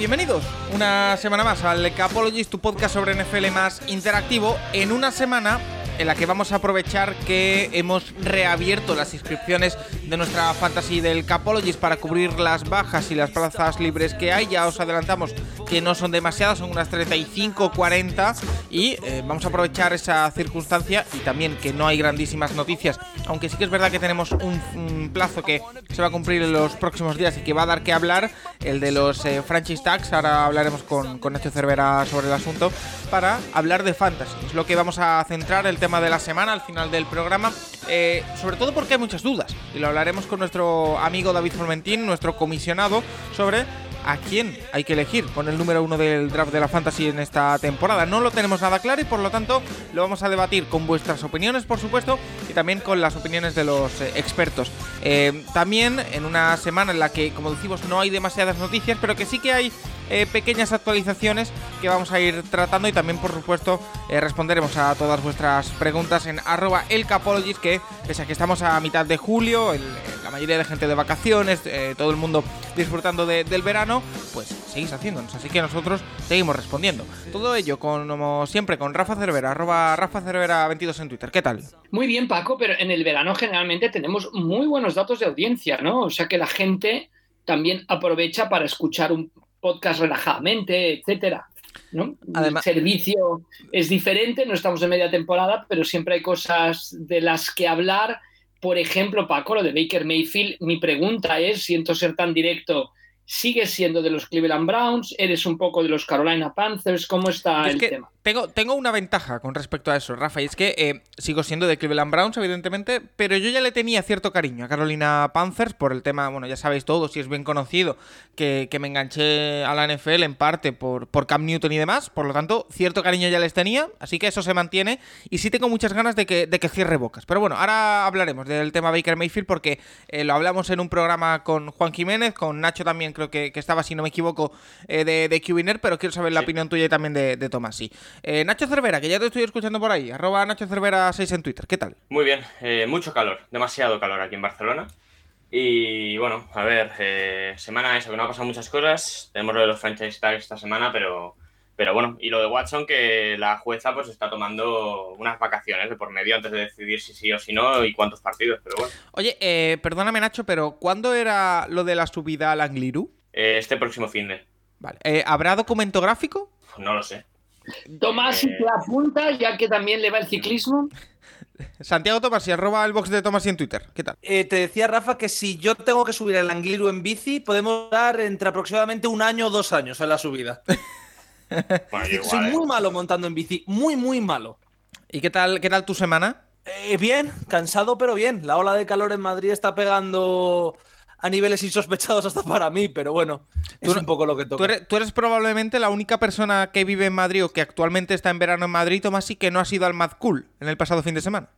Bienvenidos una semana más al Capologist, tu podcast sobre NFL más interactivo, en una semana en la que vamos a aprovechar que hemos reabierto las inscripciones de nuestra fantasy del Capologist para cubrir las bajas y las plazas libres que hay. Ya os adelantamos que no son demasiadas, son unas 35 40 y eh, vamos a aprovechar esa circunstancia y también que no hay grandísimas noticias, aunque sí que es verdad que tenemos un, plazo que se va a cumplir en los próximos días y que va a dar que hablar, el de los eh, franchise tags, ahora hablaremos con, con Nacho Cervera sobre el asunto, para hablar de fantasy, es lo que vamos a centrar el tema de la semana al final del programa, eh, sobre todo porque hay muchas dudas y lo hablaremos con nuestro amigo David Formentín, nuestro comisionado, sobre a quién hay que elegir con el número uno del draft de la fantasy en esta temporada. No lo tenemos nada claro y por lo tanto lo vamos a debatir con vuestras opiniones, por supuesto, y también con las opiniones de los eh, expertos. Eh, también en una semana en la que, como decimos, no hay demasiadas noticias, pero que sí que hay eh, pequeñas actualizaciones que vamos a ir tratando y también, por supuesto, eh, responderemos a todas vuestras preguntas en arroba elcapologist, que pese a que estamos a mitad de julio, el- la mayoría de gente de vacaciones, eh, todo el mundo disfrutando de- del verano, pues seguís haciéndonos, así que nosotros seguimos respondiendo. Todo ello, como siempre, con Rafa Cervera, arroba Rafa Cervera 22 en Twitter. ¿Qué tal? Muy bien, Paco, pero en el verano generalmente tenemos muy buenos datos de audiencia, ¿no? O sea que la gente también aprovecha para escuchar un podcast relajadamente, etcétera. ¿no? Además- el servicio es diferente, no estamos en media temporada, pero siempre hay cosas de las que hablar. Por ejemplo, Paco, lo de Baker Mayfield, mi pregunta es, siento ser tan directo, ¿sigues siendo de los Cleveland Browns? ¿Eres un poco de los Carolina Panthers? ¿Cómo está Es el que tema? Tengo, tengo una ventaja con respecto a eso, Rafa, y es que eh, sigo siendo de Cleveland Browns, evidentemente, pero yo ya le tenía cierto cariño a Carolina Panthers por el tema, bueno, ya sabéis todos, y es bien conocido, que, que me enganché a la NFL en parte por, por Cam Newton y demás, por lo tanto, cierto cariño ya les tenía, así que eso se mantiene, y sí tengo muchas ganas de que, de que cierre bocas. Pero bueno, ahora hablaremos del tema Baker Mayfield porque eh, lo hablamos en un programa con Juan Jiménez, con Nacho también creo que, que estaba, si no me equivoco, eh, de, de pero quiero saber la Sí. opinión tuya y también de, de Tomás, sí. Eh, Nacho Cervera, que ya te estoy escuchando por ahí, arroba Nacho Cervera 6 en Twitter, ¿qué tal? Muy bien, eh, mucho calor, demasiado calor aquí en Barcelona. Y bueno, a ver, eh, semana eso, que no ha pasado muchas cosas. Tenemos lo de los franchise tags esta semana, pero, pero bueno, y lo de Watson, que la jueza pues está tomando unas vacaciones de por medio antes de decidir si sí o si no y cuántos partidos, pero bueno, Oye, eh, perdóname Nacho, pero ¿cuándo era lo de la subida al Angliru? eh, este próximo fin de, Vale. Eh, ¿Habrá documento gráfico? no lo sé. Tomás, si Eh, te apuntas, ya que también le va el ciclismo. Santiago Tomás y arroba el box de Tomás y en Twitter, ¿qué tal? Eh, te decía Rafa que si yo tengo que subir el Angliru en bici, podemos dar entre aproximadamente un año o dos años en la subida. Bueno, Soy ¿eh? muy malo montando en bici, muy, muy malo. ¿Y qué tal, qué tal tu semana? Eh, bien, cansado pero bien. La ola de calor en Madrid está pegando a niveles insospechados hasta para mí, pero bueno, es Tú un poco lo que toca. Tú eres, tú eres probablemente la única persona que vive en Madrid o que actualmente está en verano en Madrid, Tomás, y que no ha sido al Mad Cool en el pasado fin de semana.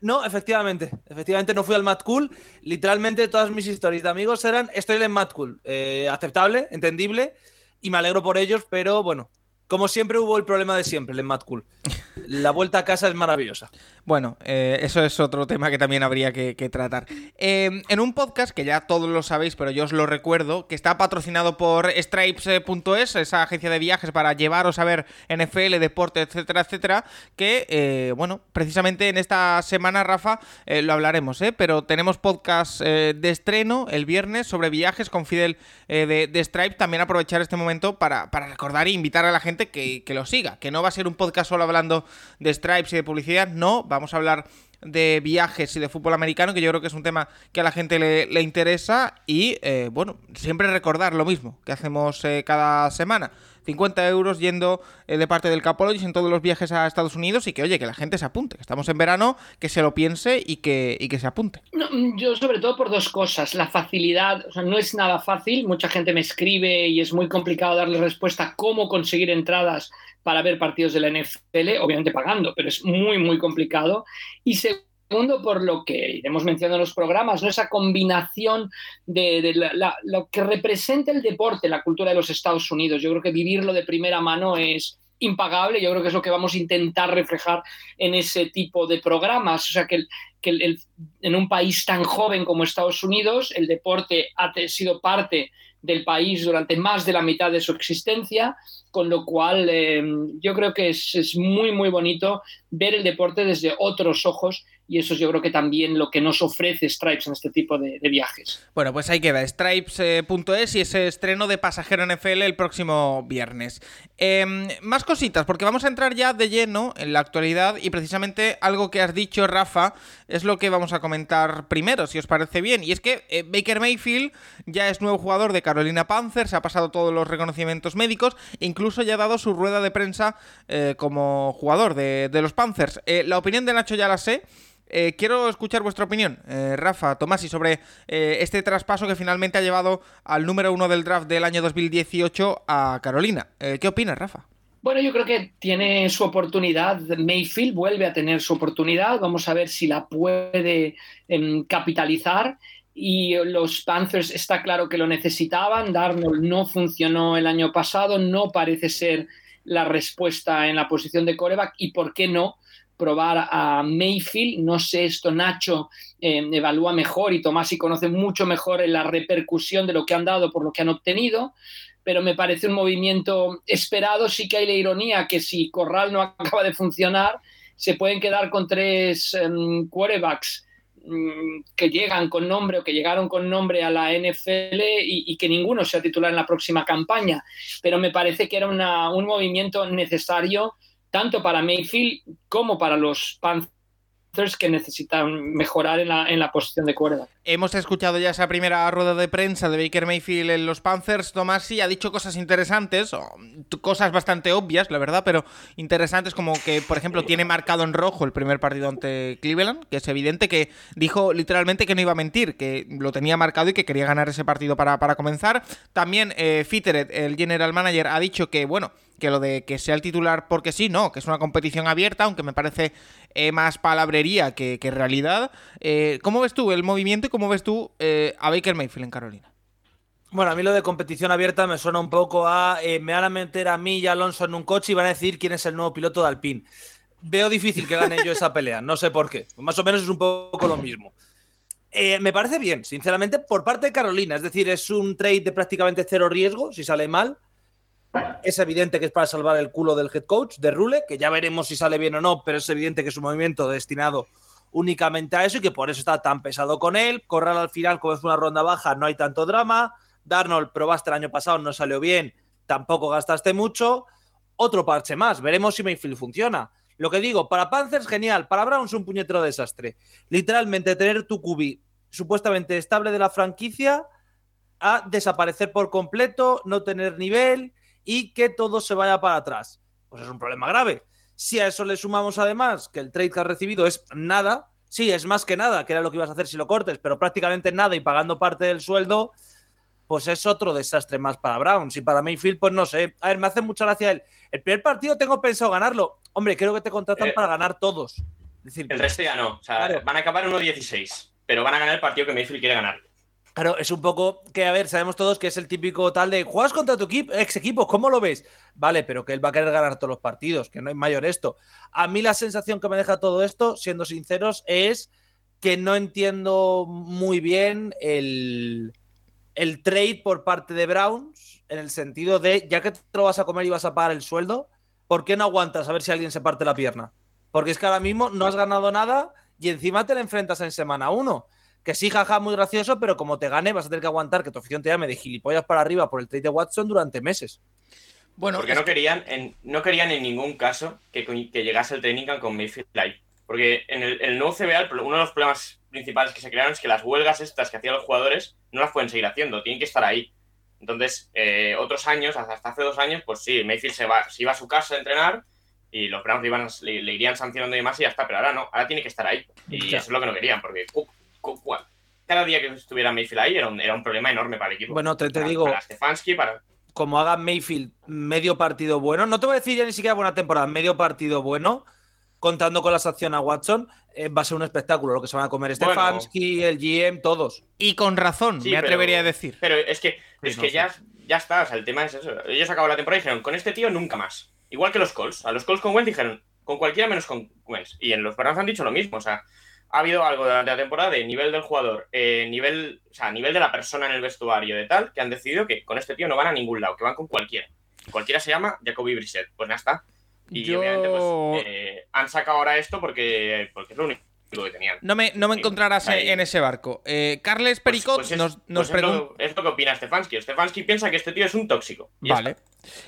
No, efectivamente. Efectivamente no fui al Mad Cool. Literalmente todas mis historias de amigos eran estoy en Mad Cool. Eh, aceptable, entendible y me alegro por ellos, pero bueno, como siempre hubo el problema de siempre, el Mad Cool. La vuelta a casa es maravillosa. Bueno, eh, eso es otro tema que también habría que, que tratar. Eh, en un podcast, que ya todos lo sabéis, pero yo os lo recuerdo, que está patrocinado por Stripes.es, esa agencia de viajes para llevaros a ver NFL, deporte, etcétera, etcétera, que, eh, bueno, precisamente en esta semana, Rafa, eh, lo hablaremos, ¿eh? Pero tenemos podcast de estreno el viernes sobre viajes con Fidel de, de Stripe. También aprovechar este momento para, para recordar e invitar a la gente que, lo siga, que no va a ser un podcast solo hablando de Stripes y de publicidad, no, vamos a hablar de viajes y de fútbol americano, que yo creo que es un tema que a la gente le, le interesa y, eh, bueno, siempre recordar lo mismo que hacemos eh, cada semana. 50 euros yendo eh, de parte del Capologist en todos los viajes a Estados Unidos y que, oye, que la gente se apunte, que estamos en verano, que se lo piense y que, y que se apunte. No, yo sobre todo por dos cosas. La facilidad, o sea, no es nada fácil. Mucha gente me escribe y es muy complicado darle respuesta cómo conseguir entradas para ver partidos de la NFL, obviamente pagando, pero es muy, muy complicado. Y segundo, por lo que iremos mencionando en los programas, ¿no? esa combinación de, la, lo que representa el deporte, la cultura de los Estados Unidos. Yo creo que vivirlo de primera mano es impagable. Yo creo que es lo que vamos a intentar reflejar en ese tipo de programas. O sea, que, en un país tan joven como Estados Unidos, el deporte ha sido parte del país durante más de la mitad de su existencia, con lo cual eh, yo creo que es, muy, muy bonito ver el deporte desde otros ojos y eso es yo creo que también lo que nos ofrece Stripes en este tipo de, viajes. Bueno, pues ahí queda, stripes.es y ese estreno de Pasajero NFL el próximo viernes. Eh, más cositas, porque vamos a entrar ya de lleno en la actualidad y precisamente algo que has dicho, Rafa, es lo que vamos a comentar primero, si os parece bien. Y es que eh, Baker Mayfield ya es nuevo jugador de Carolina Panthers, ha pasado todos los reconocimientos médicos, incluso ya ha dado su rueda de prensa eh, como jugador de, de los Panthers. Eh, la opinión de Nacho ya la sé. Eh, quiero escuchar vuestra opinión, eh, Rafa, Tomás, y sobre eh, este traspaso que finalmente ha llevado al número uno del draft del año 2018 a Carolina. Eh, ¿Qué opinas, Rafa? Bueno, yo creo que tiene su oportunidad. Mayfield vuelve a tener su oportunidad. Vamos a ver si la puede eh, capitalizar. Y los Panthers está claro que lo necesitaban. Darnold no funcionó el año pasado, no parece ser la respuesta en la posición de coreback. ¿Y por qué no? Probar a Mayfield. No sé, esto Nacho eh, evalúa mejor y Tomás y conoce mucho mejor la repercusión de lo que han dado por lo que han obtenido, pero me parece un movimiento esperado. Sí que hay la ironía que si Corral no acaba de funcionar, se pueden quedar con tres um, quarterbacks um, que llegan con nombre o que llegaron con nombre a la NFL y, que ninguno sea titular en la próxima campaña. Pero me parece que era un movimiento necesario tanto para Mayfield como para los Panthers que necesitan mejorar en la, en la posición de cuerda. Hemos escuchado ya esa primera rueda de prensa de Baker Mayfield en los Panthers. Tomás sí ha dicho cosas interesantes, o cosas bastante obvias, la verdad, pero interesantes como que, por ejemplo, tiene marcado en rojo el primer partido ante Cleveland, que es evidente que dijo literalmente que no iba a mentir, que lo tenía marcado y que quería ganar ese partido para, para comenzar. También eh, Fitteret, el general manager, ha dicho que, bueno, que lo de que sea el titular porque sí, no, que es una competición abierta, aunque me parece eh, más palabrería que, que realidad. Eh, ¿Cómo ves tú el movimiento y cómo ves tú eh, a Baker Mayfield en Carolina? Bueno, a mí lo de competición abierta me suena un poco a me van a meter a mí y a Alonso en un coche y van a decir quién es el nuevo piloto de Alpine. Veo difícil que gane yo esa pelea, no sé por qué. Más o menos es un poco lo mismo. Me parece bien, sinceramente, por parte de Carolina. Es decir, es un trade de prácticamente cero riesgo si sale mal. Es evidente que es para salvar el culo del head coach, de Rule, que ya veremos si sale bien o no, pero es evidente que es un movimiento destinado únicamente a eso y que por eso está tan pesado con él. Corral al final, como es una ronda baja, no hay tanto drama. Darnold probaste el año pasado, no salió bien, tampoco gastaste mucho. Otro parche más, veremos si Mayfield funciona. Lo que digo, para Panthers, genial. Para Browns, un puñetero desastre. Literalmente, tener tu QB supuestamente estable de la franquicia a desaparecer por completo, no tener nivel y que todo se vaya para atrás. Pues es un problema grave. Si a eso le sumamos además que el trade que has recibido es nada, sí, es más que nada, que era lo que ibas a hacer si lo cortes, pero prácticamente nada y pagando parte del sueldo, pues es otro desastre más para Browns. Y para Mayfield, pues no sé. A ver, me hace mucha gracia el, el primer partido tengo pensado ganarlo. Hombre, creo que te contratan eh, para ganar todos. Es decir, el resto ya no. O sea, claro. van a acabar 1-16, pero van a ganar el partido que Mayfield quiere ganar. Claro, es un poco que, a ver, sabemos todos que es el típico tal de juegas contra tu equipo, ex equipo, ¿cómo lo ves? Vale, pero que él va a querer ganar todos los partidos, que no es mayor esto. A mí la sensación que me deja todo esto, siendo sinceros, es que no entiendo muy bien el, el trade por parte de Browns, en el sentido de, ya que te lo vas a comer y vas a pagar el sueldo, ¿por qué no aguantas a ver si alguien se parte la pierna? Porque es que ahora mismo no has ganado nada y encima te la enfrentas en semana uno que sí, jaja, muy gracioso, pero como te gane, vas a tener que aguantar que tu afición te llame de gilipollas para arriba por el trade de Watson durante meses. Bueno, porque no querían, en, no querían en ningún caso que, que llegase el training camp con Mayfield Live. Porque en el, el, nuevo CBA, uno de los problemas principales que se crearon es que las huelgas estas que hacían los jugadores no las pueden seguir haciendo, tienen que estar ahí. Entonces, eh, otros años, hasta hace dos años, pues sí, Mayfield se, va, se iba a su casa a entrenar y los Browns le, iban, le, le irían sancionando y demás y ya está, pero ahora no, ahora tiene que estar ahí. Y Ya. eso es lo que no querían, porque cu- cada día que estuviera Mayfield ahí era un, era un problema enorme para el equipo. Bueno, te- te Para- digo- Para Stefanski, para... como haga Mayfield medio partido bueno, no te voy a decir ya ni siquiera buena temporada, medio partido bueno, contando con la sanción a Watson, eh, va a ser un espectáculo lo que se van a comer Bueno. Stefanski, el GM, todos. Y con razón, Sí, me pero- atrevería a decir. Pero es que, Sí, es no que ya, ya está, o sea, el tema es eso. Ellos acabaron la temporada y dijeron, con este tío nunca más. Igual que los Colts. A los Colts con Wentz dijeron, con cualquiera menos con Wentz. Y en los Browns han dicho lo mismo, o sea, ha habido algo durante la temporada de nivel del jugador, eh, nivel, o sea, nivel de la persona en el vestuario de tal, que han decidido que con este tío no van a ningún lado, que van con cualquiera. Cualquiera se llama Jacoby Brissett. Pues ya está. Y Yo- obviamente pues, eh, han sacado ahora esto porque, porque es lo único que tenían. No me, no me encontrarás ahí. en ese barco. Eh, Carles Pues- Pericot pues es- nos, pues nos es pregunta. lo- Es lo que opina Stefanski. Stefanski piensa que este tío es un tóxico. Y Vale.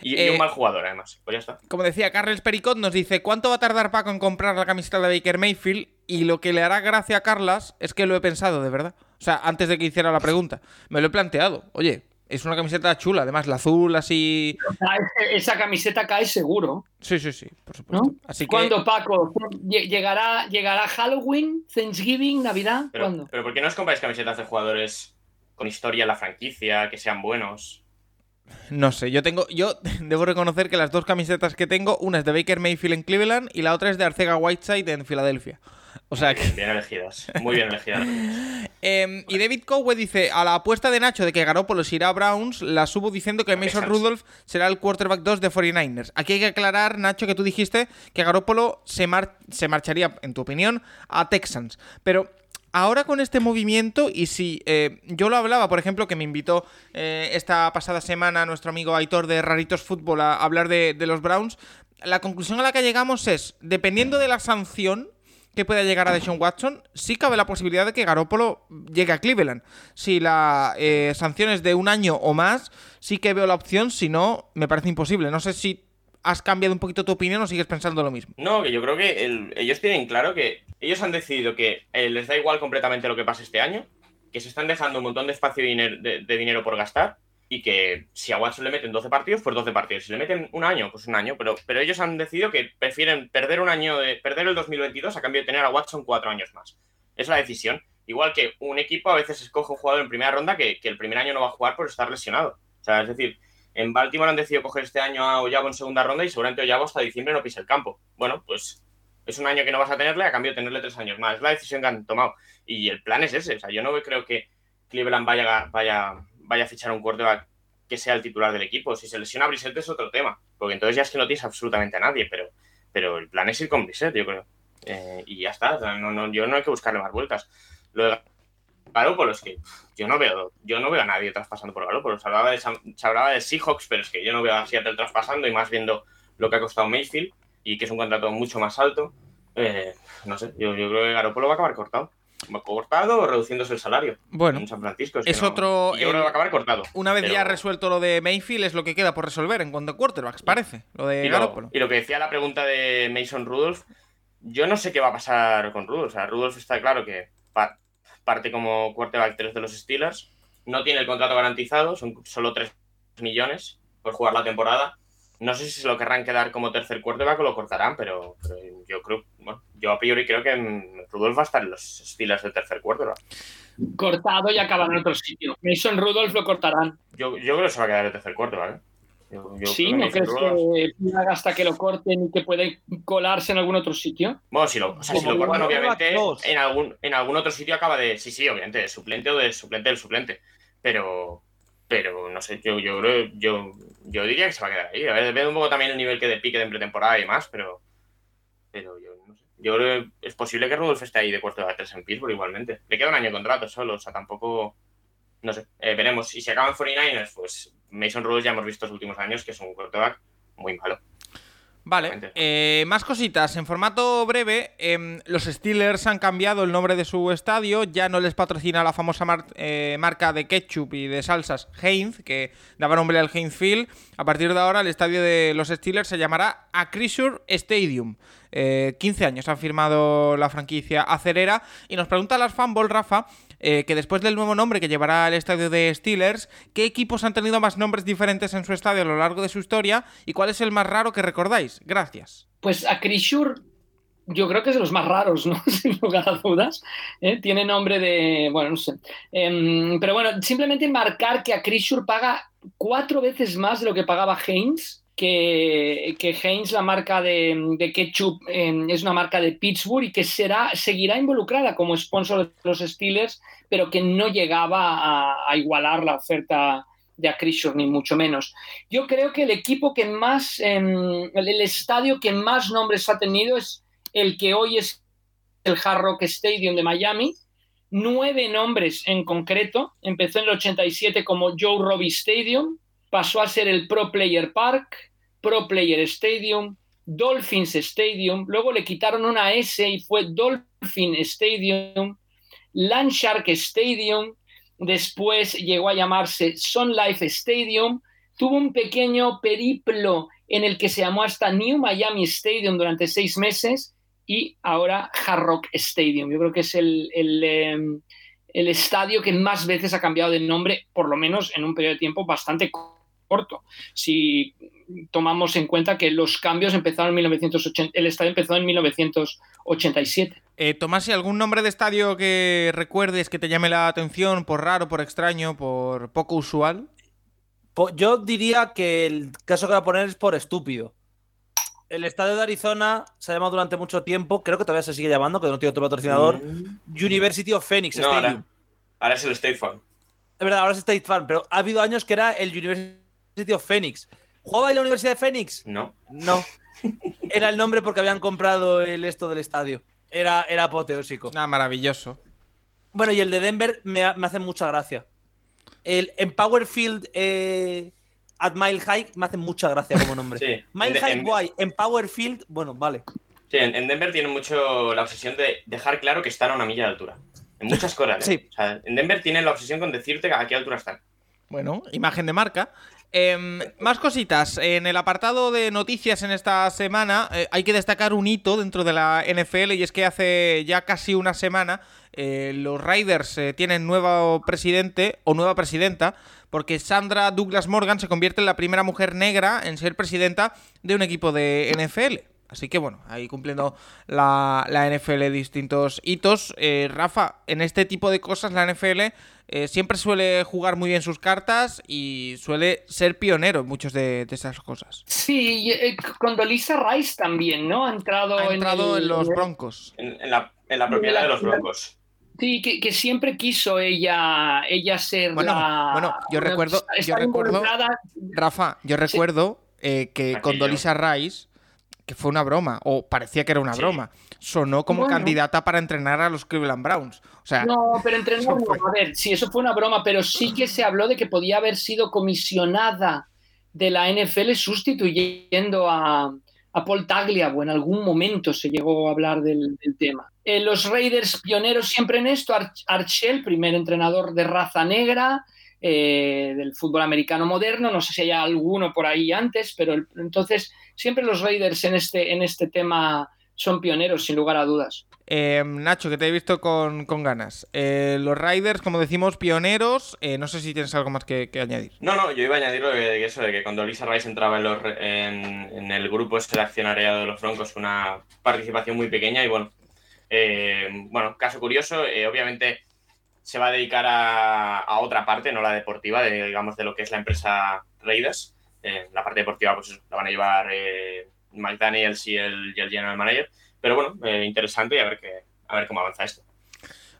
Y, y Eh, un mal jugador, además. Pues ya está. Como decía, Carles Pericot nos dice: ¿Cuánto va a tardar Paco en comprar la camiseta de Baker Mayfield? Y lo que le hará gracia a Carlas es que lo he pensado, de verdad. O sea, antes de que hiciera la pregunta, me lo he planteado. Oye, es una camiseta chula, además, la azul así. Esa camiseta cae seguro. Sí, sí, sí, por supuesto. ¿no? Así que. ¿Cuándo, Paco? Lle- ¿Llegará, ¿Llegará Halloween, Thanksgiving, Navidad? Pero, ¿Cuándo? pero ¿por qué no os compráis camisetas de jugadores con historia en la franquicia, que sean buenos? No sé, yo tengo. Yo debo reconocer que las dos camisetas que tengo, una es de Baker Mayfield en Cleveland y la otra es de Arcega Whiteside en Filadelfia. O sea que. Bien elegidas. Muy bien elegidas. Em, y David Cowe dice, a la apuesta de Nacho de que Garoppolo se irá a Browns, la subo diciendo que Mason. Rudolph será el quarterback 2 de 49ers. Aquí hay que aclarar, Nacho, que tú dijiste que Garoppolo se, mar- se marcharía, en tu opinión, a Texans. Pero ahora con este movimiento, y si eh, yo lo hablaba, por ejemplo, que me invitó eh, esta pasada semana nuestro amigo Aitor de Raritos Fútbol a hablar de, los Browns, la conclusión a la que llegamos es, dependiendo de la sanción, que pueda llegar a Deshaun Watson, sí cabe la posibilidad de que Garoppolo llegue a Cleveland. Si la eh, sanción es de un año o más, sí que veo la opción, si no, me parece imposible. No sé si has cambiado un poquito tu opinión o sigues pensando lo mismo. No, que yo creo que el- ellos tienen claro que ellos han decidido que eh, les da igual completamente lo que pase este año, que se están dejando un montón de espacio de, dinero por gastar y que si a Watson le meten 12 partidos, pues 12 partidos. Si le meten un año, pues un año. Pero, pero ellos han decidido que prefieren perder un año, de perder el 2022 a cambio de tener a Watson cuatro años más. Es la decisión. Igual que un equipo a veces escoge un jugador en primera ronda que, el primer año no va a jugar por estar lesionado. O sea, es decir, en Baltimore han decidido coger este año a Oyabo en segunda ronda y seguramente Oyabo hasta diciembre no pisa el campo. Bueno, pues es un año que no vas a tenerle a cambio de tenerle tres años más. Es la decisión que han tomado. Y el plan es ese. O sea, yo no creo que Cleveland vaya, vaya, vaya a fichar un quarterback que sea el titular del equipo. Si se lesiona Brissett es otro tema. Porque entonces ya es que no tienes absolutamente a nadie. Pero, pero el plan es ir con Brissett, yo creo. Eh, y ya está. No, no, yo no hay que buscarle más vueltas. Lo de Garoppolo es que yo no veo, yo no veo a nadie traspasando por Garoppolo. Se hablaba de, se hablaba de Seahawks, pero es que yo no veo a Seattle traspasando y más viendo lo que ha costado Mayfield y que es un contrato mucho más alto. Eh, no sé, yo, yo creo que Garoppolo va a acabar cortado. Cortado o reduciéndose el salario Bueno, en San Francisco. es no- otro, Yo creo que eh, va a acabar cortado. una vez pero- ya resuelto lo de Mayfield, es lo que queda por resolver en cuanto a quarterbacks, parece. Lo de y, lo, Garoppolo. y lo que decía la pregunta de Mason Rudolph, yo no sé qué va a pasar con Rudolph. O sea, Rudolph está claro que pa- parte como quarterback 3 de los Steelers, no tiene el contrato garantizado, son solo 3 millones por jugar la temporada. No sé si se lo querrán quedar como tercer quarterback o lo cortarán, pero, pero yo creo, bueno, yo a priori creo que mm, Rudolph va a estar en los Steelers de tercer quarterback. Cortado y acabará en otro sitio. Mason Rudolph lo cortarán. Yo, yo creo que se va a quedar de tercer quarterback. ¿eh? Yo- yo sí, creo que ¿no crees Rudolph- que hasta que lo corten y que puede colarse en algún otro sitio? Bueno, si lo, o sea, si lo cortan, obviamente, en algún, en algún otro sitio acaba de. Sí, sí, obviamente, de suplente o de suplente del suplente. Pero. Pero no sé, yo, yo creo. Yo, yo diría que se va a quedar ahí. A ver, depende un poco también el nivel que de pique de pretemporada y demás, pero. Pero yo no sé. Yo creo que es posible que Rudolf esté ahí de cuarto de tres en Pittsburgh igualmente. Le queda un año de contrato solo, o sea, tampoco. No sé, eh, veremos. Y si acaban 49ers, pues Mason Rudolph ya hemos visto los últimos años que es un quarterback muy malo. Vale, eh, más cositas. En formato breve, em, los Steelers han cambiado el nombre de su estadio. Ya no les patrocina la famosa mar- eh, marca de ketchup y de salsas Heinz, que daba nombre al Heinz Field. A partir de ahora, el estadio de los Steelers se llamará Acrisure Stadium. Eh, 15 años han firmado la franquicia acerera. Y nos pregunta las fanball, Rafa, eh, que después del nuevo nombre que llevará el estadio de Steelers, ¿qué equipos han tenido más nombres diferentes en su estadio a lo largo de su historia y cuál es el más raro que recordáis? Gracias. Pues a Krishur yo creo que es de los más raros, ¿no? Sin lugar a dudas. ¿eh? Tiene nombre de. Bueno, no sé. Em, pero bueno, simplemente marcar que a Krishur paga cuatro veces más de lo que pagaba Heinz. Que, que Heinz, la marca de, de ketchup, em, es una marca de Pittsburgh y que será, seguirá involucrada como sponsor de los Steelers, pero que no llegaba a, igualar la oferta de Acrisure, ni mucho menos. Yo creo que el equipo que más, em, el, el estadio que más nombres ha tenido es el que hoy es el Hard Rock Stadium de Miami. Nueve nombres en concreto. Empezó en el 87 como Joe Robbie Stadium, pasó a ser el Pro Player Park, Pro Player Stadium, Dolphins Stadium, luego le quitaron una S y fue Dolphin Stadium, Landshark Stadium, después llegó a llamarse Sun Life Stadium, tuvo un pequeño periplo en el que se llamó hasta New Miami Stadium durante seis meses y ahora Hard Rock Stadium. Yo creo que es el, el, eh, el, estadio que más veces ha cambiado de nombre, por lo menos en un periodo de tiempo bastante corto. Si tomamos en cuenta que los cambios empezaron en 1980, el estadio empezó en 1987. Eh, Tomás, ¿algún nombre de estadio que recuerdes que te llame la atención por raro, por extraño, por poco usual? Yo diría que el caso que voy a poner es por estúpido. El estadio de Arizona se ha llamado durante mucho tiempo, creo que todavía se sigue llamando, que no tiene otro patrocinador, mm. University of Phoenix no, Stadium. Ahora, ahora, es el State Farm. Es verdad, ahora es State Farm, pero ha habido años que era el University of Phoenix. ¿Jugaba en la Universidad de Phoenix? No. No. Era el nombre porque habían comprado el esto del estadio. Era, era apoteósico. Ah, maravilloso. Bueno, y el de Denver me, me hace mucha gracia. El Empower Field eh, at Mile High me hace mucha gracia como nombre. Sí. Mile En- High en- guay, Empower Field, bueno, vale. Sí, en, en Denver tienen mucho la obsesión de dejar claro que están a una milla de altura. En muchas cosas. ¿eh? Sí. O sea, en Denver tienen la obsesión con decirte a qué altura están. Bueno, imagen de marca. Em, más cositas. En el apartado de noticias en esta semana eh, hay que destacar un hito dentro de la NFL y es que hace ya casi una semana eh, los Raiders eh, tienen nuevo presidente o nueva presidenta porque Sandra Douglas Morgan se convierte en la primera mujer negra en ser presidenta de un equipo de NFL. Así que bueno, ahí cumpliendo la, NFL distintos hitos. Eh, Rafa, en este tipo de cosas la NFL eh, siempre suele jugar muy bien sus cartas y suele ser pionero en muchas de, de esas cosas. Sí, eh, con Dolisa Rice también, ¿no? Ha entrado, Ha entrado el- en los Broncos. En, en la, en la propiedad de los Broncos. Sí, que, que siempre quiso ella, ella ser Bueno, la. bueno, yo recuerdo- yo recuerdo- Rafa, yo recuerdo eh, que con Aquello. Dolisa Rice, que fue una broma, o parecía que era una Sí. broma, sonó como Bueno. candidata para entrenar a los Cleveland Browns. O sea, No, pero fue. A ver, sí, eso fue una broma, pero sí que se habló de que podía haber sido comisionada de la NFL sustituyendo a, a Paul Tagliabue. En algún momento se llegó a hablar del, del tema. Eh, los Raiders pioneros siempre en esto, Ar- Archel, primer entrenador de raza negra eh, del fútbol americano moderno. No sé si hay alguno por ahí antes, pero el- entonces siempre los Raiders en este, en este tema son pioneros, sin lugar a dudas. Eh, Nacho, que te he visto con, con ganas. Eh, los Riders, como decimos, pioneros. Eh, no sé si tienes algo más que, que añadir. No, no, yo iba a añadir lo de que eso, de que cuando Lisa Rice entraba en, los, re- en, en el grupo este de accionariado de los Broncos, una participación muy pequeña y bueno, eh, bueno, caso curioso, eh, obviamente se va a dedicar a, a otra parte, no la deportiva, de, digamos, de lo que es la empresa Raiders. Eh, la parte deportiva, pues la van a llevar eh, Mike y el, el general manager. Pero bueno, eh, interesante y a ver, qué, a ver cómo avanza esto.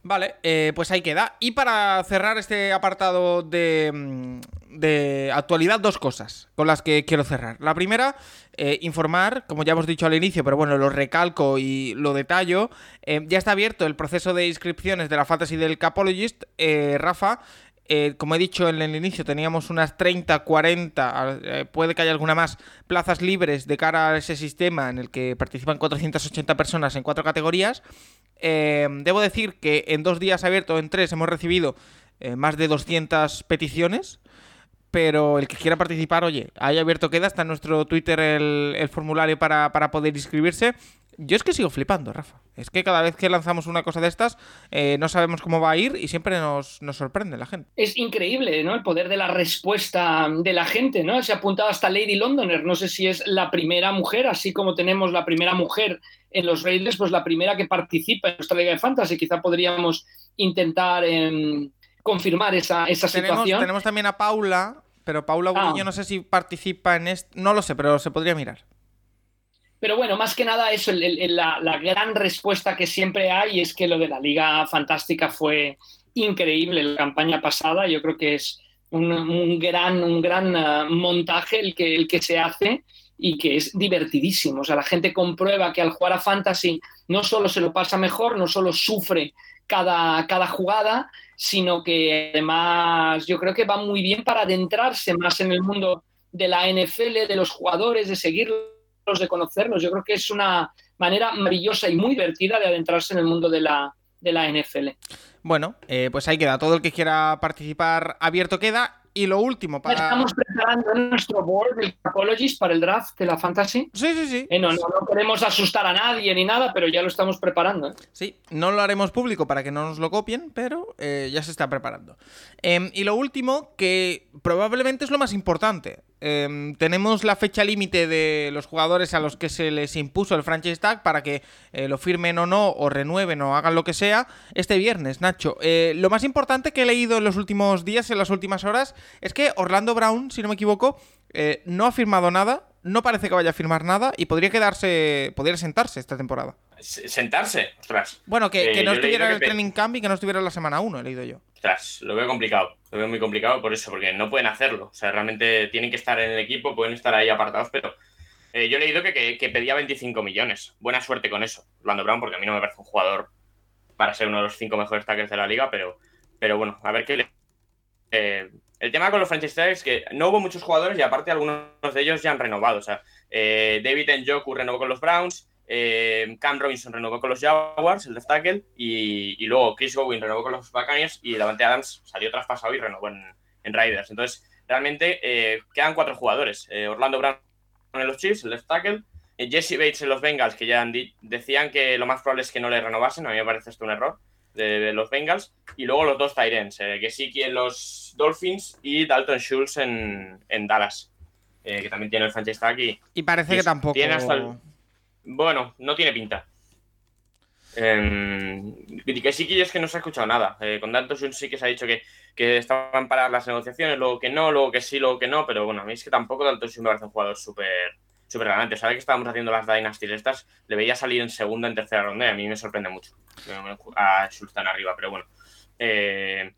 Vale, eh, pues ahí queda. Y para cerrar este apartado de, mm, de actualidad, dos cosas con las que quiero cerrar. La primera, eh, informar, como ya hemos dicho al inicio, pero bueno, lo recalco y lo detallo. eh, ya está abierto el proceso de inscripciones de la Fantasy del Capologist. Eh, Rafa, como he dicho en el inicio, teníamos unas 30, 40, eh, puede que haya alguna más, plazas libres de cara a ese sistema en el que participan 480 personas en cuatro categorías. Debo decir que en dos días abiertos, en tres, hemos recibido más de 200 peticiones. Pero el que quiera participar, oye, ahí abierto queda, está en nuestro Twitter el, el formulario para, para poder inscribirse. Yo es que sigo flipando, Rafa. Es que cada vez que lanzamos una cosa de estas, eh, no sabemos cómo va a ir y siempre nos, nos, sorprende la gente. Es increíble, ¿no? El poder de la respuesta de la gente, ¿no? Se ha apuntado hasta Lady Londoner. No sé si es la primera mujer, así como tenemos la primera mujer en los Raiders, pues la primera que participa en nuestra Liga de Fantasy. Quizá podríamos intentar eh, confirmar esa, esa tenemos, situación. Tenemos también a Paula, pero Paula Ah. Burillo no sé si participa en esto. No lo sé, pero se podría mirar. Pero bueno, más que nada eso, el- el- la, la gran respuesta que siempre hay es que lo de la Liga Fantástica fue increíble la campaña pasada. Yo creo que es un, un gran, un gran ah, montaje el que, el que se hace y que es divertidísimo. O sea, la gente comprueba que al jugar a Fantasy no solo se lo pasa mejor, no solo sufre cada, cada jugada, sino que además yo creo que va muy bien para adentrarse más en el mundo de la NFL, de los jugadores, de seguirlos, de conocerlos. Yo creo que es una manera maravillosa y muy divertida de adentrarse en el mundo de la, de la NFL. Bueno, eh, pues ahí queda. Todo el que quiera participar abierto queda. Y lo último para. Estamos preparando nuestro board del Capologist para el draft de la Fantasy. Sí, sí, sí. Eh, no, no, no queremos asustar a nadie ni nada, pero ya lo estamos preparando. ¿eh? Sí, no lo haremos público para que no nos lo copien, pero eh, ya se está preparando. Em, y lo último, que probablemente es lo más importante. Em, tenemos la fecha límite de los jugadores a los que se les impuso el franchise tag para que eh, lo firmen o no, o renueven o hagan lo que sea, este viernes, Nacho. Eh, lo más importante que he leído en los últimos días, en las últimas horas, es que Orlando Brown, si no me equivoco, eh, no ha firmado nada, no parece que vaya a firmar nada y podría quedarse, podría sentarse esta temporada. Sentarse, ostras. Bueno, que, Eh, que no yo he estuviera en el training camp y que no estuviera en la semana 1, he leído yo. Ostras, lo veo complicado. Lo veo muy complicado por eso, porque no pueden hacerlo. O sea, realmente tienen que estar en el equipo, pueden estar ahí apartados, pero eh, yo he leído que, que- que pedía 25 millones. Buena suerte con eso, Orlando Brown, porque a mí no me parece un jugador para ser uno de los cinco mejores tackles de la liga, pero, pero bueno, a ver qué le. eh, el tema con los franchise tags es que no hubo muchos jugadores y aparte algunos de ellos ya han renovado. O sea, eh, David Njoku renovó con los Browns, eh, Cam Robinson renovó con los Jaguars, el left tackle, y, y luego Chris Gowen renovó con los Buccaneers y Davante Adams salió traspasado y renovó en, en Raiders. Entonces, realmente eh, quedan cuatro jugadores. Eh, Orlando Brown en los Chiefs, el left tackle, eh, Jesse Bates en los Bengals, que ya decían que lo más probable es que no le renovasen, a mí me parece esto un error, de, de los Bengals, y luego los dos Tyrens, que sí en los Dolphins y Dalton Schultz en, en Dallas, que también tiene el franchise tag y, Y parece Y que tampoco. tiene hasta el- bueno, no tiene pinta. Eh, que sí es que no se ha escuchado nada. Eh, con Dalton sí que se ha dicho que, que estaban paradas las negociaciones, luego que no, luego que sí, luego que no, pero bueno, a mí es que tampoco Dalton me parece un jugador súper súper galante. Sabe que estábamos haciendo las Dynasties estas, le veía salir en segunda, en tercera ronda a mí me sorprende mucho. A Schultz tan arriba, pero bueno. Eh,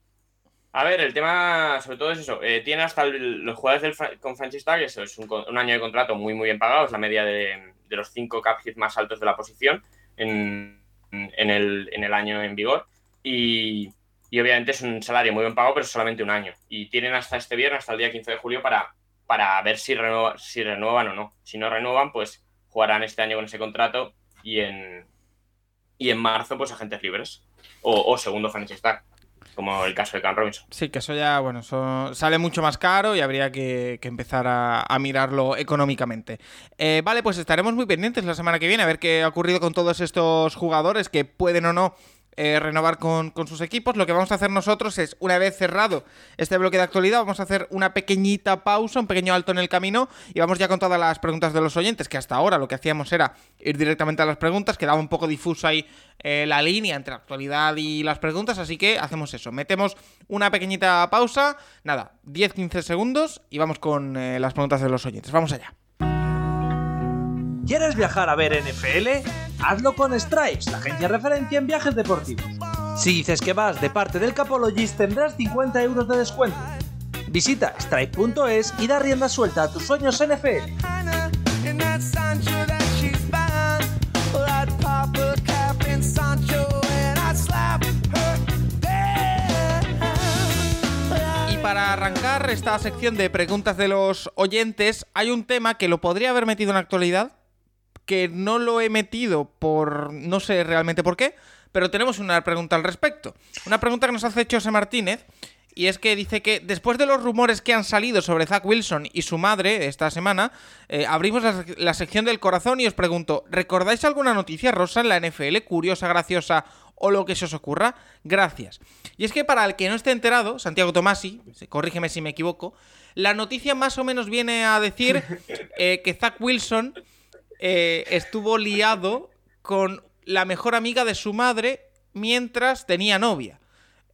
a ver, el tema sobre todo es eso. Eh, tiene hasta el- los jugadores del con franchise tag, eso es un, un año de contrato muy, muy bien pagado. Es la media de, de los cinco cap más altos de la posición en, en el, en el año en vigor. Y, y obviamente es un salario muy bien pagado, pero solamente un año. Y tienen hasta este viernes, hasta el día 15 de julio, para, para ver si, renueva- si renuevan o no. Si no renuevan, pues jugarán este año con ese contrato y en, y en marzo, pues agentes libres. O, o segundo franchise tag, como el caso de Cam Robinson. Sí, que eso ya, bueno, sale mucho más caro y habría que, que empezar a, a mirarlo económicamente. Eh, vale, pues estaremos muy pendientes la semana que viene a ver qué ha ocurrido con todos estos jugadores que pueden o no eh, renovar con, con sus equipos. Lo que vamos a hacer nosotros es, una vez cerrado este bloque de actualidad, vamos a hacer una pequeñita pausa, un pequeño alto en el camino y vamos ya con todas las preguntas de los oyentes, que hasta ahora lo que hacíamos era ir directamente a las preguntas, quedaba un poco difusa ahí eh, la línea entre la actualidad y las preguntas, así que hacemos eso, metemos una pequeñita pausa, nada, 10-15 segundos y vamos con eh, las preguntas de los oyentes. Vamos allá. ¿Quieres viajar a ver NFL? Hazlo con Stripes, la agencia referencia en viajes deportivos. Si dices que vas de parte del Capologist tendrás 50 euros de descuento. Visita stripe.es y da rienda suelta a tus sueños NFL. Y para arrancar esta sección de preguntas de los oyentes, hay un tema que lo podría haber metido en actualidad, que no lo he metido por no sé realmente por qué, pero tenemos una pregunta al respecto. Una pregunta que nos hace José Martínez y es que dice que después de los rumores que han salido sobre Zach Wilson y su madre esta semana, eh, abrimos la, la sección del corazón y os pregunto, ¿recordáis alguna noticia rosa en la NFL, curiosa, graciosa o lo que se os ocurra? Gracias. Y es que para el que no esté enterado, Santiago Tomasi, corrígeme si me equivoco, la noticia más o menos viene a decir eh, que Zach Wilson eh, estuvo liado con la mejor amiga de su madre mientras tenía novia.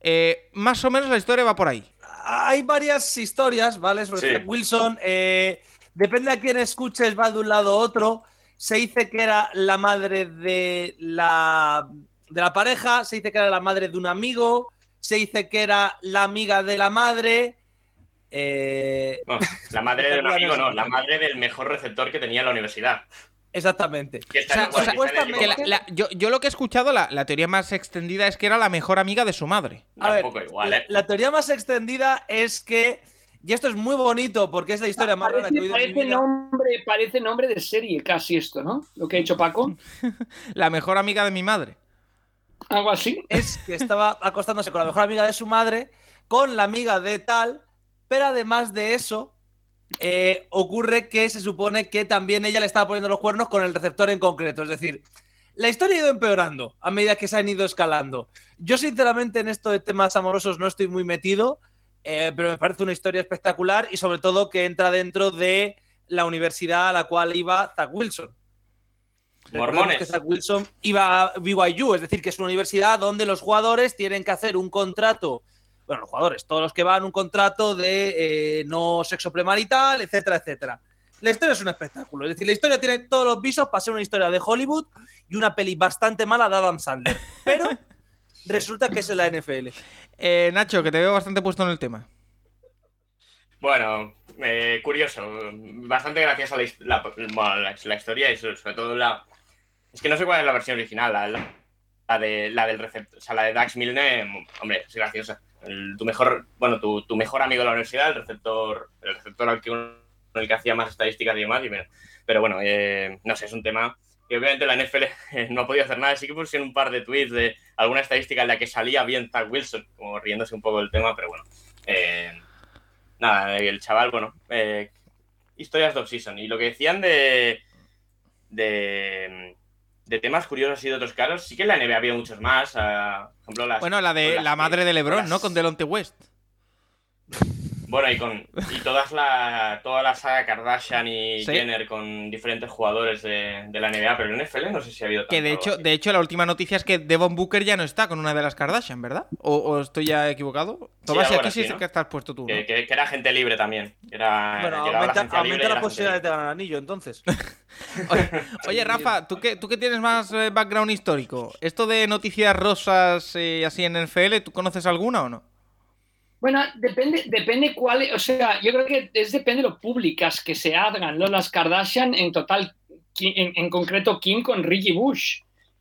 Eh, más o menos la historia va por ahí. Hay varias historias, ¿vale? Sobre Sí. Wilson. eh, depende a quién escuches, va de un lado a otro. Se dice que era la madre de la, de la pareja, se dice que era la madre de un amigo, se dice que era la amiga de la madre. eh, No, la madre de un amigo, no, la madre del mejor receptor que tenía en la universidad. Exactamente. Yo, lo que he escuchado, la, la teoría más extendida es que era la mejor amiga de su madre. A ver, igual, la, ¿eh? la teoría más extendida es que, y esto es muy bonito porque es la historia más rara que he Parece, oído en mi parece vida. nombre, parece nombre de serie casi esto, ¿no? Lo que ha hecho Paco. La mejor amiga de mi madre. Algo así. es que estaba acostándose con la mejor amiga de su madre, con la amiga de tal, pero además de eso, eh, ocurre que se supone que también ella le estaba poniendo los cuernos con el receptor en concreto. Es decir, la historia ha ido empeorando a medida que se han ido escalando. Yo, sinceramente, en esto de temas amorosos no estoy muy metido, eh, pero me parece una historia espectacular y sobre todo que entra dentro de la universidad a la cual iba Zach Wilson. Mormones. que Zach Wilson iba a BYU, es decir, que es una universidad donde los jugadores tienen que hacer un contrato, bueno, los jugadores, todos los que van, un contrato de eh, no sexo premarital, etcétera, etcétera. La historia es un espectáculo, es decir, la historia tiene todos los visos para ser una historia de Hollywood y una peli bastante mala de Adam Sandler, pero resulta que es en la NFL. Eh, Nacho, que te veo bastante puesto en el tema. Bueno, eh, curioso. Bastante gracias a la, la- la- la historia y so- sobre todo la. Es que no sé cuál es la versión original, la, la- la de, la del receptor, o sea, la de Dax Milne, hombre, es graciosa. Tu mejor, bueno, tu, tu mejor amigo de la universidad, el receptor, el receptor al que uno- el que hacía más estadísticas y demás, y bueno, pero bueno, eh, no sé, es un tema que obviamente la NFL no ha podido hacer nada, sí que pusieron un par de tweets de alguna estadística en la que salía bien Zach Wilson, como riéndose un poco del tema, pero bueno. eh, nada, el chaval, bueno, eh, historias de off-season. Y lo que decían de, de, de temas curiosos y de otros caros, sí que en la NBA había muchos más. ah, por ejemplo, las, Bueno, la de las la madre de LeBron, las- ¿no? Con Delonte West. Bueno, y con y todas la, toda la saga Kardashian y Sí. Jenner con diferentes jugadores de, de la NBA, pero en NFL no sé si ha habido Que de hecho, así. de hecho, la última noticia es que Devon Booker ya no está con una de las Kardashian, ¿verdad? ¿O, o estoy ya equivocado? Tomás, aquí sí ¿no? que estás puesto tú. ¿no? que, que- que era gente libre también. Era, Bueno, llegaba la aumenta, agencia libre aumenta y la era posibilidad de ganar anillo, entonces. Oye, oye, Rafa, ¿tú que, tú que tienes más eh, background histórico, esto de noticias rosas eh, así en NFL, ¿tú conoces alguna o no? Bueno, depende, depende cuál, o sea, yo creo que es depende de lo públicas que se hagan, ¿no? Las Kardashian, en total, en, en concreto Kim con Ricky Bush,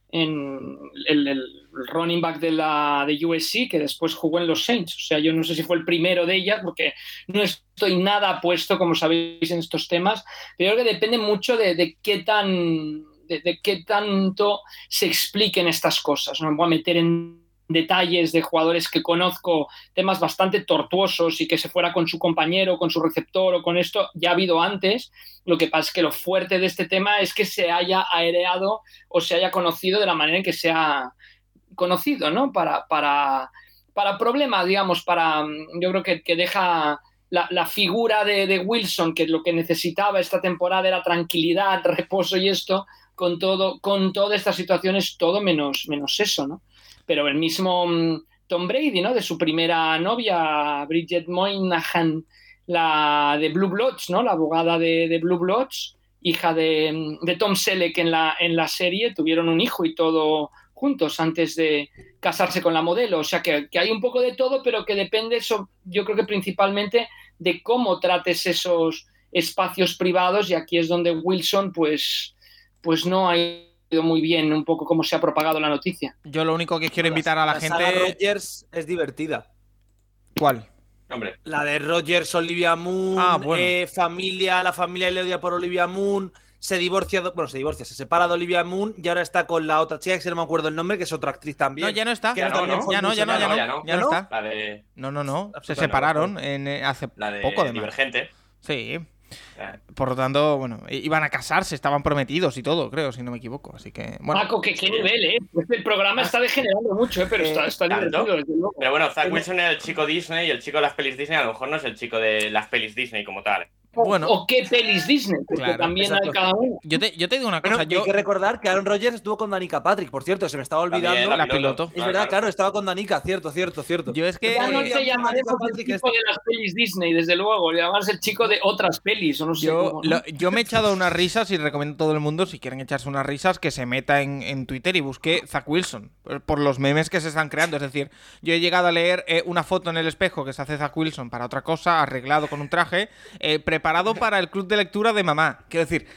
en el, running back de la de USC, que después jugó en los Saints. O sea, yo no sé si fue el primero de ellas, porque no estoy nada puesto, como sabéis, en estos temas, pero creo que depende mucho de, de qué tan de, de qué tanto se expliquen estas cosas. No me voy a meter en detalles de jugadores que conozco temas bastante tortuosos y que se fuera con su compañero, con su receptor o con esto, ya ha habido antes. Lo que pasa es que lo fuerte de este tema es que se haya aereado o se haya conocido de la manera en que se ha conocido, ¿no? Para, para, para problemas, digamos, para, yo creo que, que deja la, figura de, de Wilson, que lo que necesitaba esta temporada era tranquilidad, reposo y esto, con todo, con todas estas situaciones, todo menos, menos eso, ¿no? Pero el mismo mm, Tom Brady, ¿no? De su primera novia, Bridget Moynihan, la de Blue Bloods, ¿no? La abogada de, Blue Bloods, hija de, de Tom Selleck en la, en la serie, tuvieron un hijo y todo juntos antes de casarse con la modelo. O sea que, que hay un poco de todo, pero que depende, eso, yo creo que principalmente de cómo trates esos espacios privados y aquí es donde Wilson pues, pues no ha ido muy bien un poco cómo se ha propagado la noticia. Yo lo único que quiero invitar a la, saga gente. Rogers es divertida. ¿Cuál? Hombre, La de Rogers, Olivia Moon, Ah, bueno. eh, familia, la familia le odia por Olivia Moon. se divorcia, bueno, se divorcia, se separa de Olivia Moon y ahora está con la otra chica, que si no me acuerdo el nombre, que es otra actriz también. No, ya no está. Ya no, no, ya no, ya no, ya no, ya no. ya no está. La de, No, no, no. Se separaron en, eh, hace la de poco de Divergente. Sí. Eh, Por lo tanto, bueno, iban a casarse, estaban prometidos y todo, creo, si no me equivoco. Así que, bueno. Paco, que qué nivel, ¿eh? Este programa está degenerando mucho, ¿eh? Pero está, está tanto. divertido, desde luego. Pero bueno, Zack Wilson era el chico Disney y el chico de las pelis Disney a lo mejor no es el chico de las pelis Disney como tal. O- Bueno. O qué pelis Disney, porque Claro, también exacto. hay cada uno. Yo te, yo te digo una cosa, yo. hay que recordar que Aaron Rodgers estuvo con Danica Patrick, por cierto, se me estaba olvidando. También la piloto. Es verdad, claro, estaba con Danica, cierto, cierto, cierto. Yo es que. Ya no eh, se llamaremos el chico de las pelis Disney, desde luego. Le llamas el chico de otras pelis, o no sé Yo, cómo, ¿no? lo- yo me he echado unas risas y recomiendo a todo el mundo, si quieren echarse unas risas, que se meta en, en Twitter y busque Zack Wilson, por, por los memes que se están creando. Es decir, yo he llegado a leer eh, una foto en el espejo que se hace Zack Wilson para otra cosa, arreglado con un traje, eh, preparado para el club de lectura de mamá. Quiero decir,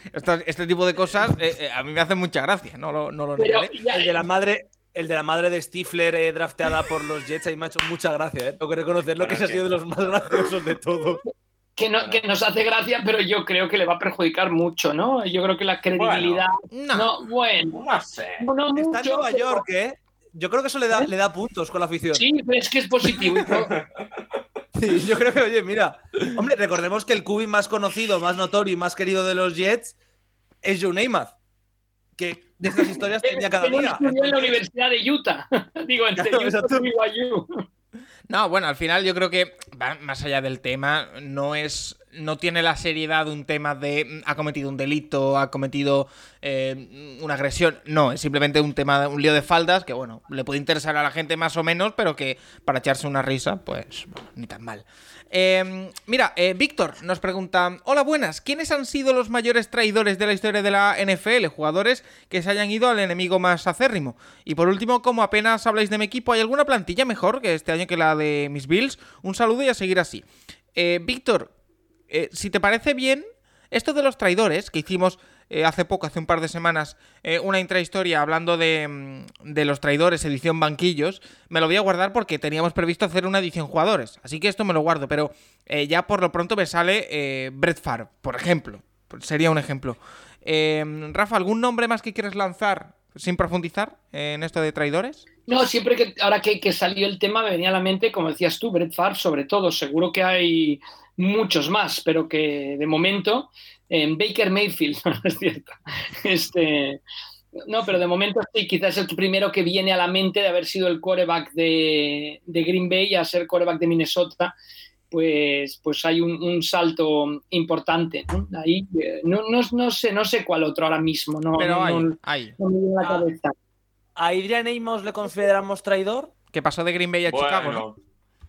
este tipo de cosas eh, eh, a mí me hacen mucha gracia, no lo, no lo Pero El de la madre, el de la madre de Stifler eh, drafteada por los Jets, ahí me ha hecho mucha gracia, ¿eh? Tengo que reconocerlo que ese ha sido de los más graciosos de todos. que, no- que nos hace gracia, pero yo creo que le va a perjudicar mucho, ¿no? Yo creo que la credibilidad. No. No, bueno. No sé. No, no Está en mucho, Nueva pero- York, ¿eh? Yo creo que eso le da, le da puntos con la afición. Sí, pero es que es positivo. Sí, yo creo que, oye, mira. Hombre, recordemos que el cubi más conocido, más notorio y más querido de los Jets es Joe Namath. Que de estas historias tenía cada día. estudió en la Universidad de Utah. Digo, entre Claro, Utah BYU. No, bueno, al final yo creo que más allá del tema, no es. No tiene la seriedad de un tema de mm, ha cometido un delito, ha cometido eh, una agresión. No, es simplemente un tema, un lío de faldas que, bueno, le puede interesar a la gente más o menos, pero que para echarse una risa, pues, ni tan mal. Eh, mira, Víctor nos pregunta: Hola, buenas. ¿Quiénes han sido los mayores traidores de la historia de la NFL? Jugadores que se hayan ido al enemigo más acérrimo. Y por último, como apenas habláis de mi equipo, ¿hay alguna plantilla mejor que este año que la de mis Bills? Un saludo y a seguir así. Eh, Víctor, eh, si te parece bien, esto de los traidores que hicimos eh, hace poco, hace un par de semanas, eh, una intrahistoria hablando de, mm, de los traidores, edición banquillos, me lo voy a guardar porque teníamos previsto hacer una edición jugadores. Así que esto me lo guardo, pero eh, ya por lo pronto me sale Brett Favre, por ejemplo. Sería un ejemplo. Eh, Rafa, ¿algún nombre más que quieres lanzar sin profundizar en esto de traidores? No, siempre que ahora que, que salió el tema me venía a la mente, como decías tú, Brett Favre, sobre todo. Seguro que hay muchos más, pero que de momento en Baker Mayfield, no es cierto. Este, no, pero de momento sí, quizás es el primero que viene a la mente de haber sido el quarterback de, de Green Bay a ser quarterback de Minnesota. Pues, pues hay un, un salto importante. ¿no? Ahí, eh, no, no, no sé, no sé cuál otro ahora mismo. No, Pero hay, no- hay. no me viene a la Ah. cabeza. ¿A Adrian Amos le consideramos traidor? Que pasó de Green Bay a Chicago, ¿no? Bueno,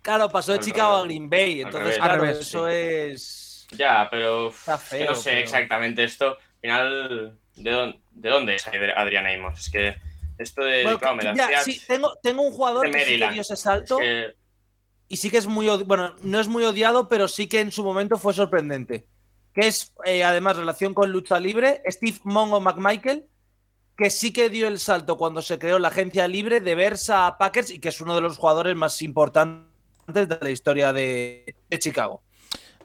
Claro, pasó de Chicago a. Green Bay. Entonces, revés. claro, revés, eso es. Ya, pero feo, no sé pero- exactamente esto. Al final, ¿de dónde, de dónde es Adrián Amos? Es que esto de. Bueno, claro, me la ya, hacía- sí, tengo, tengo un jugador que sí que dio ese es salto que- y sí que es muy. Bueno, no es muy odiado, pero sí que en su momento fue sorprendente. Que es, eh, además, relación con lucha libre, Steve Mongo McMichael, que sí que dio el salto cuando se creó la agencia libre de Versa a Packers y que es uno de los jugadores más importantes de la historia de, de Chicago.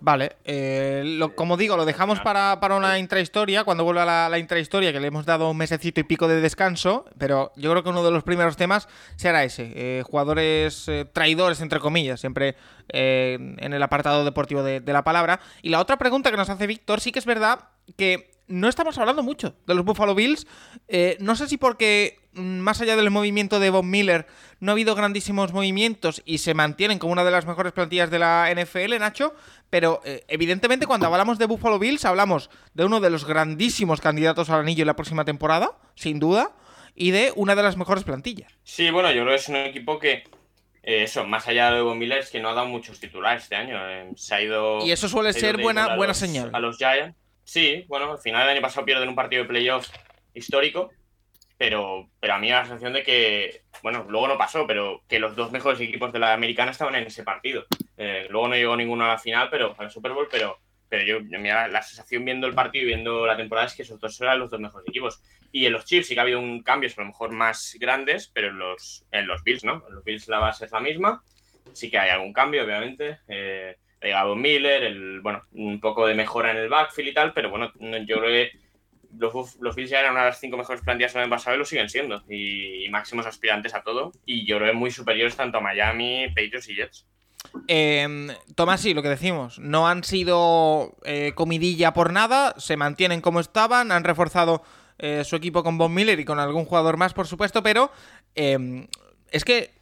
Vale, eh, lo- como digo, lo dejamos para, para una intrahistoria, cuando vuelva la, la intrahistoria, que le hemos dado un mesecito y pico de descanso, pero yo creo que uno de los primeros temas será ese, eh, jugadores eh, traidores, entre comillas, siempre eh, en el apartado deportivo de, de la palabra. Y la otra pregunta que nos hace Víctor, sí que es verdad que no estamos hablando mucho de los Buffalo Bills, eh, no sé si porque más allá del movimiento de Bob Miller no ha habido grandísimos movimientos y se mantienen como una de las mejores plantillas de la NFL, Nacho, pero eh, evidentemente cuando hablamos de Buffalo Bills hablamos de uno de los grandísimos candidatos al anillo en la próxima temporada, sin duda, y de una de las mejores plantillas. Sí, bueno, yo creo que es un equipo que. eh, eso, más allá de Von Miller, es que no ha dado muchos titulares este año. eh, se ha ido. Y eso suele se ser buena, buena los- señal. A los Giants. Sí, bueno, al final del año pasado pierden un partido de playoffs histórico. Pero, pero a mí me da la sensación de que, bueno, luego no pasó, pero que los dos mejores equipos de la americana estaban en ese partido. Eh, luego no llegó ninguno a la final, pero a la Super Bowl, pero, pero yo, la sensación viendo el partido y viendo la temporada es que esos dos eran los dos mejores equipos. Y en los Chiefs sí que ha habido un cambios a lo mejor más grandes, pero en los, en los Bills, ¿no? En los Bills la base es la misma. Sí que hay algún cambio, obviamente. Eh, llegado Miller, el, bueno, un poco de mejora en el backfield y tal, pero bueno, no- yo creo que los, Bills ya eran una de las cinco mejores plantillas el año pasado y lo siguen siendo. Y, máximos aspirantes a todo. Y yo creo que muy superiores tanto a Miami, Patriots y Jets. Eh, Tomás, sí, lo que decimos. No han sido eh, comidilla por nada, se mantienen como estaban, han reforzado eh, su equipo con Von Miller y con algún jugador más, por supuesto, pero eh, es que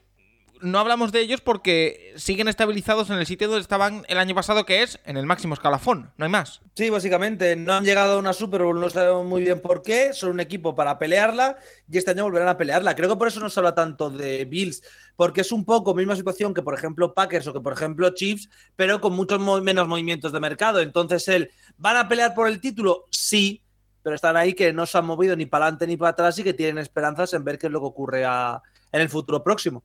no hablamos de ellos porque siguen estabilizados en el sitio donde estaban el año pasado, que es en el máximo escalafón, no hay más. Sí, básicamente, no han llegado a una Super Bowl, no sabemos muy bien por qué, son un equipo para pelearla y este año volverán a pelearla. Creo que por eso no se habla tanto de Bills, porque es un poco misma situación que, por ejemplo, Packers o que, por ejemplo, Chiefs, pero con muchos menos movimientos de mercado. Entonces, él, ¿van a pelear por el título? Sí, pero están ahí que no se han movido ni para adelante ni para atrás y que tienen esperanzas en ver qué es lo que ocurre en el futuro próximo.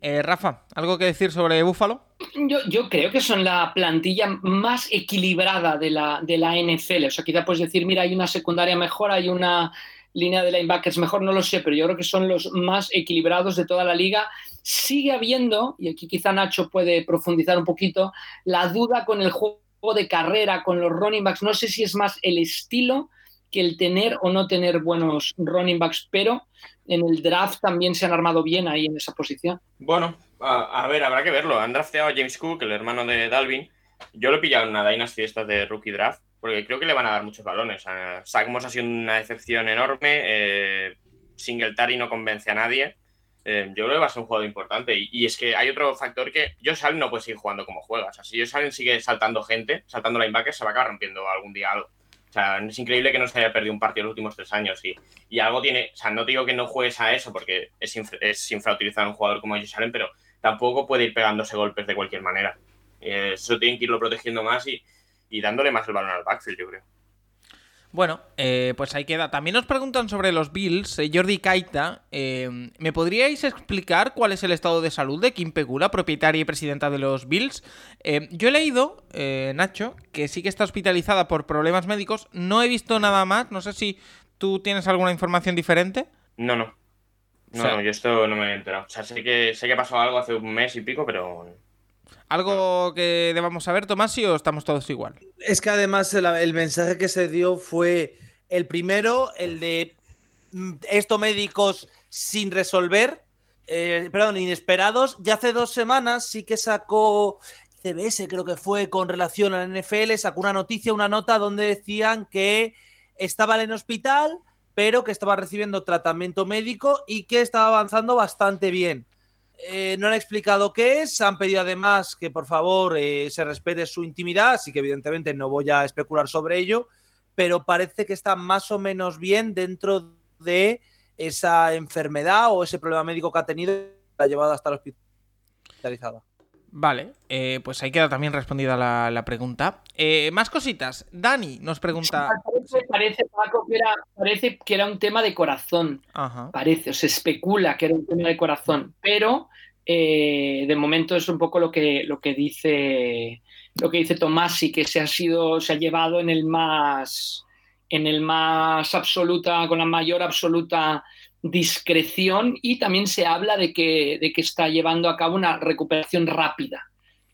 Eh, Rafa, ¿algo que decir sobre Búfalo? Yo, yo creo que son la plantilla más equilibrada de la, de la NFL. O sea, quizá puedes decir, mira, hay una secundaria mejor, hay una línea de linebackers mejor, no lo sé, pero yo creo que son los más equilibrados de toda la liga. Sigue habiendo, y aquí quizá Nacho puede profundizar un poquito, la duda con el juego de carrera, con los running backs. No sé si es más el estilo que el tener o no tener buenos running backs, pero en el draft también se han armado bien ahí en esa posición. Bueno, a, a ver, habrá que verlo. Han drafteado a James Cook, el hermano de Dalvin. Yo lo he pillado en una Dynasty estas de rookie draft, porque creo que le van a dar muchos balones. A Zach Moss ha sido una decepción enorme. Eh, Singletary no convence a nadie. Eh, yo creo que va a ser un jugador importante. Y, y es que hay otro factor que Josh Allen no puede seguir jugando como juega. O sea, si Josh Allen sigue saltando gente, saltando linebackers, se va a acabar rompiendo algún día algo. O sea, es increíble que no se haya perdido un partido en los últimos tres años. Y, y algo tiene. O sea, no te digo que no juegues a eso, porque es, infra- es infrautilizar un jugador como Josh Allen, pero tampoco puede ir pegándose golpes de cualquier manera. Eh, eso tienen que irlo protegiendo más y, y dándole más el balón al backfield, yo creo. Bueno, eh, pues ahí queda. También nos preguntan sobre los Bills. eh, Jordi Kaita, eh, ¿me podríais explicar cuál es el estado de salud de Kim Pegula, propietaria y presidenta de los Bills? Eh, yo he leído, eh, Nacho, que sí que está hospitalizada por problemas médicos. No he visto nada más. No sé si tú tienes alguna información diferente. No, no. No, O sea- no, yo esto no me he enterado. O sea, sé que, sé que pasó algo hace un mes y pico, pero. ¿Algo que debamos saber, Tomás, o estamos todos igual? Es que además el, el mensaje que se dio fue el primero, el de mm, esto médicos sin resolver, eh, perdón, inesperados. Ya hace dos semanas sí que sacó CBS, creo que fue con relación a la NFL, sacó una noticia, una nota donde decían que estaba en hospital, pero que estaba recibiendo tratamiento médico y que estaba avanzando bastante bien. Eh, no han explicado qué es, han pedido además que por favor eh, se respete su intimidad, así que evidentemente no voy a especular sobre ello, pero parece que está más o menos bien dentro de esa enfermedad o ese problema médico que ha tenido la ha llevado hasta la hospitalizada. Vale, eh, pues ahí queda también respondida la, la pregunta. Eh, más cositas. Dani nos pregunta. Parece, parece, Paco, que era, parece que era un tema de corazón. Ajá. Parece, o se especula que era un tema de corazón, pero eh, de momento es un poco lo que, lo que dice lo que dice Tomasi, que se ha sido, se ha llevado en el más en el más absoluta, con la mayor absoluta discreción, y también se habla de que, de que está llevando a cabo una recuperación rápida.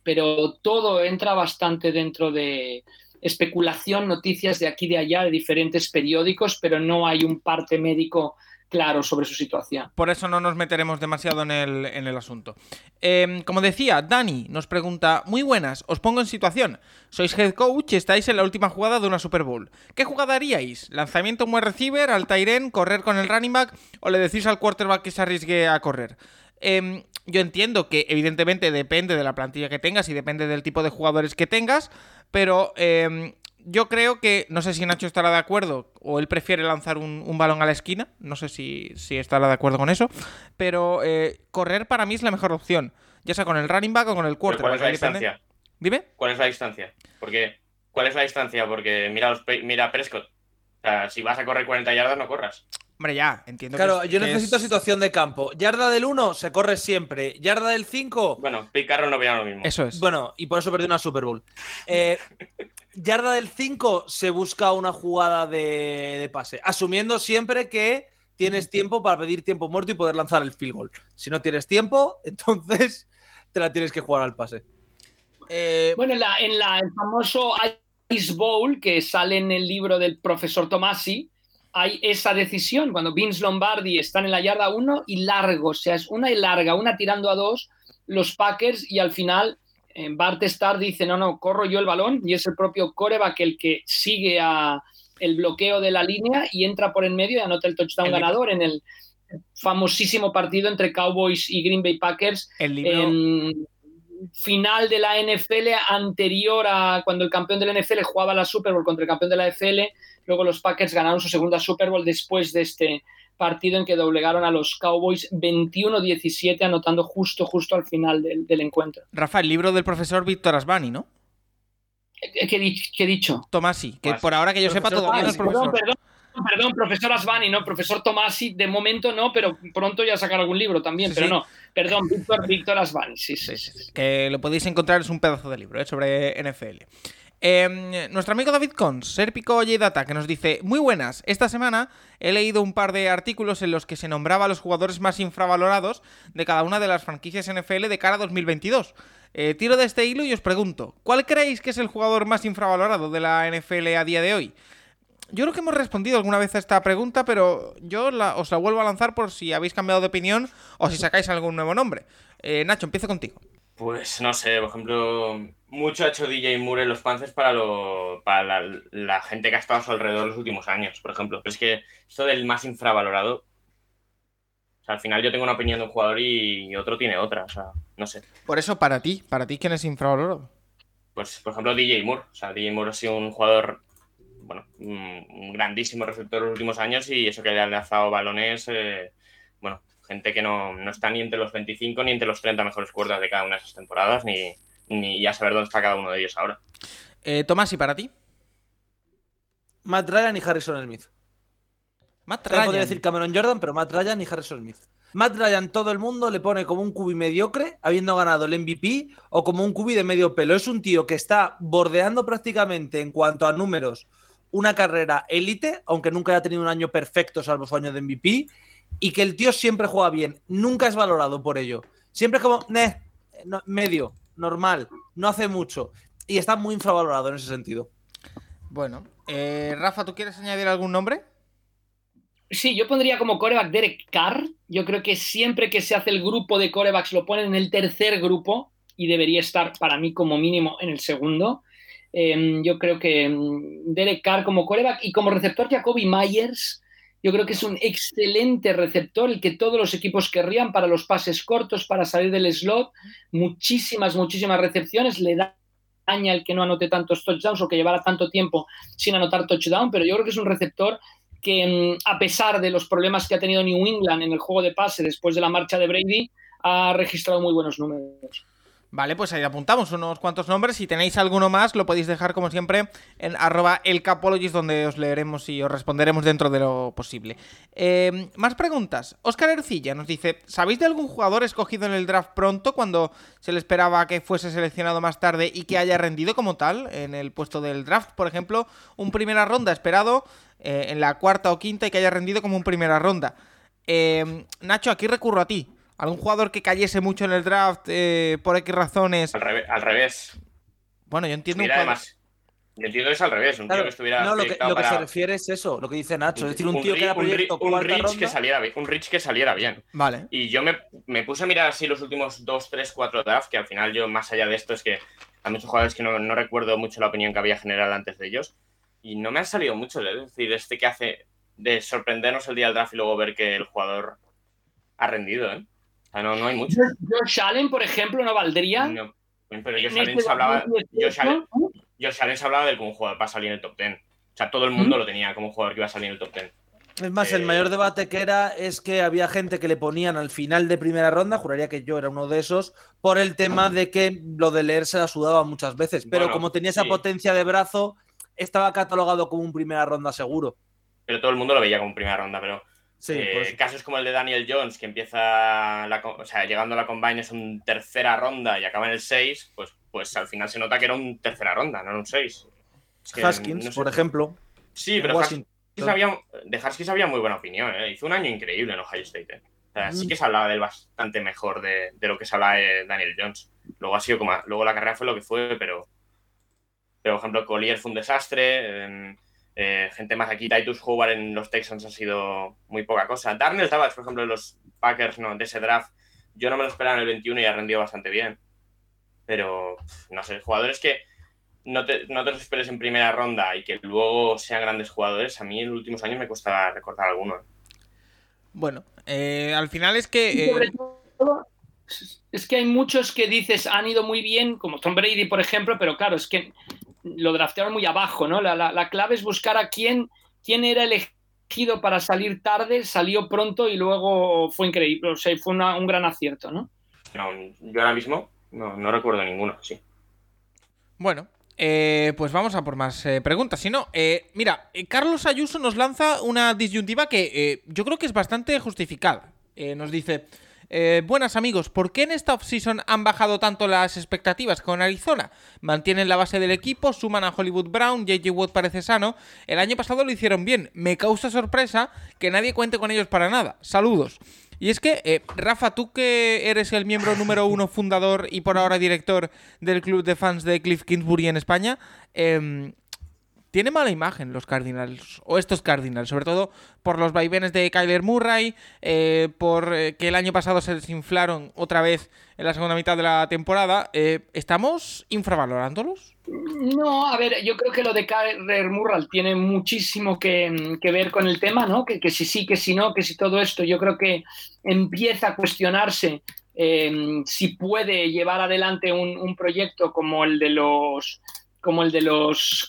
Pero todo entra bastante dentro de, especulación, noticias de aquí y de allá de diferentes periódicos, pero no hay un parte médico claro sobre su situación. Por eso no nos meteremos demasiado en el, en el asunto. Eh, como decía, Dani nos pregunta, muy buenas, os pongo en situación. Sois head coach y estáis en la última jugada de una Super Bowl. ¿Qué jugada haríais? ¿Lanzamiento muy receiver, al Tyren, correr con el running back o le decís al quarterback que se arriesgue a correr? Eh, yo entiendo que evidentemente depende de la plantilla que tengas y depende del tipo de jugadores que tengas, pero eh, yo creo que, no sé si Nacho estará de acuerdo o él prefiere lanzar un, un balón a la esquina, no sé si, si, estará de acuerdo con eso, pero eh, correr para mí es la mejor opción, ya sea con el running back o con el quarterback. ¿Cuál es la distancia? Dime. ¿Cuál es la distancia? Porque, ¿Cuál es la distancia? Porque mira, los, mira Prescott. O sea, si vas a correr 40 yardas, no corras. Hombre, ya, entiendo Claro, que es, yo que necesito es... situación de campo. Yarda del 1 se corre siempre. Yarda del 5. Bueno, Pete Carroll no opina lo mismo. Eso es. Bueno, y por eso perdió una Super Bowl. Eh, yarda del 5 se busca una jugada de, de, pase, asumiendo siempre que tienes tiempo para pedir tiempo muerto y poder lanzar el field goal. Si no tienes tiempo, entonces te la tienes que jugar al pase. Eh, bueno, en, la, en la, el famoso Ice Bowl que sale en el libro del profesor Tomasi, hay esa decisión cuando Vince Lombardi están en la yarda 1 y largo, o sea, es una y larga, una tirando a dos, los Packers y al final eh, Bart Starr dice, no, no, corro yo el balón y es el propio coreback el que sigue a el bloqueo de la línea y entra por en medio y anota el touchdown El ganador en el famosísimo partido entre Cowboys y Green Bay Packers El libro. en final de la NFL anterior a cuando el campeón de la NFL jugaba la Super Bowl contra el campeón de la FL, luego los Packers ganaron su segunda Super Bowl después de este partido en que doblegaron a los Cowboys 21-17 anotando justo justo al final del, del encuentro. Rafa, el libro del profesor Víctor Asbani, ¿no? ¿Qué, qué he dicho- qué he dicho? Tomasi, que Tomasi. por ahora que yo sepa todavía no es profesor. Perdón, perdón, perdón, profesor Asbani, no, profesor Tomasi, de momento no, pero pronto ya sacar algún libro también, Sí, pero sí. no, perdón, Víctor, Víctor Asbani, sí, sí, Sí, sí, sí. sí. Que lo podéis encontrar, es un pedazo de libro ¿eh? sobre NFL. Eh, nuestro amigo David Cons, Serpico Data, que nos dice: Muy buenas, esta semana he leído un par de artículos en los que se nombraba a los jugadores más infravalorados de cada una de las franquicias NFL de cara a 2022. Eh, tiro de este hilo y os pregunto: ¿Cuál creéis que es el jugador más infravalorado de la NFL a día de hoy? Yo creo que hemos respondido alguna vez a esta pregunta, pero yo la- os la vuelvo a lanzar por si habéis cambiado de opinión o si sacáis algún nuevo nombre. Eh, Nacho, empiezo contigo. Pues no sé, por ejemplo, mucho ha hecho DJ Moore en los Panthers para, lo, para la, la gente que ha estado a su alrededor los últimos años, por ejemplo. Pero es que esto del más infravalorado, o sea, al final yo tengo una opinión de un jugador y, y otro tiene otra, o sea, no sé. Por eso, para ti, para ti, ¿quién es infravalorado? Pues, por ejemplo, DJ Moore. O sea, DJ Moore ha sido un jugador, bueno, un un grandísimo receptor en los últimos años y eso que le ha lanzado balones, eh, gente que no, no está ni entre los 25 ni entre los 30 mejores cuerdas de cada una de esas temporadas, ni, ni ya saber dónde está cada uno de ellos ahora. Eh, Tomás, ¿y para ti? Matt Ryan y Harrison Smith. Matt Ryan. podría decir Cameron Jordan, pero Matt Ryan y Harrison Smith. Matt Ryan todo el mundo le pone como un cubi mediocre, habiendo ganado el MVP, o como un cubi de medio pelo. Es un tío que está bordeando prácticamente en cuanto a números una carrera élite, aunque nunca haya tenido un año perfecto salvo su año de MVP, y que el tío siempre juega bien, nunca es valorado por ello. Siempre es como, "Neh, no- medio, normal, no hace mucho. Y está muy infravalorado en ese sentido. Bueno, eh, Rafa, ¿tú quieres añadir algún nombre? Sí, yo pondría como coreback Derek Carr. Yo creo que siempre que se hace el grupo de corebacks lo ponen en el tercer grupo y debería estar para mí como mínimo en el segundo. Eh, yo creo que mm, Derek Carr como coreback y como receptor Jacoby Myers, yo creo que es un excelente receptor, el que todos los equipos querrían para los pases cortos, para salir del slot. Muchísimas, muchísimas recepciones. Le da daña el que no anote tantos touchdowns o que llevara tanto tiempo sin anotar touchdown, pero yo creo que es un receptor que mm, a pesar de los problemas que ha tenido New England en el juego de pase después de la marcha de Brady, ha registrado muy buenos números. Vale, pues ahí apuntamos unos cuantos nombres. Si tenéis alguno más, lo podéis dejar como siempre en arroba elcapologist, donde os leeremos y os responderemos dentro de lo posible. Eh, más preguntas. Oscar Ercilla nos dice: ¿Sabéis de algún jugador escogido en el draft pronto cuando se le esperaba que fuese seleccionado más tarde y que haya rendido como tal en el puesto del draft? Por ejemplo, un primera ronda esperado eh, en la cuarta o quinta y que haya rendido como un primera ronda. Eh, Nacho, aquí recurro a ti. ¿Algún jugador que cayese mucho en el draft eh, por X razones? Al, revés. Al revés. Bueno, yo entiendo un Mira, además, yo entiendo que es al revés. Un Claro, tío que estuviera. no, lo que, proyectado lo que se refiere es eso, lo que dice Nacho. Es decir, un un tío que era un proyecto un cuarta Rich que saliera bien. Un Rich que saliera bien. Vale. Y yo me, me puse a mirar así los últimos 2, 3, 4 drafts, que al final yo, más allá de esto, es que hay muchos jugadores que no, no recuerdo mucho la opinión que había generado antes de ellos. Y no me han salido mucho, es decir, este que hace de sorprendernos el día del draft y luego ver que el jugador ha rendido, ¿eh? O sea, no, no hay mucho. Josh Allen, por ejemplo, no valdría. No, pero Josh Allen este se hablaba, 2018, Josh Allen, Josh Allen se hablaba de como un jugador para salir en el top 10. O sea, todo el mundo lo tenía como un jugador que iba a salir en el top 10. Es más, el Eh, mayor debate que era es que había gente que le ponían al final de primera ronda, juraría que yo era uno de esos, por el tema de que lo de leer se la sudaba muchas veces. Pero Bueno, como tenía esa sí. potencia de brazo, estaba catalogado como un primera ronda seguro. Pero todo el mundo lo veía como primera ronda, pero Sí, Eh, por eso. casos como el de Daniel Jones, que empieza, la co- o sea, llegando a la combine es un tercera ronda y acaba en el 6, pues, pues al final se nota que era un tercera ronda, no era un 6. Es que, Haskins, no sé. por ejemplo. Sí, pero. Haskins había, de Haskins había muy buena opinión, ¿eh? hizo un año increíble en Ohio State. ¿eh? O sea, sí que se hablaba de él bastante mejor de, de lo que se hablaba de Daniel Jones. Luego ha sido como, luego la carrera fue lo que fue, pero, pero por ejemplo, Collier fue un desastre. Eh, gente más aquí, Titus Howard en los Texans ha sido muy poca cosa. Darnell Savage, por ejemplo, en los Packers, no, de ese draft, yo no me lo esperaba en el 21 y ha rendido bastante bien. Pero, no sé, jugadores que no te, no te los esperes en primera ronda y que luego sean grandes jugadores, a mí en los últimos años me cuesta recordar alguno. Bueno, eh, al final es que... Eh, sobre todo, es que hay muchos que dices han ido muy bien, como Tom Brady, por ejemplo, pero claro, es que lo draftearon muy abajo, ¿no? La, la- la clave es buscar a quién, quién era elegido para salir tarde, salió pronto y luego fue increíble, o sea, fue una- un gran acierto, ¿no? No, yo ahora mismo no, no recuerdo ninguno, sí. Bueno, eh, pues vamos a por más eh, preguntas. Si no, eh, mira, eh, Carlos Ayuso nos lanza una disyuntiva que eh, yo creo que es bastante justificada. Eh, nos dice, eh, buenas amigos, ¿por qué en esta offseason han bajado tanto las expectativas con Arizona? Mantienen la base del equipo, suman a Hollywood Brown, JJ Watt parece sano. El año pasado lo hicieron bien. Me causa sorpresa que nadie cuente con ellos para nada. Saludos. Y es que, eh, Rafa, tú que eres el miembro número uno, fundador y por ahora director del club de fans de Cliff Kingsbury en España, em, tiene mala imagen los Cardinals, o estos Cardinals, sobre todo por los vaivenes de Kyler Murray, eh, por eh, que el año pasado se desinflaron otra vez en la segunda mitad de la temporada. Eh, ¿Estamos infravalorándolos? No, a ver, yo creo que lo de Kyler Murray tiene muchísimo que, ver con el tema, ¿no? Que, si sí, que si no, que si todo esto, yo creo que empieza a cuestionarse eh, si puede llevar adelante un, proyecto como el de los como el de los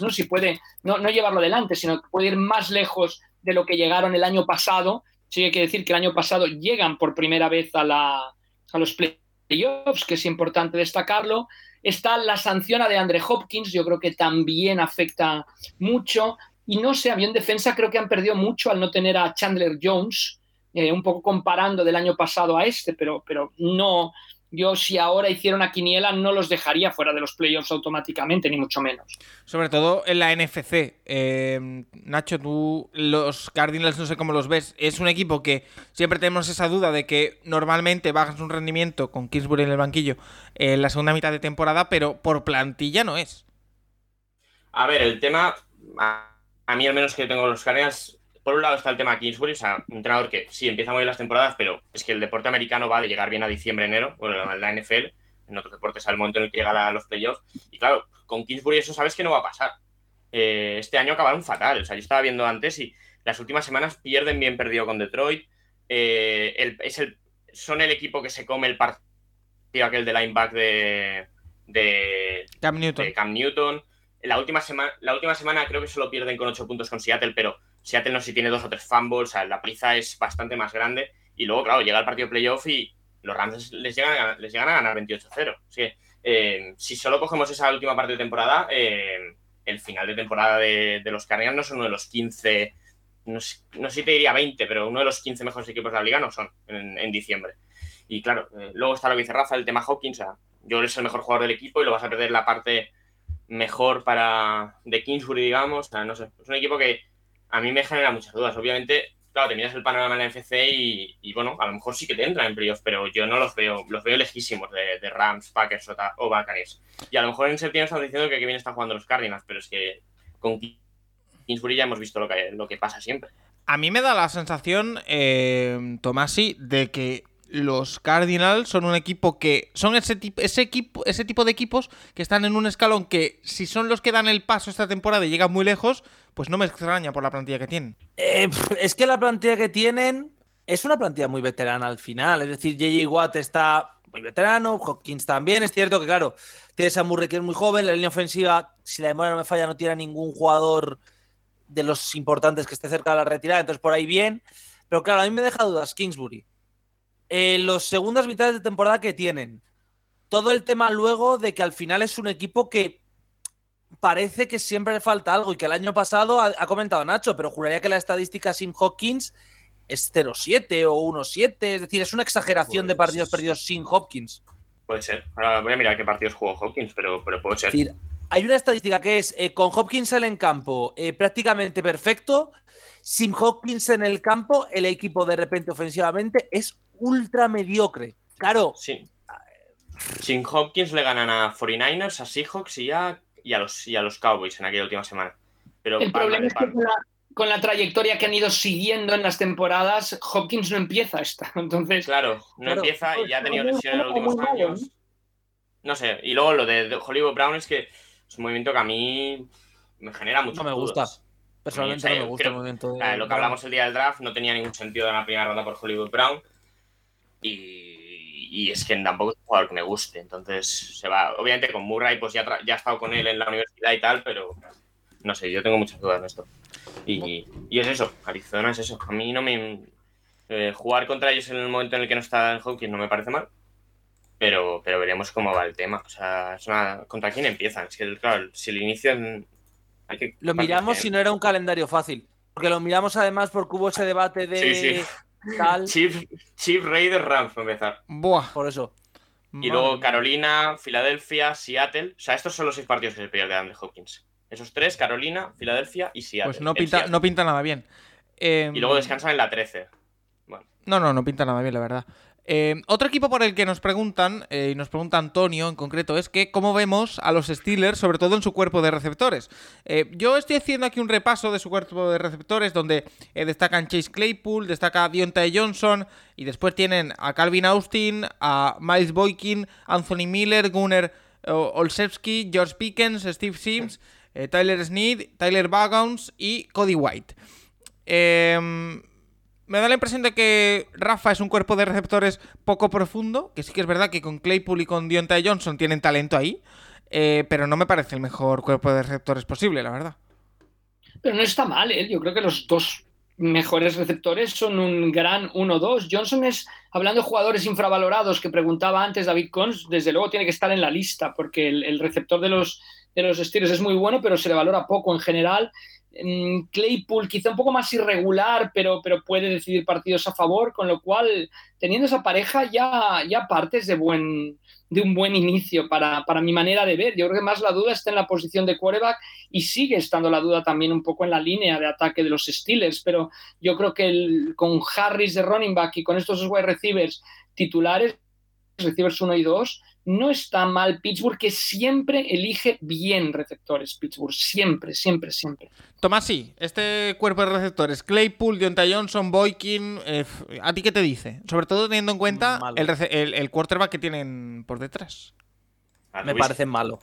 ¿no? Si puede no, no llevarlo adelante, sino que puede ir más lejos de lo que llegaron el año pasado. Sí hay que decir que el año pasado llegan por primera vez a, la, a los playoffs, que es importante destacarlo. Está la sanción de Andre Hopkins, yo creo que también afecta mucho. Y no sé, había en defensa creo que han perdido mucho al no tener a Chandler Jones, eh, un poco comparando del año pasado a este, pero, pero no, yo si ahora hiciera una quiniela no los dejaría fuera de los playoffs automáticamente, ni mucho menos. Sobre todo en la NFC. Eh, Nacho, tú los Cardinals no sé cómo los ves. Es un equipo que siempre tenemos esa duda de que normalmente bajas un rendimiento con Kingsbury en el banquillo en la segunda mitad de temporada, pero por plantilla no es. A ver, el tema, a, a mí al menos que yo tengo los Cardinals, por un lado está el tema Kingsbury, o sea, un entrenador que sí empieza muy bien las temporadas, pero es que el deporte americano va de llegar bien a diciembre, enero, bueno, en la NFL, en otros deportes al momento en el que llega a los playoffs, y claro, con Kingsbury eso sabes que no va a pasar. Eh, este año acabaron fatal, o sea, yo estaba viendo antes y las últimas semanas pierden bien perdido con Detroit, eh, el- es el, son el equipo que se come el partido aquel de lineback de, de, Cam Newton. de Cam Newton. La última, semana, la última semana creo que solo pierden con 8 puntos con Seattle, pero Seattle no si tiene dos o tres fumbles, o sea, la prisa es bastante más grande. Y luego, claro, llega el partido playoff y los Rams les llegan a les llegan a ganar 28-0. Así que, eh, si solo cogemos esa última parte de temporada, eh, el final de temporada de, los Cardinals no son uno de los 15, no sé, no sé si te diría 20, pero uno de los 15 mejores equipos de la liga no son en, diciembre. Y claro, eh, luego está lo que dice el tema Hawkins. O sea, yo es el mejor jugador del equipo y lo vas a perder la parte mejor para de Kingsbury, digamos. O sea, no sé, es un equipo que a mí me genera muchas dudas. Obviamente, claro, te miras el panorama en la NFC y, bueno, a lo mejor sí que te entran en playoff, pero yo no los veo, los veo lejísimos de, de Rams, Packers o, Buccaneers. Y a lo mejor en septiembre están diciendo que bien están jugando los Cardinals, pero es que con Kingsbury ya hemos visto lo que, lo que pasa siempre. A mí me da la sensación, eh, Tomasi, de que los Cardinals son un equipo que son ese tipo, ese equipo, ese tipo de equipos que están en un escalón que si son los que dan el paso esta temporada y llegan muy lejos, pues no me extraña por la plantilla que tienen. Eh, es que la plantilla que tienen es una plantilla muy veterana al final. Es decir, JJ Watt está muy veterano, Hopkins también. Es cierto que, claro, tienes a Murray que es muy joven. La línea ofensiva, si la memoria no me falla, no tiene a ningún jugador de los importantes que esté cerca de la retirada. Entonces, por ahí bien. Pero claro, a mí me deja dudas Kingsbury. Eh, los segundas mitades de temporada que tienen. Todo el tema luego de que al final es un equipo que parece que siempre le falta algo y que el año pasado ha, ha comentado Nacho, pero juraría que la estadística sin Hopkins es 0-7 o 1-7, es decir, es una exageración de Pues- partidos perdidos sin Hopkins. Puede ser. Ahora voy a mirar qué partidos jugó Hawkins, pero, pero puede ser. Es decir, hay una estadística que es eh, con Hopkins en el campo eh, prácticamente perfecto, sin Hopkins en el campo el equipo de repente ofensivamente es ultra mediocre. Claro, Sí. Sin Hopkins le ganan a 49ers, a Seahawks y a, y a, los, y a los Cowboys en aquella última semana. Pero El problema es que con la, con la trayectoria que han ido siguiendo en las temporadas, Hopkins no empieza esta. Entonces, Claro, no Claro. empieza y ya ha tenido Muy lesiones en los malo, últimos años. No sé, y luego lo de Hollywood Brown es que es un movimiento que a mí me genera mucho. No me gusta. Personalmente no me gusta creo- el movimiento de. Lo que hablamos el día del draft no tenía ningún sentido en la primera ronda por Hollywood Brown. Y, y es que tampoco es un jugador que me guste. Entonces se va. Obviamente con Murray, pues ya, ya he estado con él en la universidad y tal, pero no sé, yo tengo muchas dudas en esto. Y, y es eso, Arizona es eso. A mí no me. eh, jugar contra ellos en el momento en el que no está en Hawkins no me parece mal. Pero, pero veremos cómo va el tema. O sea, es una- ¿contra quién empiezan? Es que, claro, si el inicio. en- Hay que Lo miramos si no era un calendario fácil. Porque lo miramos además porque hubo ese debate de Sí, sí. Tal. Chief, Chief Raiders Rams, para empezar. Buah. Por eso. Y madre luego. Carolina, Filadelfia, Seattle. O sea, estos son los seis partidos que se pierden de Hopkins. Esos tres, Carolina, Filadelfia y Seattle. Pues no pinta, Seattle. no pinta nada bien. Eh, Y luego descansan en la 13. No, no, no pinta nada bien, la verdad. Eh, otro equipo por el que nos preguntan, eh, y nos pregunta Antonio en concreto, es que cómo vemos a los Steelers, sobre todo en su cuerpo de receptores. Eh, yo estoy haciendo aquí un repaso de su cuerpo de receptores, donde eh, destacan Chase Claypool, destaca Deontay Johnson, y después tienen a Calvin Austin, a Miles Boykin, Anthony Miller, Gunnar Olszewski, George Pickens, Steve Sims, Tyler Snead, Tyler Bagons y Cody White. Eh, me da la impresión de que Rafa es un cuerpo de receptores poco profundo, que sí que es verdad que con Claypool y con Deontay Johnson tienen talento ahí, eh, pero no me parece el mejor cuerpo de receptores posible, la verdad. Pero no está mal, ¿eh? Yo creo que los dos mejores receptores son un gran 1-2. Johnson es, hablando de jugadores infravalorados que preguntaba antes David Cons, desde luego tiene que estar en la lista, porque el, el receptor de los, de los Steelers es muy bueno, pero se le valora poco en general. Claypool quizá un poco más irregular, pero, pero puede decidir partidos a favor, con lo cual, teniendo esa pareja, ya, ya partes de, buen, de un buen inicio para, para mi manera de ver. Yo creo que más la duda está en la posición de quarterback y sigue estando la duda también un poco en la línea de ataque de los Steelers, pero yo creo que el, con Harris de running back y con estos dos wide receivers titulares, receivers 1 y 2, no está mal Pittsburgh, que siempre elige bien receptores, Pittsburgh, siempre, siempre, siempre. Tomás, sí, este cuerpo de receptores, Claypool, Deontay Johnson, Boykin, eh, f- ¿a ti qué te dice? Sobre todo teniendo en cuenta el, el- el quarterback que tienen por detrás. A Me parece malo.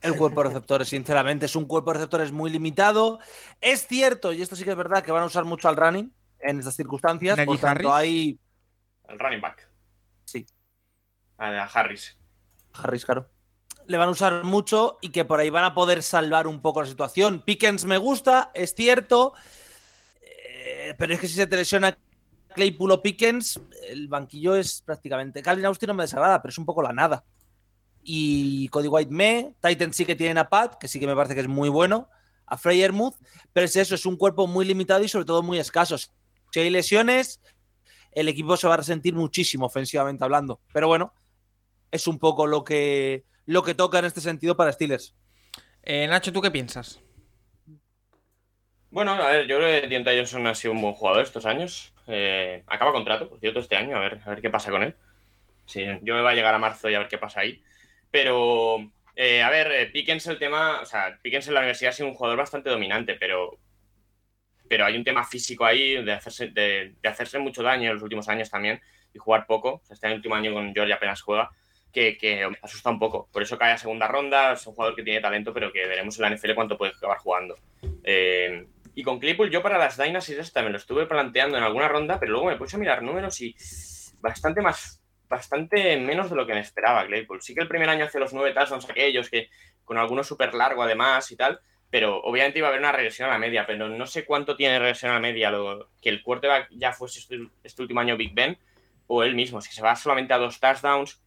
El cuerpo de receptores, sinceramente, es un cuerpo de receptores muy limitado. Es cierto, y esto sí que es verdad, que van a usar mucho al running en estas circunstancias. Por tanto, hay. El running back. A a Harris. Harris, claro. Le van a usar mucho y que por ahí van a poder salvar un poco la situación. Pickens me gusta, es cierto. eh, pero es que si se te lesiona Claypool o Pickens, el banquillo es prácticamente. Calvin Austin no me desagrada, pero es un poco la nada. Y Cody White me. Titans sí que tienen a Pat, que sí que me parece que es muy bueno. A Freyermuth. Pero es eso, es un cuerpo muy limitado y sobre todo muy escaso. Si hay lesiones, el equipo se va a resentir muchísimo ofensivamente hablando. Pero bueno, es un poco lo que, lo que toca en este sentido para Steelers. Eh, Nacho, ¿tú qué piensas? Bueno, a ver, yo creo que Deontay Johnson ha sido un buen jugador estos años. Eh, acaba contrato, por cierto, este año, a ver, a ver qué pasa con él. Sí, yo me va a llegar a marzo y a ver qué pasa ahí. Pero, eh, a ver, eh, Pickens el tema, o sea, Pickens en la universidad ha sido un jugador bastante dominante, pero, pero hay un tema físico ahí de hacerse, de, de hacerse mucho daño en los últimos años también y jugar poco. O sea, este último año con Georgia apenas juega, que, que asusta un poco. Por eso cae a segunda ronda, es un jugador que tiene talento, pero que veremos en la NFL cuánto puede acabar jugando. Eh, y con Claypool yo para las Dynasties esta me lo estuve planteando en alguna ronda, pero luego me puse a mirar números y bastante más bastante menos de lo que me esperaba Claypool. Sí que el primer año hace los nueve touchdowns aquellos que con algunos súper largo además y tal, pero obviamente iba a haber una regresión a la media, pero no sé cuánto tiene regresión a la media lo, que el quarterback ya fuese este, este último año Big Ben o él mismo, si se va solamente a dos touchdowns,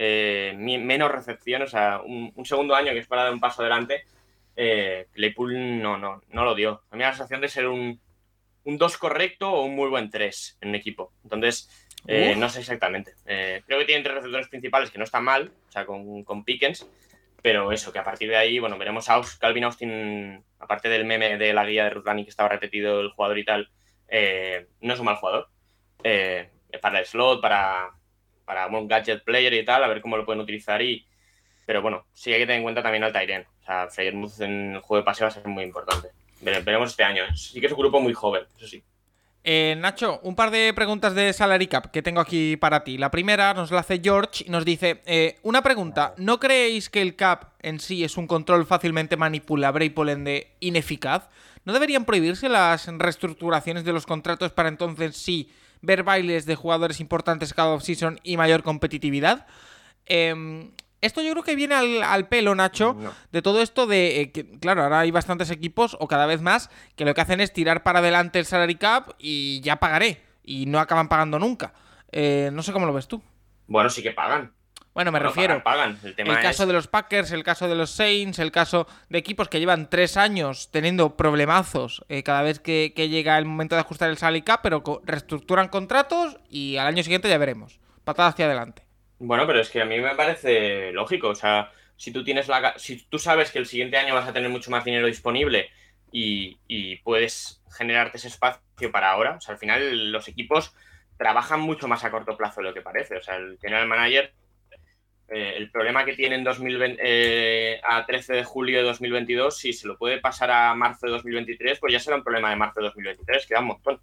eh, menos recepción, o sea, un, un segundo año que es para dar un paso adelante, eh, Claypool no, no, no lo dio. A mí me da la sensación de ser un, un 2 correcto o un muy buen 3 en un equipo. Entonces, eh, no sé exactamente. Eh, creo que tienen tres receptores principales que no están mal, o sea, con, con Pickens, pero eso, que a partir de ahí, bueno, veremos a Calvin Austin, aparte del meme de la guía de Ruth Running que estaba repetido el jugador y tal, no es un mal jugador. Para el slot, para, para un gadget player y tal, a ver cómo lo pueden utilizar y, pero bueno, sí hay que tener en cuenta también al Tyren. O sea, Freyermuth en el juego de pase va a ser muy importante. Vere- Veremos este año. ¿eh? Sí que es un grupo muy joven, eso sí. Eh, Nacho, un par de preguntas de Salary Cap que tengo aquí para ti. La primera nos la hace George y nos dice: eh, Una pregunta, ¿no creéis que el Cap en sí es un control fácilmente manipulable y por ende ineficaz? ¿No deberían prohibirse las reestructuraciones de los contratos para entonces sí ver bailes de jugadores importantes cada off-season y mayor competitividad? Em, esto yo creo que viene al, al pelo, Nacho, No. de todo esto de eh, que, claro, ahora hay bastantes equipos, o cada vez más, que lo que hacen es tirar para adelante el salary cap y ya pagaré. Y no acaban pagando nunca. Eh, no sé cómo lo ves tú. Bueno, sí que pagan. Bueno, me Bueno, refiero. Pagan, pagan. El tema El caso de los Packers, el caso de los Saints, el caso de equipos que llevan tres años teniendo problemazos eh, cada vez que, que llega el momento de ajustar el salary cap, pero reestructuran contratos y al año siguiente ya veremos. Patada hacia adelante. Bueno, pero es que a mí me parece lógico. O sea, si tú tienes la, si tú sabes que el siguiente año vas a tener mucho más dinero disponible y, y puedes generarte ese espacio para ahora, o sea, al final los equipos trabajan mucho más a corto plazo de lo que parece. O sea, el general manager, eh, el problema que tiene en 2020, eh, a 13 de julio de 2022, si se lo puede pasar a marzo de 2023, pues ya será un problema de marzo de 2023, queda un montón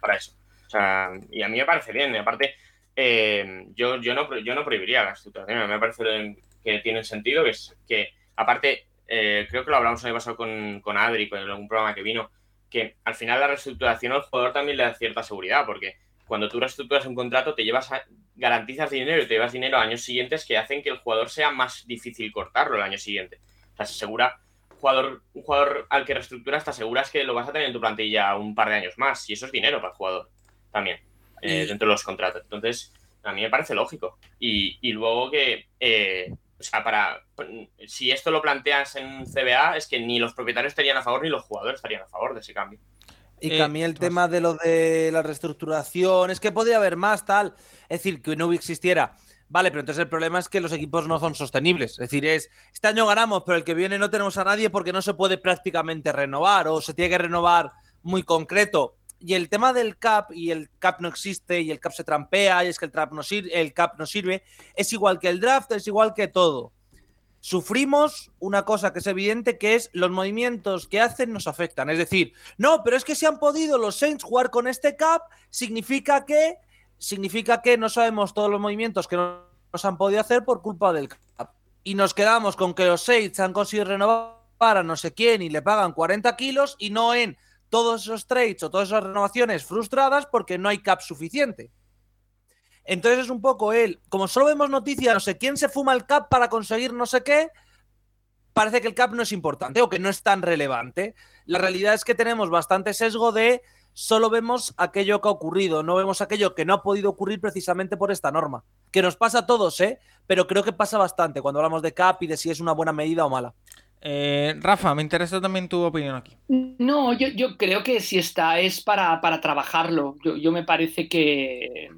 para, eso. O sea, y a mí me parece bien. Y aparte, eh, yo, yo, no, yo no prohibiría las situaciones. Me parece que tienen sentido, que es que, aparte, creo que lo hablamos el pasado con, con Adri, con algún programa que vino, que al final la reestructuración al jugador también le da cierta seguridad, porque cuando tú reestructuras un contrato te llevas a- garantizas dinero y te llevas dinero a años siguientes que hacen que el jugador sea más difícil cortarlo el año siguiente. O sea, se asegura un jugador, un jugador al que reestructuras te aseguras que lo vas a tener en tu plantilla un par de años más y eso es dinero para el jugador también eh, dentro de los contratos. Entonces, a mí me parece lógico. Y, y luego que, eh, o sea, para si esto lo planteas en CBA, es que ni los propietarios estarían a favor ni los jugadores estarían a favor de ese cambio. Y Eh, que a mí el tema de lo de la reestructuración, es que podría haber más, tal. Es decir, que no existiera. Vale, pero entonces el problema es que los equipos no son sostenibles. Es decir, es, este año ganamos, pero el que viene no tenemos a nadie porque no se puede prácticamente renovar o se tiene que renovar muy concreto. Y el tema del cap, y el cap no existe, y el cap se trampea, y es que el, trap no sir- el cap no sirve, es igual que el draft, es igual que todo. Sufrimos una cosa que es evidente, que es los movimientos que hacen nos afectan. Es decir, no, pero es que si han podido los Saints jugar con este cap, significa que significa que no sabemos todos los movimientos que no- nos han podido hacer por culpa del cap. Y nos quedamos con que los Saints han conseguido renovar a no sé quién y le pagan 40 kilos y no en todos esos trades o todas esas renovaciones frustradas porque no hay cap suficiente. Entonces es un poco él, como solo vemos noticias, no sé quién se fuma el cap para conseguir no sé qué, parece que el cap no es importante o que no es tan relevante. La realidad es que tenemos bastante sesgo de solo vemos aquello que ha ocurrido, no vemos aquello que no ha podido ocurrir precisamente por esta norma. Que nos pasa a todos, ¿eh? Pero creo que pasa bastante cuando hablamos de cap y de si es una buena medida o mala. Eh, Rafa, me interesa también tu opinión aquí. No, yo, yo creo que si está es para, para trabajarlo. Yo, yo me parece que,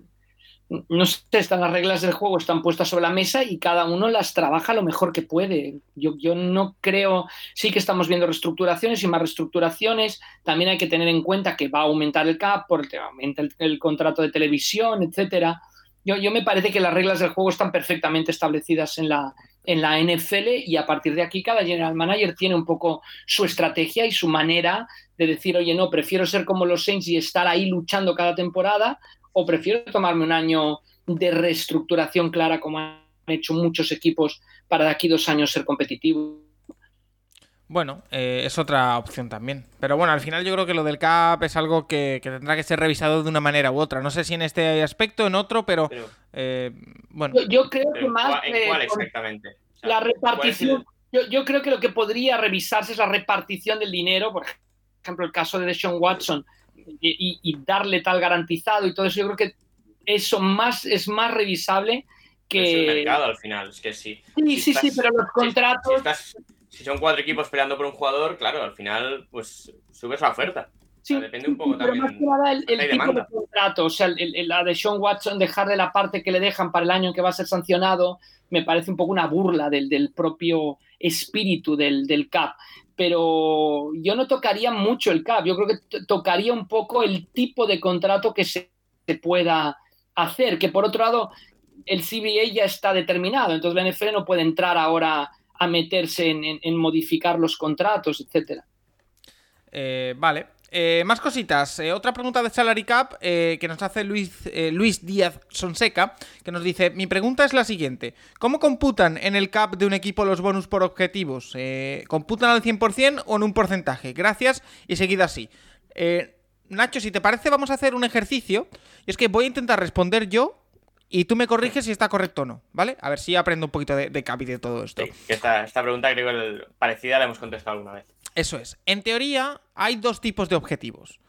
no sé, están las reglas del juego, están puestas sobre la mesa y cada uno las trabaja lo mejor que puede. Yo, yo no creo, sí que estamos viendo reestructuraciones y más reestructuraciones. También hay que tener en cuenta que va a aumentar el cap porque aumenta el, contrato de televisión, etcétera. Yo, yo me parece que las reglas del juego están perfectamente establecidas en la, en la NFL y a partir de aquí cada general manager tiene un poco su estrategia y su manera de decir, oye, no, prefiero ser como los Saints y estar ahí luchando cada temporada o prefiero tomarme un año de reestructuración clara como han hecho muchos equipos para de aquí dos años ser competitivos. Bueno, eh, es otra opción también. Pero bueno, al final yo creo que lo del CAP es algo que, que tendrá que ser revisado de una manera u otra. No sé si en este aspecto, en otro, pero Pero, eh, bueno. Yo, yo creo pero que ¿en más ¿En eh, cuál exactamente? O sea, la ¿cuál es el- repartición, yo, yo creo que lo que podría revisarse es la repartición del dinero, por ejemplo, el caso de Deshaun Watson, y, darle tal garantizado y todo eso, yo creo que eso más es más revisable Es el que... mercado al final, es que sí. Sí, sí, sí, estás- pero los contratos... Si, estás- si son cuatro equipos peleando por un jugador, claro, al final, pues subes la oferta. Sí, sea, depende un poco pero también. más que nada el, el tipo de contrato, o sea, el, el- la de Sean Watson, dejarle la parte que le dejan para el año en que va a ser sancionado, me parece un poco una burla del, del propio espíritu del, del CAP. Pero yo no tocaría mucho el CAP, yo creo que to- tocaría un poco el tipo de contrato que se, pueda hacer, que por otro lado, el CBA ya está determinado, entonces la NFL no puede entrar ahora a meterse en modificar los contratos, etcétera. Eh, vale. Eh, más cositas. Eh, otra pregunta de Salary Cap eh, que nos hace Luis, eh, Luis Díaz Sonseca, que nos dice, mi pregunta es la siguiente. ¿Cómo computan en el cap de un equipo los bonus por objetivos? Eh, ¿Computan al 100% o en un porcentaje? Gracias y seguid así. Nacho, si te parece, vamos a hacer un ejercicio. Y es que voy a intentar responder yo y tú me corriges si está correcto o no, ¿vale? A ver si aprendo un poquito de, de cap y de todo esto. Esta, pregunta creo que parecida la hemos contestado alguna vez. Eso es. En teoría, hay dos tipos de objetivos.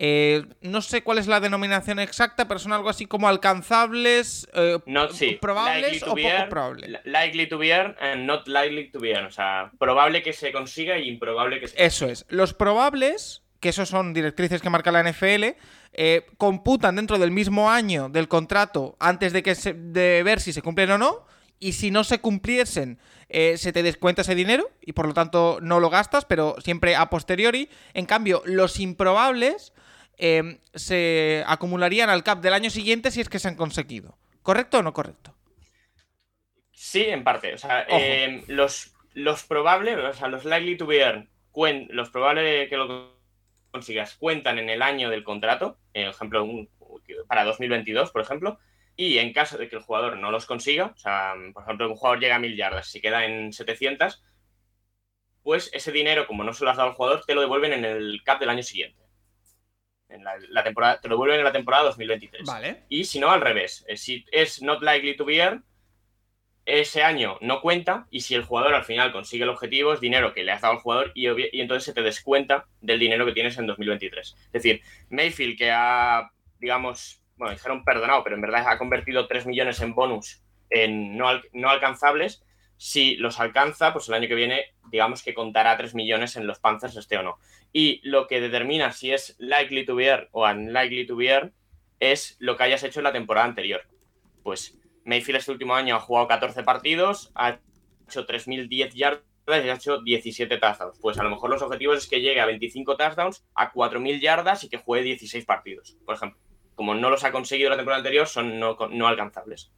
Eh, no sé cuál es la denominación exacta, pero son algo así como alcanzables, eh, Not, sí. likely probables o poco probables. li- Likely to be earned and not likely to be earned. O sea, probable que se consiga y improbable que se Eso es. Los probables, que esos son directrices que marca la NFL, eh, computan dentro del mismo año del contrato antes de, que se- de ver si se cumplen o no. Y si no se cumpliesen, eh, se te descuenta ese dinero y por lo tanto no lo gastas, pero siempre a posteriori. En cambio, los improbables eh, se acumularían al cap del año siguiente si es que se han conseguido. ¿Correcto o no correcto? Sí, en parte. O sea, eh, los, los probables, o sea, los likely to be earned, cuen- los probables que lo consigas cuentan en el año del contrato, por ejemplo, un- para 2022, por ejemplo, y en caso de que el jugador no los consiga, o sea, por ejemplo, un jugador llega a mil yardas, si queda en 700, pues ese dinero, como no se lo has dado al jugador, te lo devuelven en el cap del año siguiente. En la, la temporada, te lo devuelven en la temporada 2023. Vale. Y si no, al revés. Eh, Si es not likely to be earned, ese año no cuenta y si el jugador al final consigue el objetivo es dinero que le has dado al jugador y entonces se te descuenta del dinero que tienes en 2023. Es decir, Mayfield que ha, digamos, bueno, dijeron perdonado, pero en verdad ha convertido 3 millones en bonus en no, al- no alcanzables. Si los alcanza, pues el año que viene, digamos que contará 3 millones en los Panthers, este o no. Y lo que determina si es likely to be o unlikely to be es lo que hayas hecho en la temporada anterior. Pues Mayfield este último año ha jugado 14 partidos, ha hecho 3.010 yardas y ha hecho 17 touchdowns. Pues a lo mejor los objetivos es que llegue a 25 touchdowns, a 4.000 yardas y que juegue 16 partidos, por ejemplo. Como no los ha conseguido la temporada anterior, son no, no alcanzables.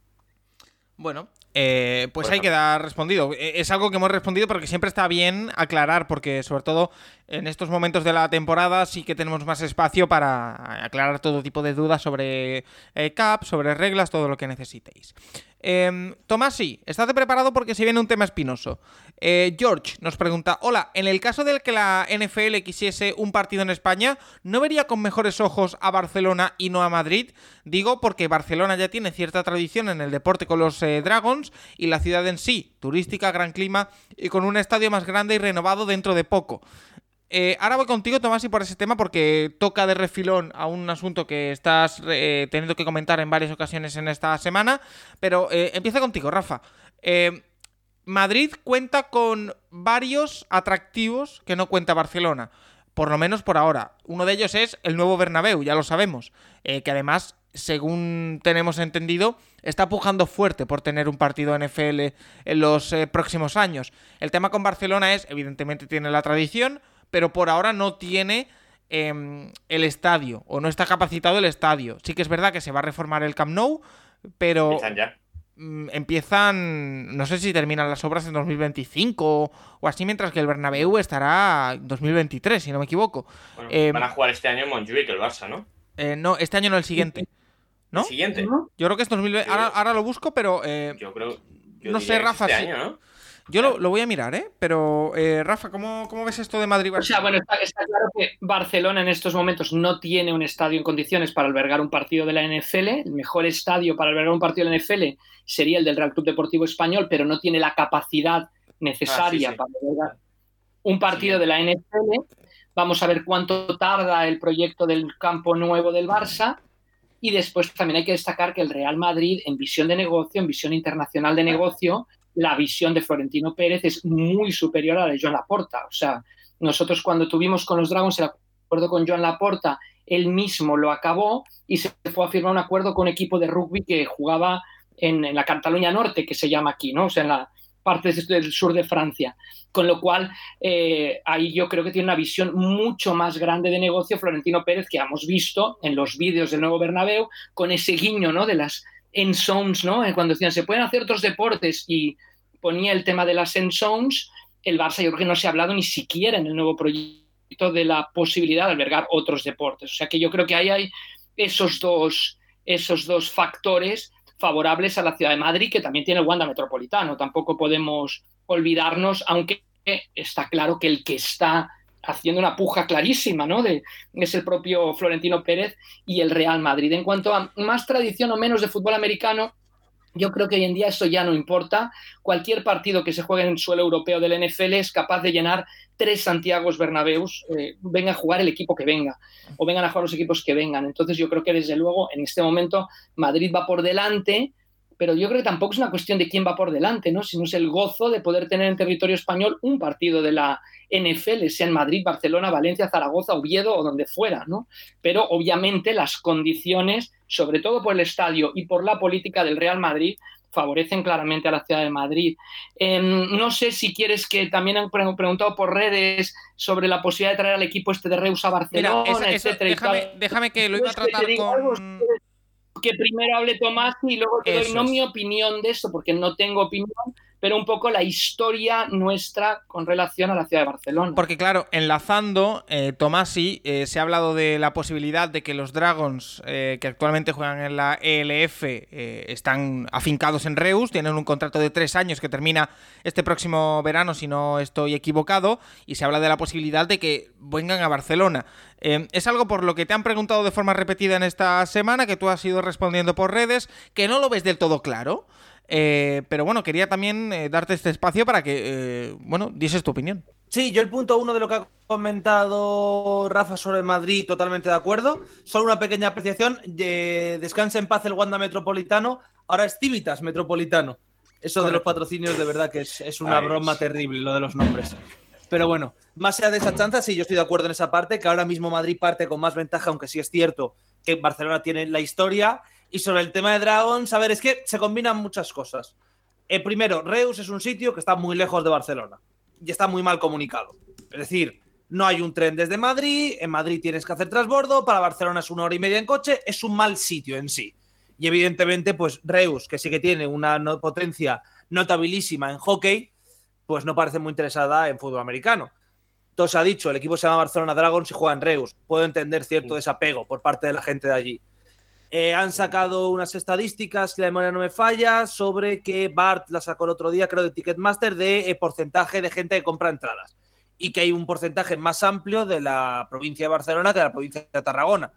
Bueno, eh, pues ahí queda respondido. Eh, Es algo que hemos respondido porque siempre está bien aclarar, porque sobre todo en estos momentos de la temporada sí que tenemos más espacio para aclarar todo tipo de dudas sobre eh, cap, sobre reglas, todo lo que necesitéis. Eh, Tomasi, estate preparado porque se viene un tema espinoso. Eh, George nos pregunta, hola, en el caso del que la NFL quisiese un partido en España, ¿no vería con mejores ojos a Barcelona y no a Madrid? Digo porque Barcelona ya tiene cierta tradición en el deporte con los eh, Dragons y la ciudad en sí, turística, gran clima y con un estadio más grande y renovado dentro de poco. Eh, ahora voy contigo, Tomás, y por ese tema, porque toca de refilón a un asunto que estás eh, teniendo que comentar en varias ocasiones en esta semana. Pero empieza contigo, Rafa. Madrid cuenta con varios atractivos que no cuenta Barcelona. Por lo menos por ahora. Uno de ellos es el nuevo Bernabéu, ya lo sabemos. eh, que además, según tenemos entendido, está pujando fuerte por tener un partido NFL en los eh, próximos años. El tema con Barcelona es, evidentemente tiene la tradición, pero por ahora no tiene em, el estadio, o no está capacitado el estadio. Sí que es verdad que se va a reformar el Camp Nou, pero. Mm, empiezan, no sé si terminan las obras en 2025 o, o así, mientras que el Bernabéu estará en 2023, si no me equivoco. Bueno, Eh, van a jugar este año en Montjuic, el Barça, ¿no? Eh, no, este año no, el siguiente. ¿No? El siguiente. Yo creo que es 2020. Yo- Ahora, ahora lo busco, pero eh, Yo creo. yo No diría sé, que es Rafa, Este sí. año, ¿no? Yo lo, lo voy a mirar, ¿eh? Pero, eh, Rafa, ¿cómo, ¿cómo ves esto de Madrid? O sea, bueno, está, está claro que Barcelona en estos momentos no tiene un estadio en condiciones para albergar un partido de la NFL. El mejor estadio para albergar un partido de la NFL sería el del Real Club Deportivo Español, pero no tiene la capacidad necesaria Ah, sí, sí. para albergar un partido de la NFL. Vamos a ver cuánto tarda el proyecto del campo nuevo del Barça. Y después también hay que destacar que el Real Madrid, en visión de negocio, en visión internacional de negocio, la visión de Florentino Pérez es muy superior a la de Joan Laporta. O sea, nosotros cuando tuvimos con los Dragons el acuerdo con Joan Laporta, él mismo lo acabó y se fue a firmar un acuerdo con un equipo de rugby que jugaba en, la Cataluña Norte, que se llama aquí, ¿no? O sea, en la parte del sur de Francia. Con lo cual, eh, ahí yo creo que tiene una visión mucho más grande de negocio Florentino Pérez que hemos visto en los vídeos del nuevo Bernabéu, con ese guiño, ¿no? De las en zones, ¿no? Eh, Cuando decían, se pueden hacer otros deportes y ponía el tema de las end zones, el Barça yo creo que no se ha hablado ni siquiera en el nuevo proyecto de la posibilidad de albergar otros deportes. O sea que yo creo que ahí hay esos dos, esos dos factores favorables a la ciudad de Madrid, que también tiene el Wanda Metropolitano. Tampoco podemos olvidarnos, aunque está claro que el que está haciendo una puja clarísima, ¿no? De, es el propio Florentino Pérez y el Real Madrid. En cuanto a más tradición o menos de fútbol americano, yo creo que hoy en día eso ya no importa. Cualquier partido que se juegue en suelo europeo del NFL es capaz de llenar tres Santiagos Bernabéus, eh, venga a jugar el equipo que venga, o vengan a jugar los equipos que vengan. Entonces yo creo que desde luego en este momento Madrid va por delante, pero yo creo que tampoco es una cuestión de quién va por delante, ¿no? sino es el gozo de poder tener en territorio español un partido de la NFL, sea en Madrid, Barcelona, Valencia, Zaragoza, Oviedo o donde fuera, ¿no? Pero obviamente las condiciones, sobre todo por el estadio y por la política del Real Madrid, favorecen claramente a la ciudad de Madrid. Eh, no sé si quieres que también han pre- preguntado por redes sobre la posibilidad de traer al equipo este de Reus a Mira, Barcelona, esa- esa- etcétera. y déjame, tal. déjame que lo iba a tratar algo. Que primero hable Tomás y luego te doy Eso no es. mi opinión de esto, porque no tengo opinión, pero un poco la historia nuestra con relación a la ciudad de Barcelona. Porque claro, enlazando, eh, Tomasi, eh, se ha hablado de la posibilidad de que los Dragons, eh, que actualmente juegan en la ELF, eh, están afincados en Reus, tienen un contrato de tres años que termina este próximo verano, si no estoy equivocado, y se habla de la posibilidad de que vengan a Barcelona. Eh, es algo por lo que te han preguntado de forma repetida en esta semana, que tú has ido respondiendo por redes, que no lo ves del todo claro. Eh, pero bueno, quería también eh, darte este espacio para que, eh, bueno, dieses tu opinión. Sí, yo el punto uno de lo que ha comentado Rafa sobre Madrid, totalmente de acuerdo. Solo una pequeña apreciación. de- descansa en paz el Wanda Metropolitano. Ahora es Civitas Metropolitano. Eso de los patrocinios, de verdad que es, es una Ay, broma terrible, lo de los nombres. Pero bueno, más allá de esa chanza, sí, yo estoy de acuerdo en esa parte, que ahora mismo Madrid parte con más ventaja, aunque sí es cierto que Barcelona tiene la historia. Y sobre el tema de Dragons, a ver, es que se combinan muchas cosas. Eh, primero, Reus es un sitio que está muy lejos de Barcelona y está muy mal comunicado. Es decir, no hay un tren desde Madrid, en Madrid tienes que hacer transbordo, para Barcelona es una hora y media en coche, es un mal sitio en sí. Y evidentemente, pues Reus, que sí que tiene una potencia notabilísima en hockey, pues no parece muy interesada en fútbol americano. Entonces ha dicho, el equipo se llama Barcelona Dragons y juega en Reus. Puedo entender cierto desapego por parte de la gente de allí. Eh, han sacado unas estadísticas, si la memoria no me falla, sobre que Bart la sacó el otro día, creo, de Ticketmaster, de eh, porcentaje de gente que compra entradas. Y que hay un porcentaje más amplio de la provincia de Barcelona que de la provincia de Tarragona.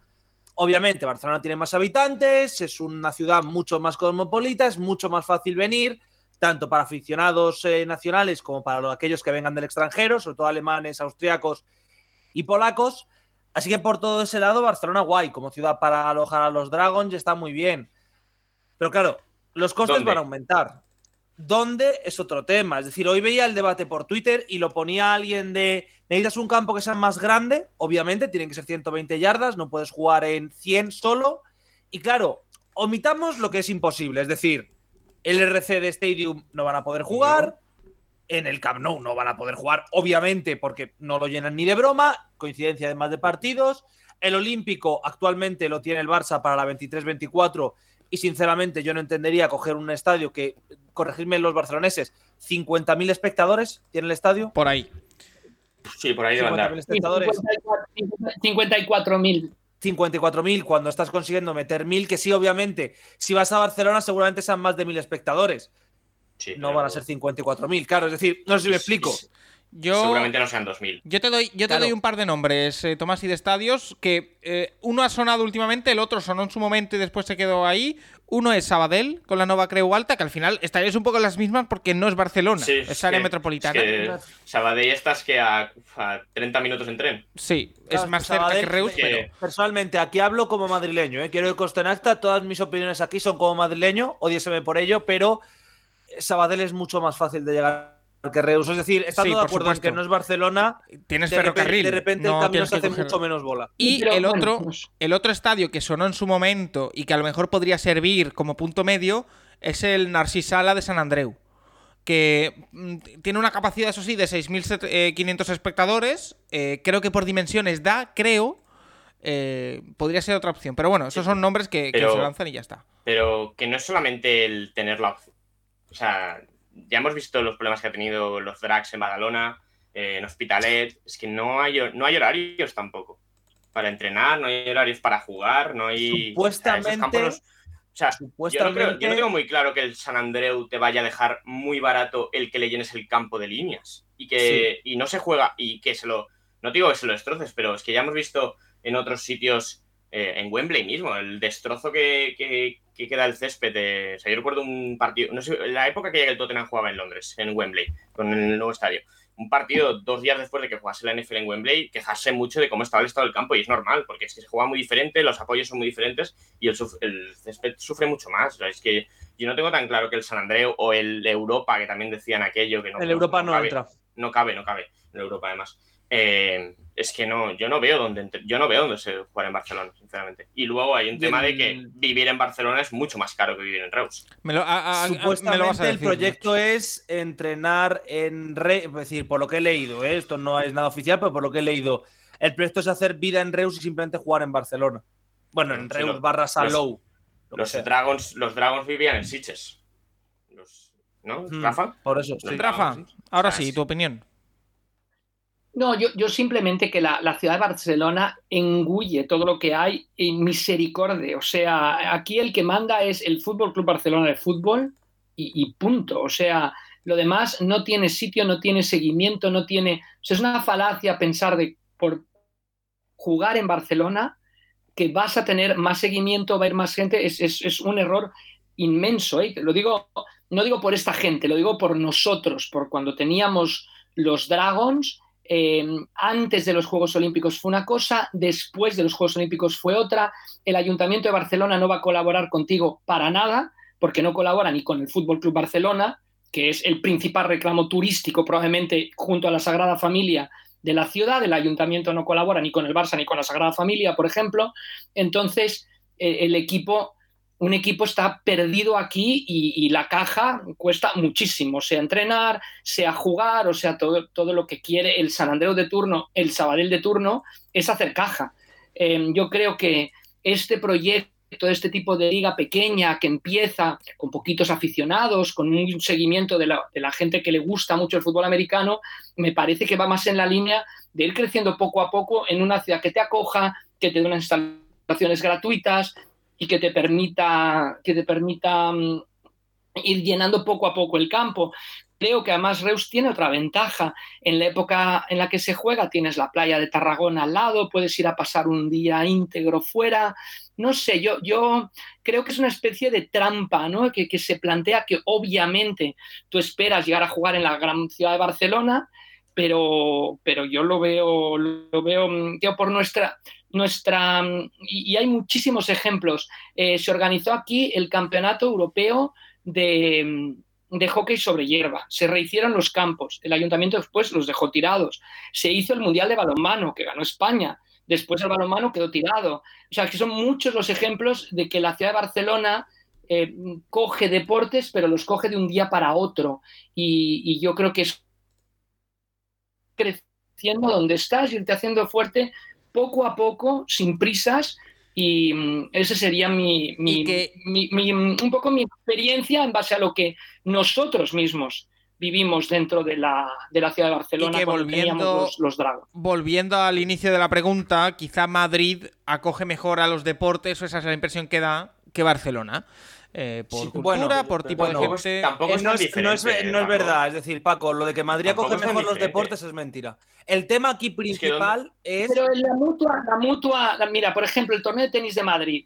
Obviamente, Barcelona tiene más habitantes, es una ciudad mucho más cosmopolita, es mucho más fácil venir, tanto para aficionados eh, nacionales como para los- aquellos que vengan del extranjero, sobre todo alemanes, austriacos y polacos. Así que por todo ese lado, Barcelona guay, como ciudad para alojar a los Dragons, está muy bien. Pero claro, los costes ¿Dónde? van a aumentar. ¿Dónde? Es otro tema. Es decir, hoy veía el debate por Twitter y lo ponía alguien de, necesitas un campo que sea más grande, obviamente, tienen que ser 120 yardas, no puedes jugar en 100 solo. Y claro, omitamos lo que es imposible, es decir, el RC de Stadium no van a poder jugar, en el Camp Nou no van a poder jugar, obviamente, porque no lo llenan ni de broma, coincidencia además de partidos. El Olímpico actualmente lo tiene el Barça para la 23-24 y sinceramente yo no entendería coger un estadio que, corregirme los barceloneses, 50.000 espectadores tiene el estadio. Por ahí. Sí, por ahí debe 50.000 andar. espectadores. 54.000. 54.000 cuando estás consiguiendo meter 1.000, que sí, obviamente, si vas a Barcelona seguramente sean más de 1.000 espectadores. Sí, No van a ser 54.000, claro, es decir, no sé si me explico. Yo, Seguramente no sean 2000. yo te doy, yo te Claro. doy un par de nombres, eh, Tomás, y de estadios que eh, uno ha sonado últimamente, el otro sonó en su momento y después se quedó ahí. Uno es Sabadell, con la nueva Creu Alta, que al final estarías un poco en las mismas porque no es Barcelona, Sí, es área que- metropolitana. es que Sabadell estás que a, a 30 minutos en tren. Sí, es más cerca Sabadell, que Reus, que- pero... Personalmente, aquí hablo como madrileño, ¿eh? quiero que conste en acta, todas mis opiniones aquí son como madrileño, odiéseme por ello, pero Sabadell es mucho más fácil de llegar que Reus. Es decir, estando Sí, de acuerdo en que no es Barcelona, Tienes de repente, ferrocarril. de repente no el camino se hace coger- mucho menos bola. Y Pero, el otro, pues- el otro estadio que sonó en su momento y que a lo mejor podría servir como punto medio es el Narcisala de San Andreu. Que mm, tiene una capacidad, eso sí, de 6.500 espectadores. eh, creo que por dimensiones da, creo. eh, podría ser otra opción. Pero bueno, esos son nombres que, que Pero- se lanzan y ya está. pero que no es solamente el tener la opción. O sea, ya hemos visto los problemas que ha tenido los drags en Badalona, eh, en Hospitalet. Es que no hay, no hay horarios tampoco para entrenar, no hay horarios para jugar, no hay. Supuestamente- o sea, o yo no, creo- yo no Supuestamente- tengo muy claro que el San Andreu te vaya a dejar muy barato el que le llenes el campo de líneas y que y no se juega y que se lo. No digo que se lo destroces, pero es que ya hemos visto en otros sitios, eh, en Wembley mismo, el destrozo que, que- que queda el césped. de- o sea, yo recuerdo un partido, no sé, la época que el Tottenham jugaba en Londres, en Wembley, con el nuevo estadio. Un partido dos días después de que jugase la NFL en Wembley, quejarse mucho de cómo estaba el estado del campo y es normal, porque es que se juega muy diferente, los apoyos son muy diferentes y el, el césped sufre mucho más. O sea, es que yo no tengo tan claro que el San Andreu o el Europa, que también decían aquello, que no, El Europa no cabe, entra. no cabe, no cabe en Europa además. Eh, es que no, yo no veo dónde yo no veo dónde se jugar en Barcelona, sinceramente. Y luego hay un tema de que vivir en Barcelona es mucho más caro que vivir en Reus. Me lo, a- a- a- me lo Supuestamente vas a el proyecto es entrenar en Reus, es decir, por lo que he leído, ¿eh? esto no es nada oficial, pero por lo que he leído, el proyecto es hacer vida en Reus y simplemente jugar en Barcelona. Bueno, en Sí, Reus lo- barra Salou. Los sea. Dragons, los Dragons vivían en Sitges. Los- ¿No, Mm, Rafa? Por eso, sí. Los Rafa, ahora sea, sí, tu opinión. No, yo, yo simplemente que la, la ciudad de Barcelona engulle todo lo que hay en misericordia. O sea, aquí el que manda es el Fútbol Club Barcelona de fútbol y, y punto. O sea, lo demás no tiene sitio, no tiene seguimiento, no tiene. O sea, es una falacia pensar de por jugar en Barcelona que vas a tener más seguimiento, va a ir más gente. Es, es- es un error inmenso. ¿eh? Lo digo, no digo por esta gente, lo digo por nosotros, por cuando teníamos los Dragons eh, antes de los Juegos Olímpicos fue una cosa, después de los Juegos Olímpicos fue otra. El Ayuntamiento de Barcelona no va a colaborar contigo para nada, porque no colabora ni con el Fútbol Club Barcelona, que es el principal reclamo turístico, probablemente junto a la Sagrada Familia de la ciudad. El Ayuntamiento no colabora ni con el Barça ni con la Sagrada Familia, por ejemplo. Entonces, eh, el equipo un equipo está perdido aquí y, la caja cuesta muchísimo, sea entrenar, sea jugar, o sea, todo, todo lo que quiere el San Andreu de turno, el Sabadell de turno, es hacer caja. Eh, yo creo que este proyecto, este tipo de liga pequeña que empieza con poquitos aficionados, con un seguimiento de la, de la gente que le gusta mucho el fútbol americano, me parece que va más en la línea de ir creciendo poco a poco en una ciudad que te acoja, que te dé unas instalaciones gratuitas, y que te permita, que te permita um, ir llenando poco a poco el campo. Creo que además Reus tiene otra ventaja. En la época en la que se juega tienes la playa de Tarragona al lado, puedes ir a pasar un día íntegro fuera. No sé, yo, yo creo que es una especie de trampa, ¿no? Que, que se plantea que obviamente tú esperas llegar a jugar en la gran ciudad de Barcelona, pero, pero yo lo veo, lo veo, yo por nuestra, nuestra y, y, hay muchísimos ejemplos. Eh, se organizó aquí el campeonato europeo de, de, hockey sobre hierba. Se rehicieron los campos. El ayuntamiento después los dejó tirados. Se hizo el mundial de balonmano que ganó España. Después el balonmano quedó tirado. O sea, que son muchos los ejemplos de que la ciudad de Barcelona eh, coge deportes, pero los coge de un día para otro. Y, y yo creo que es creciendo donde estás, irte haciendo fuerte poco a poco, sin prisas, y um, ese sería mi, mi, que... mi, mi, un poco mi experiencia en base a lo que nosotros mismos vivimos dentro de la, de la ciudad de Barcelona y que volviendo, los, los Dragons. Volviendo al inicio de la pregunta, quizá Madrid acoge mejor a los deportes, o esa es la impresión que da, que Barcelona. Eh, por sí, cultura, bueno, por tipo bueno, de gente. Tampoco es, no, es, no, es, no es, verdad, es decir, Paco, lo de que Madrid acoge mejor los deportes es mentira. El tema aquí principal es. Pero en la mutua, la mutua, la, mira, por ejemplo, el torneo de tenis de Madrid.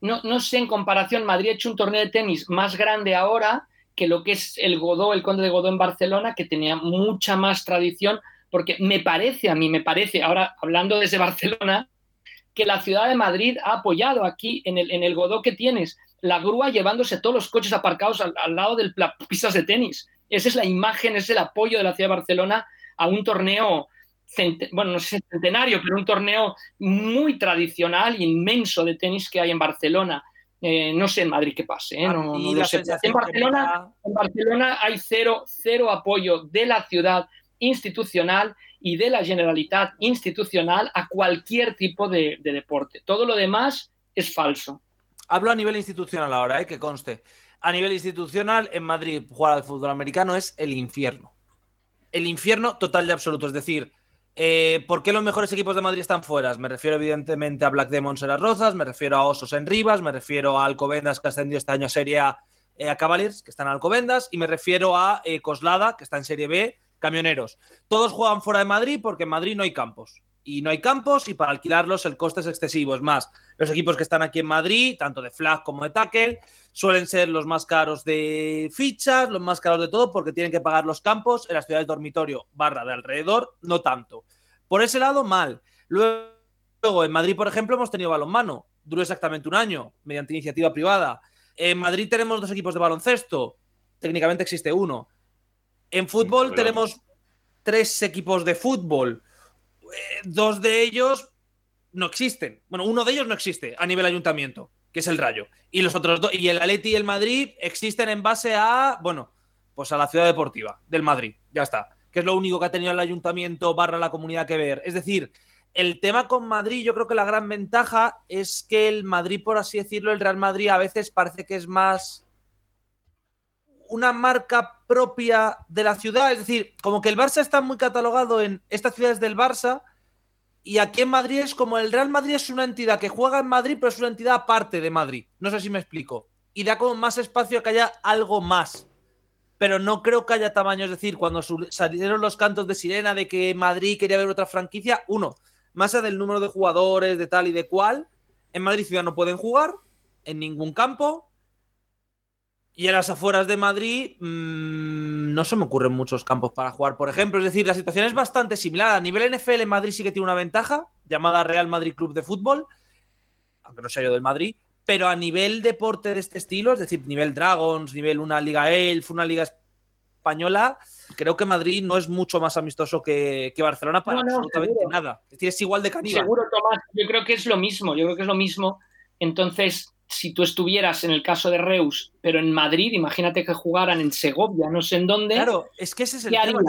No, no sé en comparación, Madrid ha hecho un torneo de tenis más grande ahora que lo que es el Godó, el Conde de Godó en Barcelona, que tenía mucha más tradición, porque me parece, a mí me parece, ahora hablando desde Barcelona, que la ciudad de Madrid ha apoyado aquí en el, en el Godó que tienes la grúa llevándose todos los coches aparcados al, al lado de las pistas de tenis. Esa es la imagen, es el apoyo de la ciudad de Barcelona a un torneo, bueno, no sé centenario, pero un torneo muy tradicional, inmenso de tenis que hay en Barcelona. Eh, no sé en Madrid qué pase. ¿eh? No, no lo sé. En, Barcelona, en Barcelona hay cero, cero apoyo de la ciudad institucional y de la generalidad institucional a cualquier tipo de, de deporte. Todo lo demás es falso. Hablo a nivel institucional ahora, ¿eh? que conste. A nivel institucional, en Madrid, jugar al fútbol americano es el infierno. El infierno total y absoluto. Es decir, eh, ¿por qué los mejores equipos de Madrid están fuera? Me refiero, evidentemente, a Black Demons en las Rozas, me refiero a Osos en Rivas, me refiero a Alcobendas, que ha ascendido este año a Serie A, eh, a Cavaliers, que están en Alcobendas, y me refiero a eh, Coslada, que está en Serie B, Camioneros. Todos juegan fuera de Madrid porque en Madrid no hay campos. Y no hay campos y para alquilarlos el coste es excesivo. Es más, los equipos que están aquí en Madrid, tanto de flag como de tackle, suelen ser los más caros de fichas, los más caros de todo, porque tienen que pagar los campos en las ciudades dormitorio barra de alrededor, no tanto. Por ese lado, mal. Luego, en Madrid, por ejemplo, hemos tenido balonmano. Duró exactamente un año, mediante iniciativa privada. En Madrid tenemos dos equipos de baloncesto. Técnicamente existe uno. En fútbol tenemos tres equipos de fútbol. Eh, dos de ellos no existen. Bueno, uno de ellos no existe a nivel ayuntamiento, que es el Rayo. Y los otros dos, y el Atleti y el Madrid existen en base a, bueno, pues a la ciudad deportiva del Madrid. Ya está. Que es lo único que ha tenido el ayuntamiento barra la comunidad que ver. Es decir, el tema con Madrid, yo creo que la gran ventaja es que el Madrid, por así decirlo, el Real Madrid a veces parece que es más una marca propia de la ciudad. Es decir, como que el Barça está muy catalogado en estas ciudades del Barça y aquí en Madrid es como el Real Madrid es una entidad que juega en Madrid, pero es una entidad aparte de Madrid. No sé si me explico. Y da como más espacio a que haya algo más. Pero no creo que haya tamaño. Es decir, cuando salieron los cantos de sirena de que Madrid quería ver otra franquicia, uno, más allá del número de jugadores, de tal y de cual, en Madrid ciudad no pueden jugar en ningún campo. Y en las afueras de Madrid mmm, no se me ocurren muchos campos para jugar, por ejemplo. Es decir, la situación es bastante similar. A nivel NFL, Madrid sí que tiene una ventaja, llamada Real Madrid Club de Fútbol, aunque no sea yo del Madrid. Pero a nivel deporte de este estilo, es decir, nivel Dragons, nivel una Liga Elf, una Liga Española, creo que Madrid no es mucho más amistoso que, que Barcelona para No, no, absolutamente seguro. nada. Es decir, es igual de caníbal. Seguro, Tomás, yo creo que es lo mismo, yo creo que es lo mismo. Entonces, si tú estuvieras en el caso de Reus, pero en Madrid, imagínate que jugaran en Segovia, no sé en dónde. Claro, es que ese es el ¿Qué tema.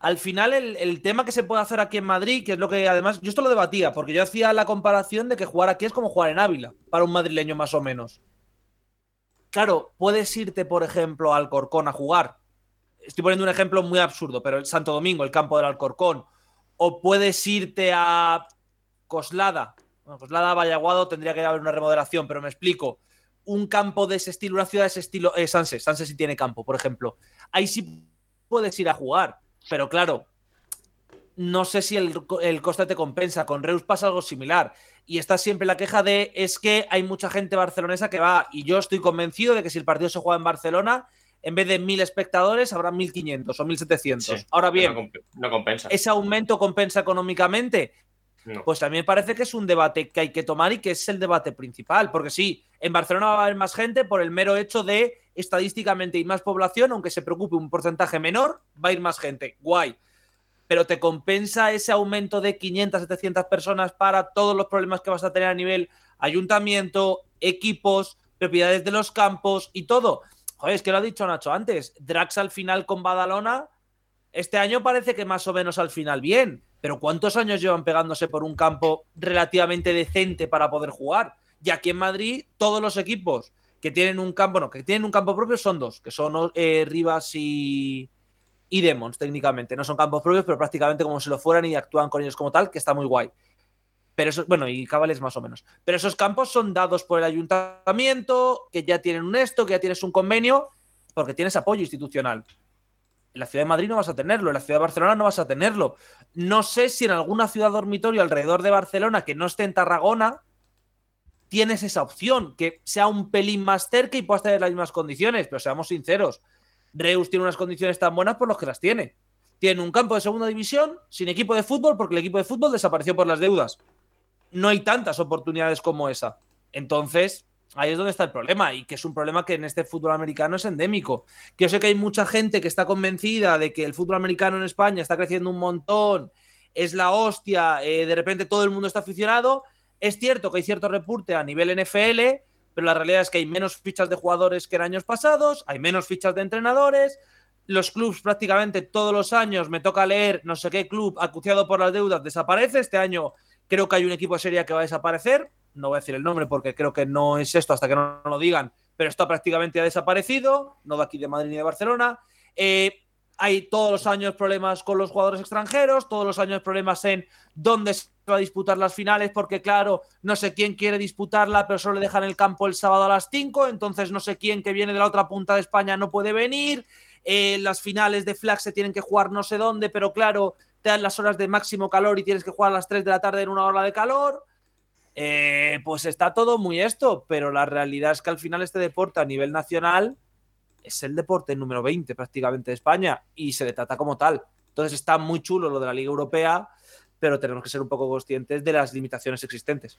al final, el, el tema que se puede hacer aquí en Madrid, que es lo que además, yo esto lo debatía, porque yo hacía la comparación de que jugar aquí es como jugar en Ávila, para un madrileño más o menos. Claro, puedes irte, por ejemplo, al Alcorcón a jugar. Estoy poniendo un ejemplo muy absurdo, pero el Santo Domingo, el campo del Alcorcón. O puedes irte a Coslada. Bueno, Coslada, Vallaguado, tendría que haber una remodelación, pero me explico. Un campo de ese estilo, una ciudad de ese estilo, eh, Sanse, Sanse sí tiene campo, por ejemplo. Ahí sí puedes ir a jugar, pero claro, no sé si el, el coste te compensa. Con Reus pasa algo similar. Y está siempre la queja de es que hay mucha gente barcelonesa que va. Y yo estoy convencido de que si el partido se juega en Barcelona, en vez de mil espectadores, habrá 1500 o 1700. Sí, Ahora bien, no compensa. ¿ese aumento compensa económicamente? Pues me parece que es un debate que hay que tomar y que es el debate principal. Porque sí, en Barcelona va a haber más gente por el mero hecho de estadísticamente y más población, aunque se preocupe un porcentaje menor, va a ir más gente. Guay. Pero te compensa ese aumento de 500, 700 personas para todos los problemas que vas a tener a nivel ayuntamiento, equipos, propiedades de los campos y todo. Joder, es que lo ha dicho Nacho antes. Drax al final con Badalona, este año parece que más o menos al final bien. Pero ¿cuántos años llevan pegándose por un campo relativamente decente para poder jugar? Y aquí en Madrid, todos los equipos que tienen un campo, no, que tienen un campo propio son dos, que son eh, Rivas y, y Demons, técnicamente. No son campos propios, pero prácticamente como si lo fueran y actúan con ellos como tal, que está muy guay. Pero eso, bueno, y Cabales más o menos. Pero esos campos son dados por el ayuntamiento, que ya tienen un esto, que ya tienes un convenio, porque tienes apoyo institucional. En la ciudad de Madrid no vas a tenerlo, en la ciudad de Barcelona no vas a tenerlo. No sé si en alguna ciudad dormitorio alrededor de Barcelona que no esté en Tarragona tienes esa opción, que sea un pelín más cerca y puedas tener las mismas condiciones, pero seamos sinceros, Reus tiene unas condiciones tan buenas por los que las tiene. Tiene un campo de segunda división sin equipo de fútbol porque el equipo de fútbol desapareció por las deudas. No hay tantas oportunidades como esa. Entonces, ahí es donde está el problema y que es un problema que en este fútbol americano es endémico. Que yo sé que hay mucha gente que está convencida de que el fútbol americano en España está creciendo un montón, es la hostia, eh, de repente todo el mundo está aficionado. Es cierto que hay cierto repunte a nivel NFL, pero la realidad es que hay menos fichas de jugadores que en años pasados, hay menos fichas de entrenadores. Los clubs prácticamente todos los años me toca leer no sé qué club acuciado por las deudas desaparece. Este año creo que hay un equipo de serie que va a desaparecer no voy a decir el nombre porque creo que no es esto hasta que no lo digan, pero está prácticamente ya desaparecido, no de aquí de Madrid ni de Barcelona. Eh, hay todos los años problemas con los jugadores extranjeros, todos los años problemas en dónde se va a disputar las finales, porque claro, no sé quién quiere disputarla, pero solo le dejan el campo el sábado a las 5, entonces no sé quién que viene de la otra punta de España no puede venir. Eh, las finales de flag se tienen que jugar no sé dónde, pero claro, te dan las horas de máximo calor y tienes que jugar a las 3 de la tarde en una hora de calor. Eh, pues está todo muy esto, pero la realidad es que al final este deporte a nivel nacional es el deporte número 20 prácticamente de España y se le trata como tal. Entonces está muy chulo lo de la Liga Europea, pero tenemos que ser un poco conscientes de las limitaciones existentes.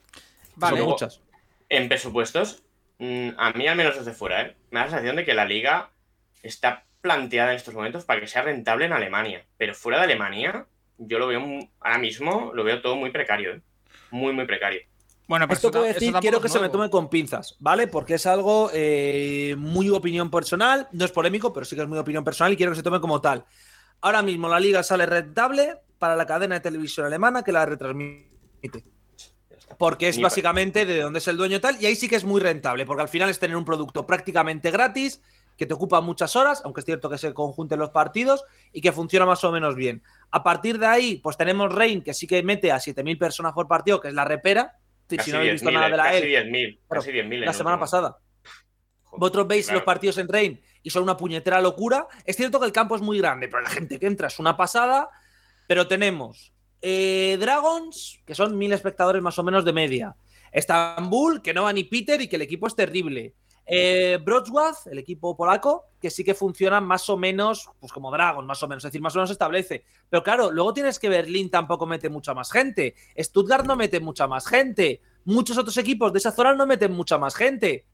Vale. Son muchas. En presupuestos, mm, a mí al menos desde fuera, ¿eh? me da la sensación de que la liga está planteada en estos momentos para que sea rentable en Alemania. Pero fuera de Alemania, yo lo veo ahora mismo, lo veo todo muy precario, ¿eh? Muy, muy precario. Bueno, pero Esto que voy a decir, quiero que se me tome con pinzas, ¿vale? Porque es algo eh, muy opinión personal, no es polémico, pero sí que es muy opinión personal y quiero que se tome como tal. Ahora mismo la liga sale rentable para la cadena de televisión alemana que la retransmite. Porque es básicamente de donde es el dueño tal, y ahí sí que es muy rentable, porque al final es tener un producto prácticamente gratis, que te ocupa muchas horas, aunque es cierto que se conjunten los partidos, y que funciona más o menos bien. A partir de ahí, pues tenemos Reign, que sí que mete a 7.000 personas por partido, que es la repera. Si Casi no habéis visto 10.000, nada eh, de la casi EL, 10.000, Claro, casi 10.000 en la el semana último. pasada. Joder, Vosotros veis claro. los partidos en Reign y son una puñetera locura. Es cierto que el campo es muy grande, pero la gente que entra es una pasada. Pero tenemos eh, Dragons, que son mil espectadores más o menos de media. Estambul, que no va ni Peter y que el equipo es terrible. Eh, el equipo polaco, que sí que funciona más o menos, pues como Dragons, más o menos, es decir, más o menos establece. Pero claro, luego tienes que Berlín tampoco mete mucha más gente. Stuttgart no mete mucha más gente. Muchos otros equipos de esa zona no meten mucha más gente.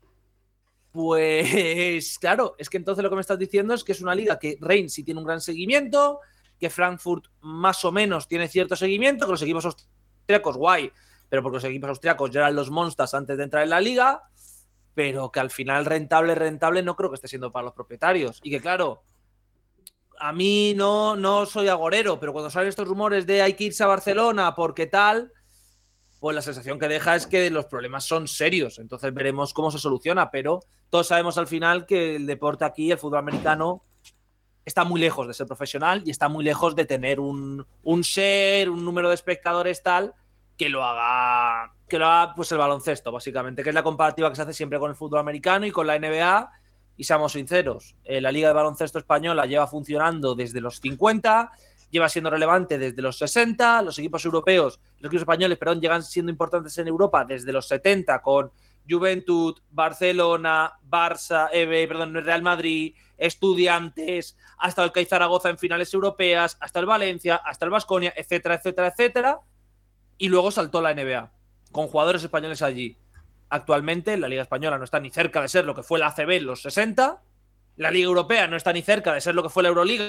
Pues claro, es que entonces lo que me estás diciendo es que es una liga que Reims sí tiene un gran seguimiento, que Frankfurt más o menos tiene cierto seguimiento, que los equipos austriacos guay, pero porque los equipos austriacos ya eran los monsters antes de entrar en la liga, pero que al final rentable, rentable no creo que esté siendo para los propietarios. Y que claro, a mí no, no soy agorero, pero cuando salen estos rumores de hay que irse a Barcelona porque tal, pues la sensación que deja es que los problemas son serios. Entonces veremos cómo se soluciona, pero todos sabemos al final que el deporte aquí, el fútbol americano, está muy lejos de ser profesional y está muy lejos de tener un, un ser, un número de espectadores tal que lo haga que lo haga pues el baloncesto, básicamente, que es la comparativa que se hace siempre con el fútbol americano y con la NBA. Y seamos sinceros, eh, la Liga de Baloncesto Española lleva funcionando desde los 50, lleva siendo relevante desde los 60, los equipos europeos, los equipos españoles, perdón, llegan siendo importantes en Europa desde los 70 con Juventud, Barcelona, Barça, eh, perdón, Real Madrid, Estudiantes, hasta el CAI Zaragoza en finales europeas, hasta el Valencia, hasta el Vasconia, etcétera, etcétera, etcétera. Y luego saltó la NBA, con jugadores españoles allí. Actualmente la Liga Española no está ni cerca de ser lo que fue la ACB en los 60, la Liga Europea no está ni cerca de ser lo que fue la Euroliga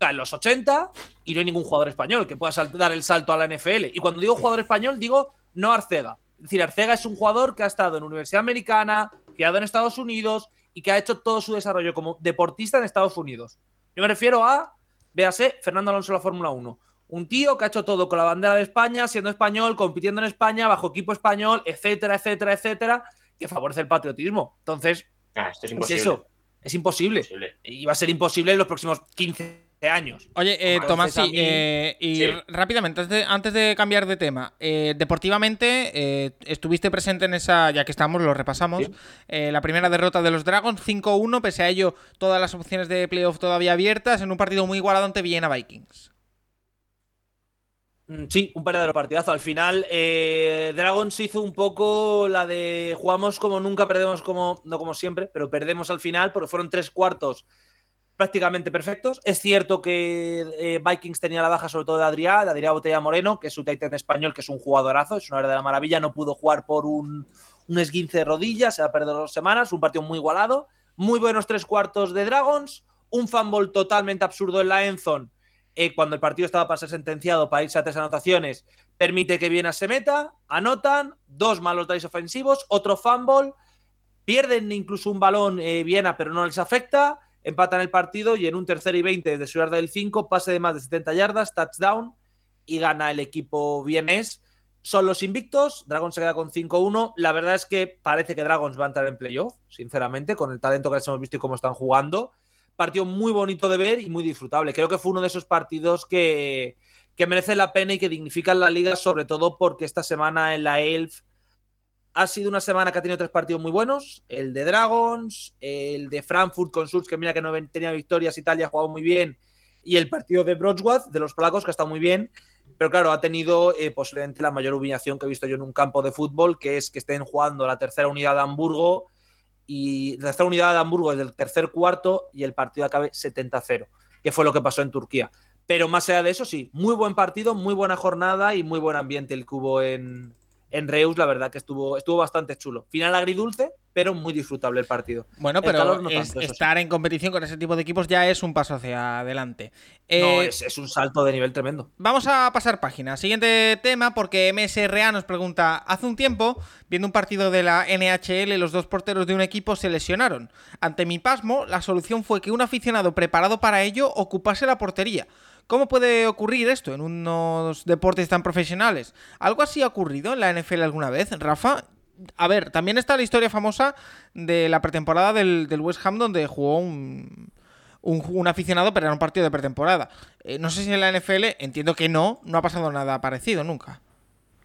en los 80 y no hay ningún jugador español que pueda dar el salto a la NFL. Y cuando digo jugador español, digo no Arcega. Es decir, Arcega es un jugador que ha estado en Universidad Americana, criado en Estados Unidos y que ha hecho todo su desarrollo como deportista en Estados Unidos. Yo me refiero a, véase, Fernando Alonso de la Fórmula 1. Un tío que ha hecho todo con la bandera de España, siendo español, compitiendo en España, bajo equipo español, etcétera, etcétera, etcétera, que favorece el patriotismo. Entonces, Ah, esto es es imposible. eso. Es imposible. Imposible. Y va a ser imposible en los próximos 15 años. Oye, eh, Entonces, Tomás, sí, mí- eh, y Sí. rápidamente, antes de, antes de cambiar de tema, eh, deportivamente eh, estuviste presente en esa, ya que estamos, lo repasamos, Sí. eh, la primera derrota de los Dragons, 5-1, pese a ello, todas las opciones de playoff todavía abiertas, en un partido muy igualado ante Viena Vikings. Mm, Sí, un verdadero partidazo. Al final, eh, Dragons hizo un poco la de jugamos como nunca, perdemos como, no como siempre, pero perdemos al final porque fueron tres cuartos prácticamente perfectos. Es cierto que eh, Vikings tenía la baja sobre todo de Adrià, de Adrià Botella Moreno, que es un Titan español, que es un jugadorazo, es una verdadera maravilla. No pudo jugar por un, esguince de rodillas, se ha perdido dos semanas, un partido muy igualado. Muy buenos tres cuartos de Dragons, un fumble totalmente absurdo en la Enzone eh, cuando el partido estaba para ser sentenciado para irse a tres anotaciones, permite que Viena se meta, anotan, dos malos drives ofensivos, otro fumble, pierden incluso un balón eh, Viena, pero no les afecta, empatan el partido y en un tercer y 20 desde su yarda del 5, pase de más de 70 yardas, touchdown y gana el equipo vienés son los invictos. Dragons se queda con 5-1. La verdad es que parece que Dragons va a entrar en playoff, sinceramente, con el talento que les hemos visto y cómo están jugando. Partido muy bonito de ver y muy disfrutable. Creo que fue uno de esos partidos que, que merecen la pena y que dignifican la liga, sobre todo porque esta semana en la ELF ha sido una semana que ha tenido tres partidos muy buenos. El de Dragons, el de Frankfurt con Suls, que mira que no tenía victorias y tal, y ha jugado muy bien. Y el partido de Brodswath, de los polacos, que ha estado muy bien. Pero claro, ha tenido eh, posiblemente la mayor humillación que he visto yo en un campo de fútbol, que es que estén jugando la tercera unidad de Hamburgo y la tercera unidad de Hamburgo es del tercer cuarto y el partido acabe 70-0, que fue lo que pasó en Turquía. Pero más allá de eso, sí, muy buen partido, muy buena jornada y muy buen ambiente el hubo en, en Reus, la verdad que estuvo, estuvo bastante chulo. Final agridulce, pero muy disfrutable el partido. Bueno, El pero calor no es- tanto, eso sí. estar en competición con ese tipo de equipos ya es un paso hacia adelante. No, Eh, es, es un salto de nivel tremendo. Vamos a pasar página. Siguiente tema, porque MSRA nos pregunta: Hace un tiempo, viendo un partido de la NHL, los dos porteros de un equipo se lesionaron. Ante mi pasmo, la solución fue que un aficionado preparado para ello ocupase la portería. ¿Cómo puede ocurrir esto en unos deportes tan profesionales? ¿Algo así ha ocurrido en la NFL alguna vez, Rafa? A ver, también está la historia famosa de la pretemporada del, West Ham donde jugó un, aficionado, pero era un partido de pretemporada. Eh, no sé si en la NFL, entiendo que no, no ha pasado nada parecido nunca.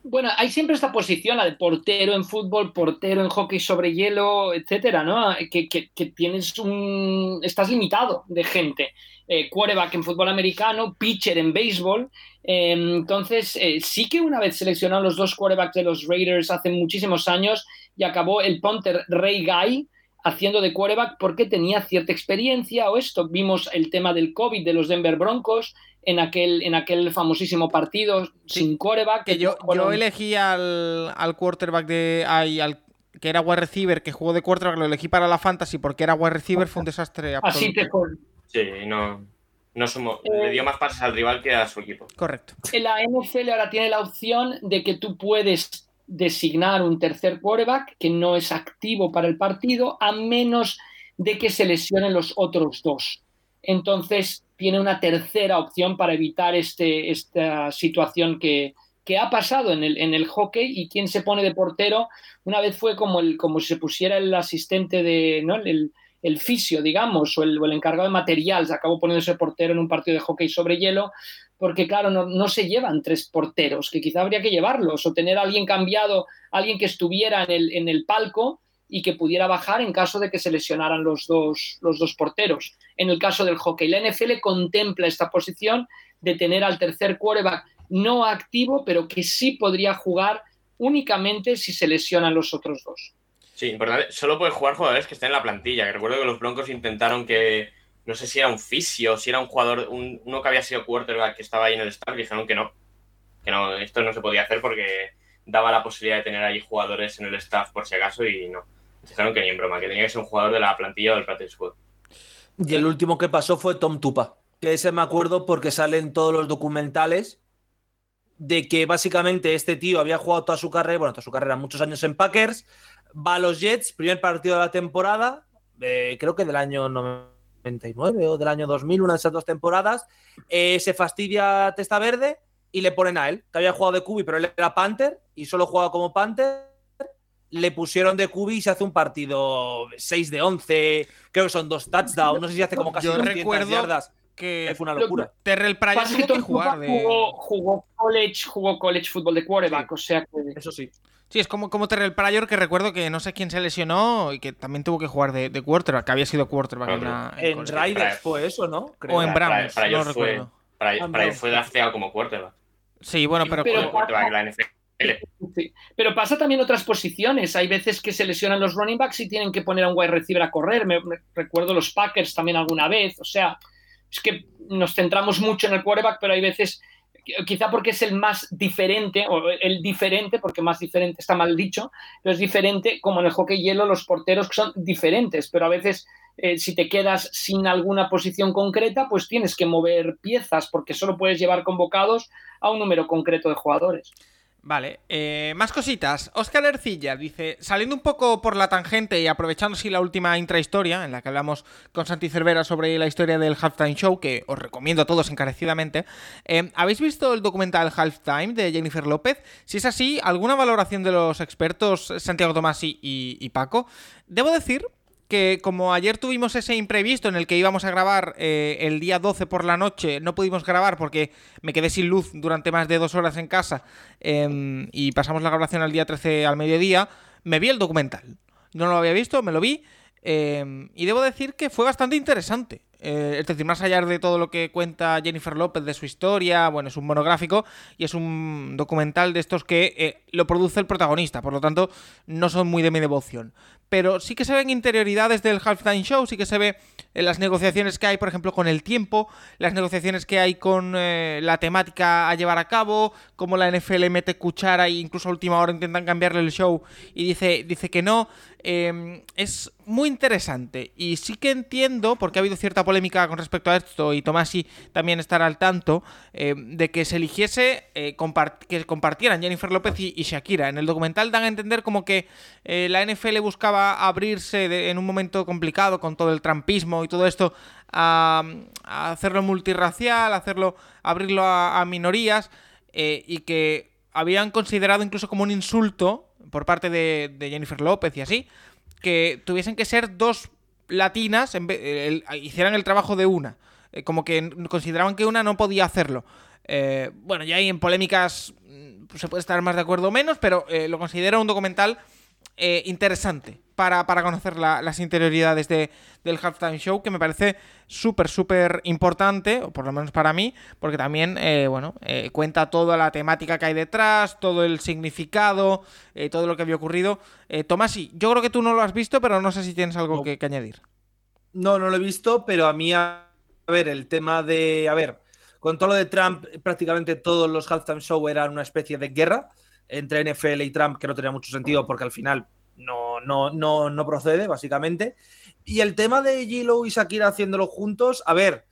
Bueno, hay siempre esta posición, la de portero en fútbol, portero en hockey sobre hielo, etcétera, ¿no? Que- que tienes un. estás limitado de gente. Eh, quarterback en fútbol americano, pitcher en béisbol. Eh, entonces, eh, sí que una vez seleccionaron los dos quarterbacks de los Raiders hace muchísimos años y acabó el punter Ray Guy haciendo de quarterback porque tenía cierta experiencia o esto. Vimos el tema del COVID de los Denver Broncos en aquel, en aquel famosísimo partido sin quarterback. Que yo, yo elegí al, al quarterback de. ay, al, que era wide receiver, que jugó de quarterback, lo elegí para la fantasy porque era wide receiver, fue un desastre absoluto. Así te fue. Sí, no, no sumo- Eh. le dio más pases al rival que a su equipo. Correcto. En la NFL ahora tiene la opción de que tú puedes designar un tercer quarterback que no es activo para el partido a menos de que se lesionen los otros dos. Entonces tiene una tercera opción para evitar este, esta situación que, que ha pasado en el, en el hockey y quien se pone de portero una vez fue como, el, como si se pusiera el asistente de, ¿no? el, el fisio, digamos, o el, o el encargado de material, se acabó poniéndose portero en un partido de hockey sobre hielo, porque claro, no, no se llevan tres porteros, que quizá habría que llevarlos, o tener a alguien cambiado, alguien que estuviera en el, en el palco y que pudiera bajar en caso de que se lesionaran los dos, los dos porteros. En el caso del hockey, la NFL contempla esta posición de tener al tercer quarterback no activo, pero que sí podría jugar únicamente si se lesionan los otros dos. Sí, importante. Solo puede jugar jugadores que estén en la plantilla. Recuerdo que los Broncos intentaron que, no sé si era un fisio, si era un jugador, un- uno que había sido quarterback que estaba ahí en el staff, dijeron que no. Que no, esto no se podía hacer porque daba la posibilidad de tener ahí jugadores en el staff por si acaso y no. Dijeron que ni en broma, que tenía que ser un jugador de la plantilla o del practice squad. Y el último que pasó fue Tom Tupa, que ese me acuerdo porque salen todos los documentales de que básicamente este tío había jugado toda su carrera, bueno, toda su carrera, muchos años en Packers, va a los Jets, primer partido de la temporada, eh, creo que del año 99 o del año 2000, una de esas dos temporadas, eh, se fastidia Testa Verde y le ponen a él, que había jugado de Cubi, pero él era Panther y solo jugaba como Panther. Le pusieron de Cubi y se hace un partido 6 de 11, creo que son dos touchdowns, no sé si hace como casi Yo 200 recuerdo yardas. que Fue una locura. Terrell Pryor Tupa de... jugó, jugó college, jugó college fútbol de quarterback, o sea que Eso sí. Sí, es como, como Terrell Pryor, que recuerdo que no sé quién se lesionó y que también tuvo que jugar de, de quarterback, que había sido quarterback en, la- en En. Raiders fue eso, ¿no? Creo. O en Para- Browns, para no ellos fue- recuerdo. Para, Ah, él fue drafteado como quarterback. Sí, bueno, pero, Pero- Como quarterback de la NFL. Sí. Pero pasa también otras posiciones. Hay veces que se lesionan los running backs y tienen que poner a un wide receiver a correr. Me, me- recuerdo los Packers también alguna vez. O sea, es que nos centramos mucho en el quarterback, pero hay veces, quizá porque es el más diferente, o el diferente, porque más diferente está mal dicho, pero es diferente, como en el hockey hielo, los porteros son diferentes, pero a veces eh, si te quedas sin alguna posición concreta, pues tienes que mover piezas, porque solo puedes llevar convocados a un número concreto de jugadores. Vale, eh, más cositas. Oscar Ercilla dice, saliendo un poco por la tangente y aprovechando así la última intrahistoria, en la que hablamos con Santi Cervera sobre la historia del Halftime Show, que os recomiendo a todos encarecidamente, eh, ¿habéis visto el documental Halftime de Jennifer López? Si es así, ¿alguna valoración de los expertos Santiago Tomasi y, y Paco? Debo decir que como ayer tuvimos ese imprevisto en el que íbamos a grabar eh, el día 12 por la noche, no pudimos grabar porque me quedé sin luz durante más de dos horas en casa em, y pasamos la grabación al día 13 al mediodía, me vi el documental. No lo había visto, me lo vi em, y debo decir que fue bastante interesante. Eh, es decir, más allá de todo lo que cuenta Jennifer López de su historia, bueno, es un monográfico y es un documental de estos que eh, lo produce el protagonista, por lo tanto no son muy de mi devoción. Pero sí que se ven interioridades del Halftime Show, sí que se ve en las negociaciones que hay, por ejemplo, con el tiempo, las negociaciones que hay con eh, la temática a llevar a cabo, cómo la NFL mete cuchara e incluso a última hora intentan cambiarle el show y dice, dice que no. Eh, es muy interesante y sí que entiendo, porque ha habido cierta polémica con respecto a esto y Tomasi también estará al tanto, eh, de que se eligiese eh, que compartieran Jennifer López y, y, Shakira. En el documental dan a entender como que eh, la NFL buscaba abrirse en un momento complicado con todo el trampismo y todo esto a, hacerlo multirracial, hacerlo, abrirlo a, minorías y que habían considerado incluso como un insulto por parte de, Jennifer López y así, que tuviesen que ser dos latinas, el, hicieran el trabajo de una. Eh, como que consideraban que una no podía hacerlo. Eh, bueno, ya ahí en polémicas pues, se puede estar más de acuerdo o menos, pero eh, lo considero un documental eh, interesante para, para conocer la, las interioridades de, del Halftime Show, que me parece súper, súper importante, o por lo menos para mí, porque también, eh, bueno, eh, cuenta toda la temática que hay detrás, todo el significado, eh, todo lo que había ocurrido. Eh, Tomasi, yo creo que tú no lo has visto, pero no sé si tienes algo No. que, que añadir. No, no lo he visto, pero a mí, a, a ver, el tema de. A ver, con todo lo de Trump, prácticamente todos los halftime show eran una especie de guerra entre NFL y Trump, que no tenía mucho sentido porque al final no, no, no, no procede, básicamente. Y el tema de J-Lo y Shakira haciéndolo juntos, a ver,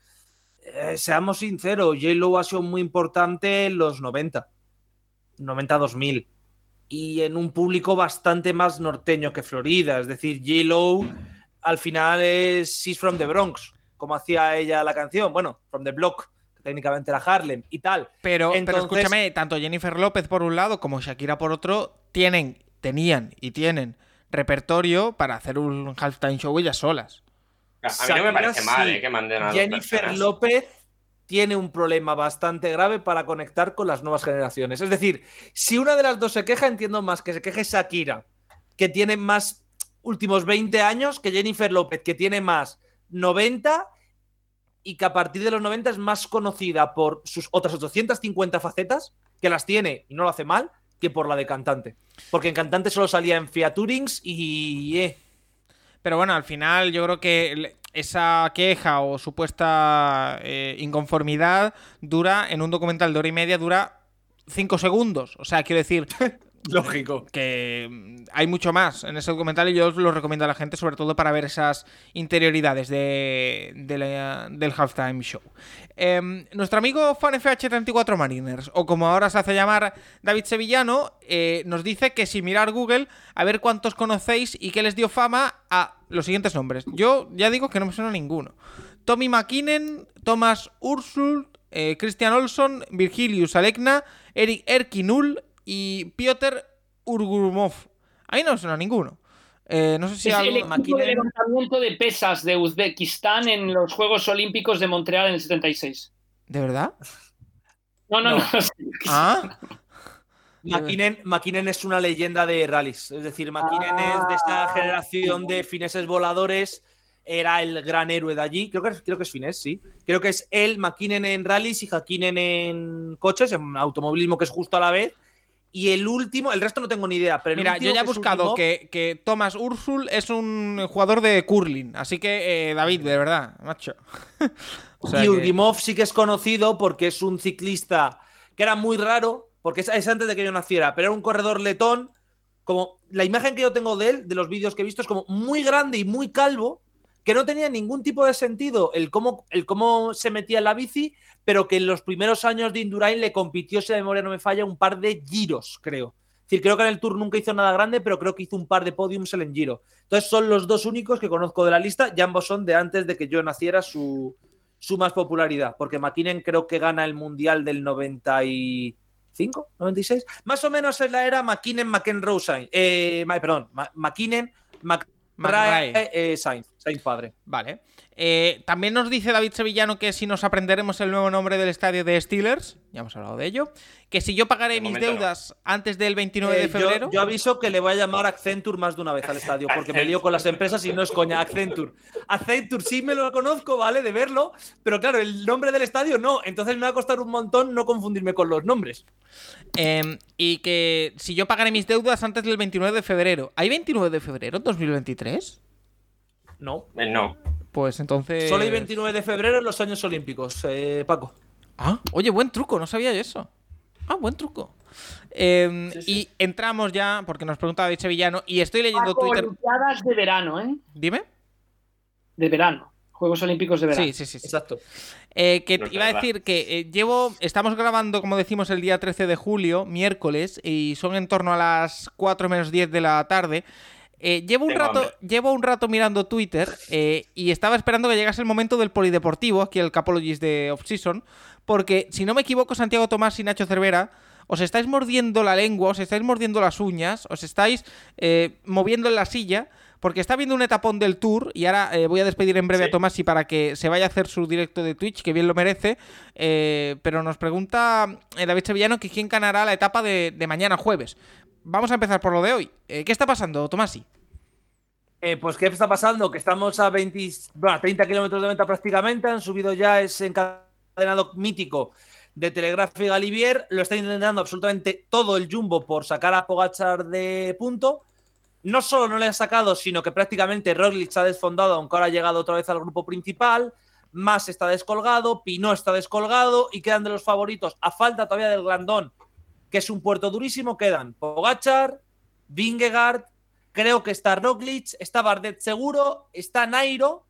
eh, seamos sinceros, J-Lo ha sido muy importante en los 90, 90-2000, y en un público bastante más norteño que Florida, es decir, J-Lo al final es She's from the Bronx, como hacía ella la canción, bueno, from the block, que técnicamente era Harlem y tal. Pero, pero escúchame, tanto Jennifer López por un lado como Shakira por otro tienen, tenían y tienen repertorio para hacer un halftime show ellas solas. A mí no me parece mal sí. eh, que manden a Jennifer. López tiene un problema bastante grave para conectar con las nuevas generaciones. Es decir, si una de las dos se queja, entiendo más que se queje Shakira, que tiene más últimos 20 años, que Jennifer López, que tiene más 90 y que a partir de los 90 es más conocida por sus otras 850 facetas, que las tiene y no lo hace mal, que por la de cantante. Porque en cantante solo salía en featurings y... eh, Pero bueno, al final yo creo que esa queja o supuesta eh, inconformidad dura, en un documental de hora y media, dura cinco segundos. O sea, quiero decir Lógico. que mm, hay mucho más en ese documental y yo os lo recomiendo a la gente, sobre todo para ver esas interioridades de, la- del halftime show. Em, nuestro amigo FanFH34 Mariners, o como ahora se hace llamar David Sevillano, eh, nos dice que si mirar Google, a ver cuántos conocéis y qué les dio fama a los siguientes nombres. Yo ya digo que no me suena ninguno. Tommy McKinnon, Thomas Ursul, eh, Christian Olson, Virgilius Alekna, Eric Erkinul y Piotr Urgurumov. Ahí no suena ninguno. Eh, no sé si Es algo- el equipo de Maquinen- levantamiento de pesas de Uzbekistán en los Juegos Olímpicos de Montreal en el 76. ¿De verdad? No, no, No. no. Ah, McKinnon, McKinnon es una leyenda de rallies. Es decir, McKinnon es de esa Ah. generación de fineses voladores. Era el gran héroe de allí. Creo que, es- creo que es finés, sí. Creo que es él, McKinnon en rallies y Hakkinen en coches, en automovilismo, que es justo a la vez. Y el último, el resto no tengo ni idea. Pero mira, yo ya he que buscado que, que Thomas Ursul es un jugador de curling. Así que, eh, David, de verdad, macho. O sea y que- Urgimov sí que es conocido porque es un ciclista que era muy raro, porque es, es antes de que yo naciera, pero era un corredor letón. Como la imagen que yo tengo de él, de los vídeos que he visto, es como muy grande y muy calvo, que no tenía ningún tipo de sentido el cómo, el cómo se metía en la bici, pero que en los primeros años de Indurain le compitió, si la memoria no me falla, un par de giros, creo. Es decir, creo que en el Tour nunca hizo nada grande, pero creo que hizo un par de podiums en el Giro. Entonces son los dos únicos que conozco de la lista y ambos son de antes de que yo naciera su, su más popularidad, porque McKinnon creo que gana el Mundial del 95, 96. Más o menos es la era McKinnon, McEnroe, Sainz. Eh, perdón, Ma- McKinnon. McRae, eh, Sainz, Sainz padre. Vale. Eh, también nos dice David Sevillano que si nos aprenderemos el nuevo nombre del estadio de Steelers, ya hemos hablado de ello, que si yo pagaré De mis no. deudas antes del 29 Eh, de yo- febrero, Yo, aviso que le voy a llamar Accenture más de una vez al estadio, porque me lío con las empresas y no es coña. Accenture. Accenture sí me lo conozco, ¿vale? De verlo, pero claro, el nombre del estadio no. Entonces me va a costar un montón no confundirme con los nombres. em, y que si yo pagaré mis deudas antes del 29 de febrero, ¿hay 29 de febrero en 2023? No. Eh, no. Pues entonces... Solo hay 29 de febrero en los años olímpicos, eh, Paco. Ah, oye, buen truco, no sabía yo eso. Ah, buen truco. Em, Sí, sí. Y entramos ya, porque nos pregunta David Sevillano, y estoy leyendo Paco, Twitter. Olimpiadas de verano, ¿eh? Dime. De verano. Juegos Olímpicos de verano. Sí, sí, sí. sí. Exacto. Eh, que No iba a decir que eh, llevo, estamos grabando, como decimos, el día 13 de julio, miércoles, y son en torno a las 4 menos 10 de la tarde. Eh, llevo, un Tengo rato, hambre. llevo un rato mirando Twitter eh, y estaba esperando que llegase el momento del polideportivo, aquí el Capologist de Off-Season, porque si no me equivoco, Santiago Tomás y Nacho Cervera, os estáis mordiendo la lengua, os estáis mordiendo las uñas, os estáis eh, moviendo en la silla, porque está viendo un etapón del tour y ahora eh, voy a despedir en breve Sí. a Tomás y para que se vaya a hacer su directo de Twitch, que bien lo merece, eh, pero nos pregunta David Sevillano que quién ganará la etapa de, de mañana jueves. Vamos a empezar por lo de hoy. Eh, ¿Qué está pasando, Tomasi? Eh, pues, ¿qué está pasando? Que estamos a 20, bueno, a 30 kilómetros de venta prácticamente. Han subido ya ese encadenado mítico de Telegraph y Galivier. Lo está intentando absolutamente todo el Jumbo por sacar a Pogachar de punto. No solo no le ha sacado, sino que prácticamente Roglic se ha desfondado, aunque ahora ha llegado otra vez al grupo principal. Más está descolgado, Pinot está descolgado y quedan de los favoritos, a falta todavía del Glandón, que es un puerto durísimo, quedan Pogachar, Vingegaard, creo que está Roglic, está Bardet seguro, está Nairo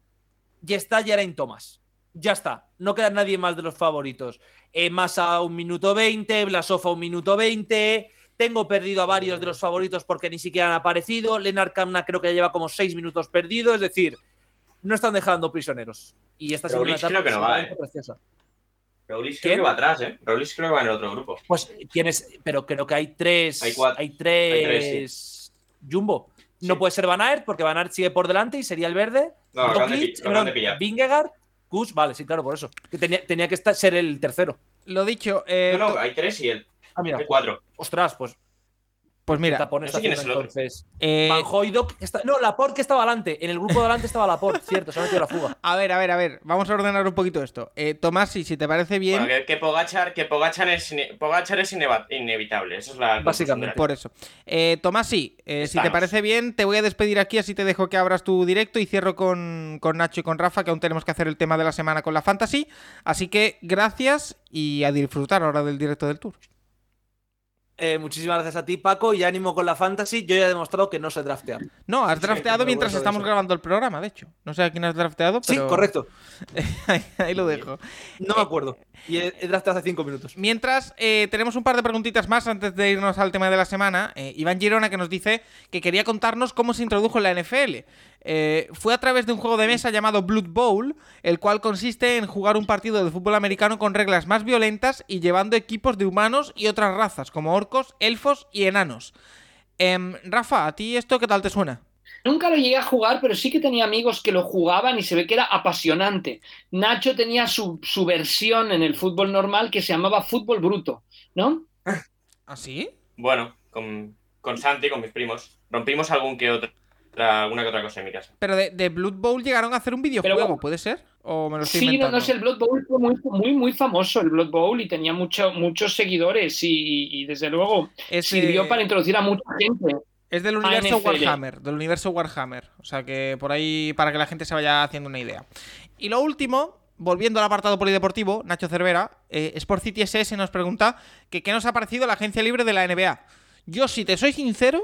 y está Geraint Thomas. Ya está, no queda nadie más de los favoritos. Eh, Massa un minuto 20, Blasov a un minuto 20. Tengo perdido a varios de los favoritos porque ni siquiera han aparecido. Lennart Kamna creo que ya lleva como 6 minutos perdido. Es decir, no están dejando prisioneros. Y esta Pero segunda etapa creo que no va, ¿eh? preciosa. Roglic ¿Quién? creo que va atrás, ¿eh? Roglic creo que va en el otro grupo. Pues tienes, pero creo que hay tres. Hay cuatro. Hay tres. Hay tres, Jumbo. No puede ser Van Aert porque Van Aert sigue por delante y sería el verde. No, Roglic. Vingegaard, Kuss, vale, sí, claro, por eso. Que tenía, tenía que estar- ser el tercero. Lo dicho, eh, No, no, hay tres y él. Ah, mira. Hay cuatro. Ostras, pues pues mira, tapón no sé quién es el otro. entonces. eh, Van Hooydonk está- No, Laporte que estaba adelante. En el grupo de adelante estaba Laporte, cierto, se ha metido la fuga. a ver, a ver, a ver, vamos a ordenar un poquito esto. Eh, Tomasi, si te parece bien, Bueno, que, que Pogachar, que Pogachar es, Pogachar es inevitable. Eso es la. Básicamente. por eso. Eh, Tomasi, eh, si te parece bien, te voy a despedir aquí, así te dejo que abras tu directo y cierro con, con Nacho y con Rafa, que aún tenemos que hacer el tema de la semana con la Fantasy. Así que gracias y a disfrutar ahora del directo del Tour. Eh, muchísimas gracias a ti, Paco, y ánimo con la fantasy. Yo ya he demostrado que no sé draftear. No, has drafteado mientras estamos eso. grabando el programa, de hecho. No sé a quién has drafteado, Sí, correcto. ahí, ahí lo dejo. No me acuerdo. Y he, he drafteado hace cinco minutos. Mientras, eh, tenemos un par de preguntitas más antes de irnos al tema de la semana. Eh, Iván Girona que nos dice que quería contarnos cómo se introdujo en la NFL. Eh, fue a través de un juego de mesa llamado Blood Bowl, el cual consiste en jugar un partido de fútbol americano con reglas más violentas y llevando equipos de humanos y otras razas, como orcos, elfos y enanos. Em, Rafa, ¿a ti esto qué tal te suena? Nunca lo llegué a jugar, pero sí que tenía amigos que lo jugaban y se ve que era apasionante. Nacho tenía su, su versión en el fútbol normal que se llamaba fútbol bruto, ¿no? ¿Ah, sí? Bueno, con, con Santi, con mis primos, rompimos algún que otro, alguna que otra cosa en mi casa. Pero de, de Blood Bowl llegaron a hacer un videojuego, bueno. ¿puede ser? ¿O me lo estoy Sí, no, inventando? no sé, el Blood Bowl fue muy, muy, muy famoso, el Blood Bowl, y tenía mucho, muchos seguidores y, y desde luego Es, sirvió para introducir a mucha gente. Es del universo. Warhammer, del universo Warhammer. O sea que por ahí para que la gente se vaya haciendo una idea. Y lo último, volviendo al apartado polideportivo, Nacho Cervera, eh, Sport City SS nos pregunta que qué nos ha parecido la agencia libre de la NBA. Yo, si te soy sincero,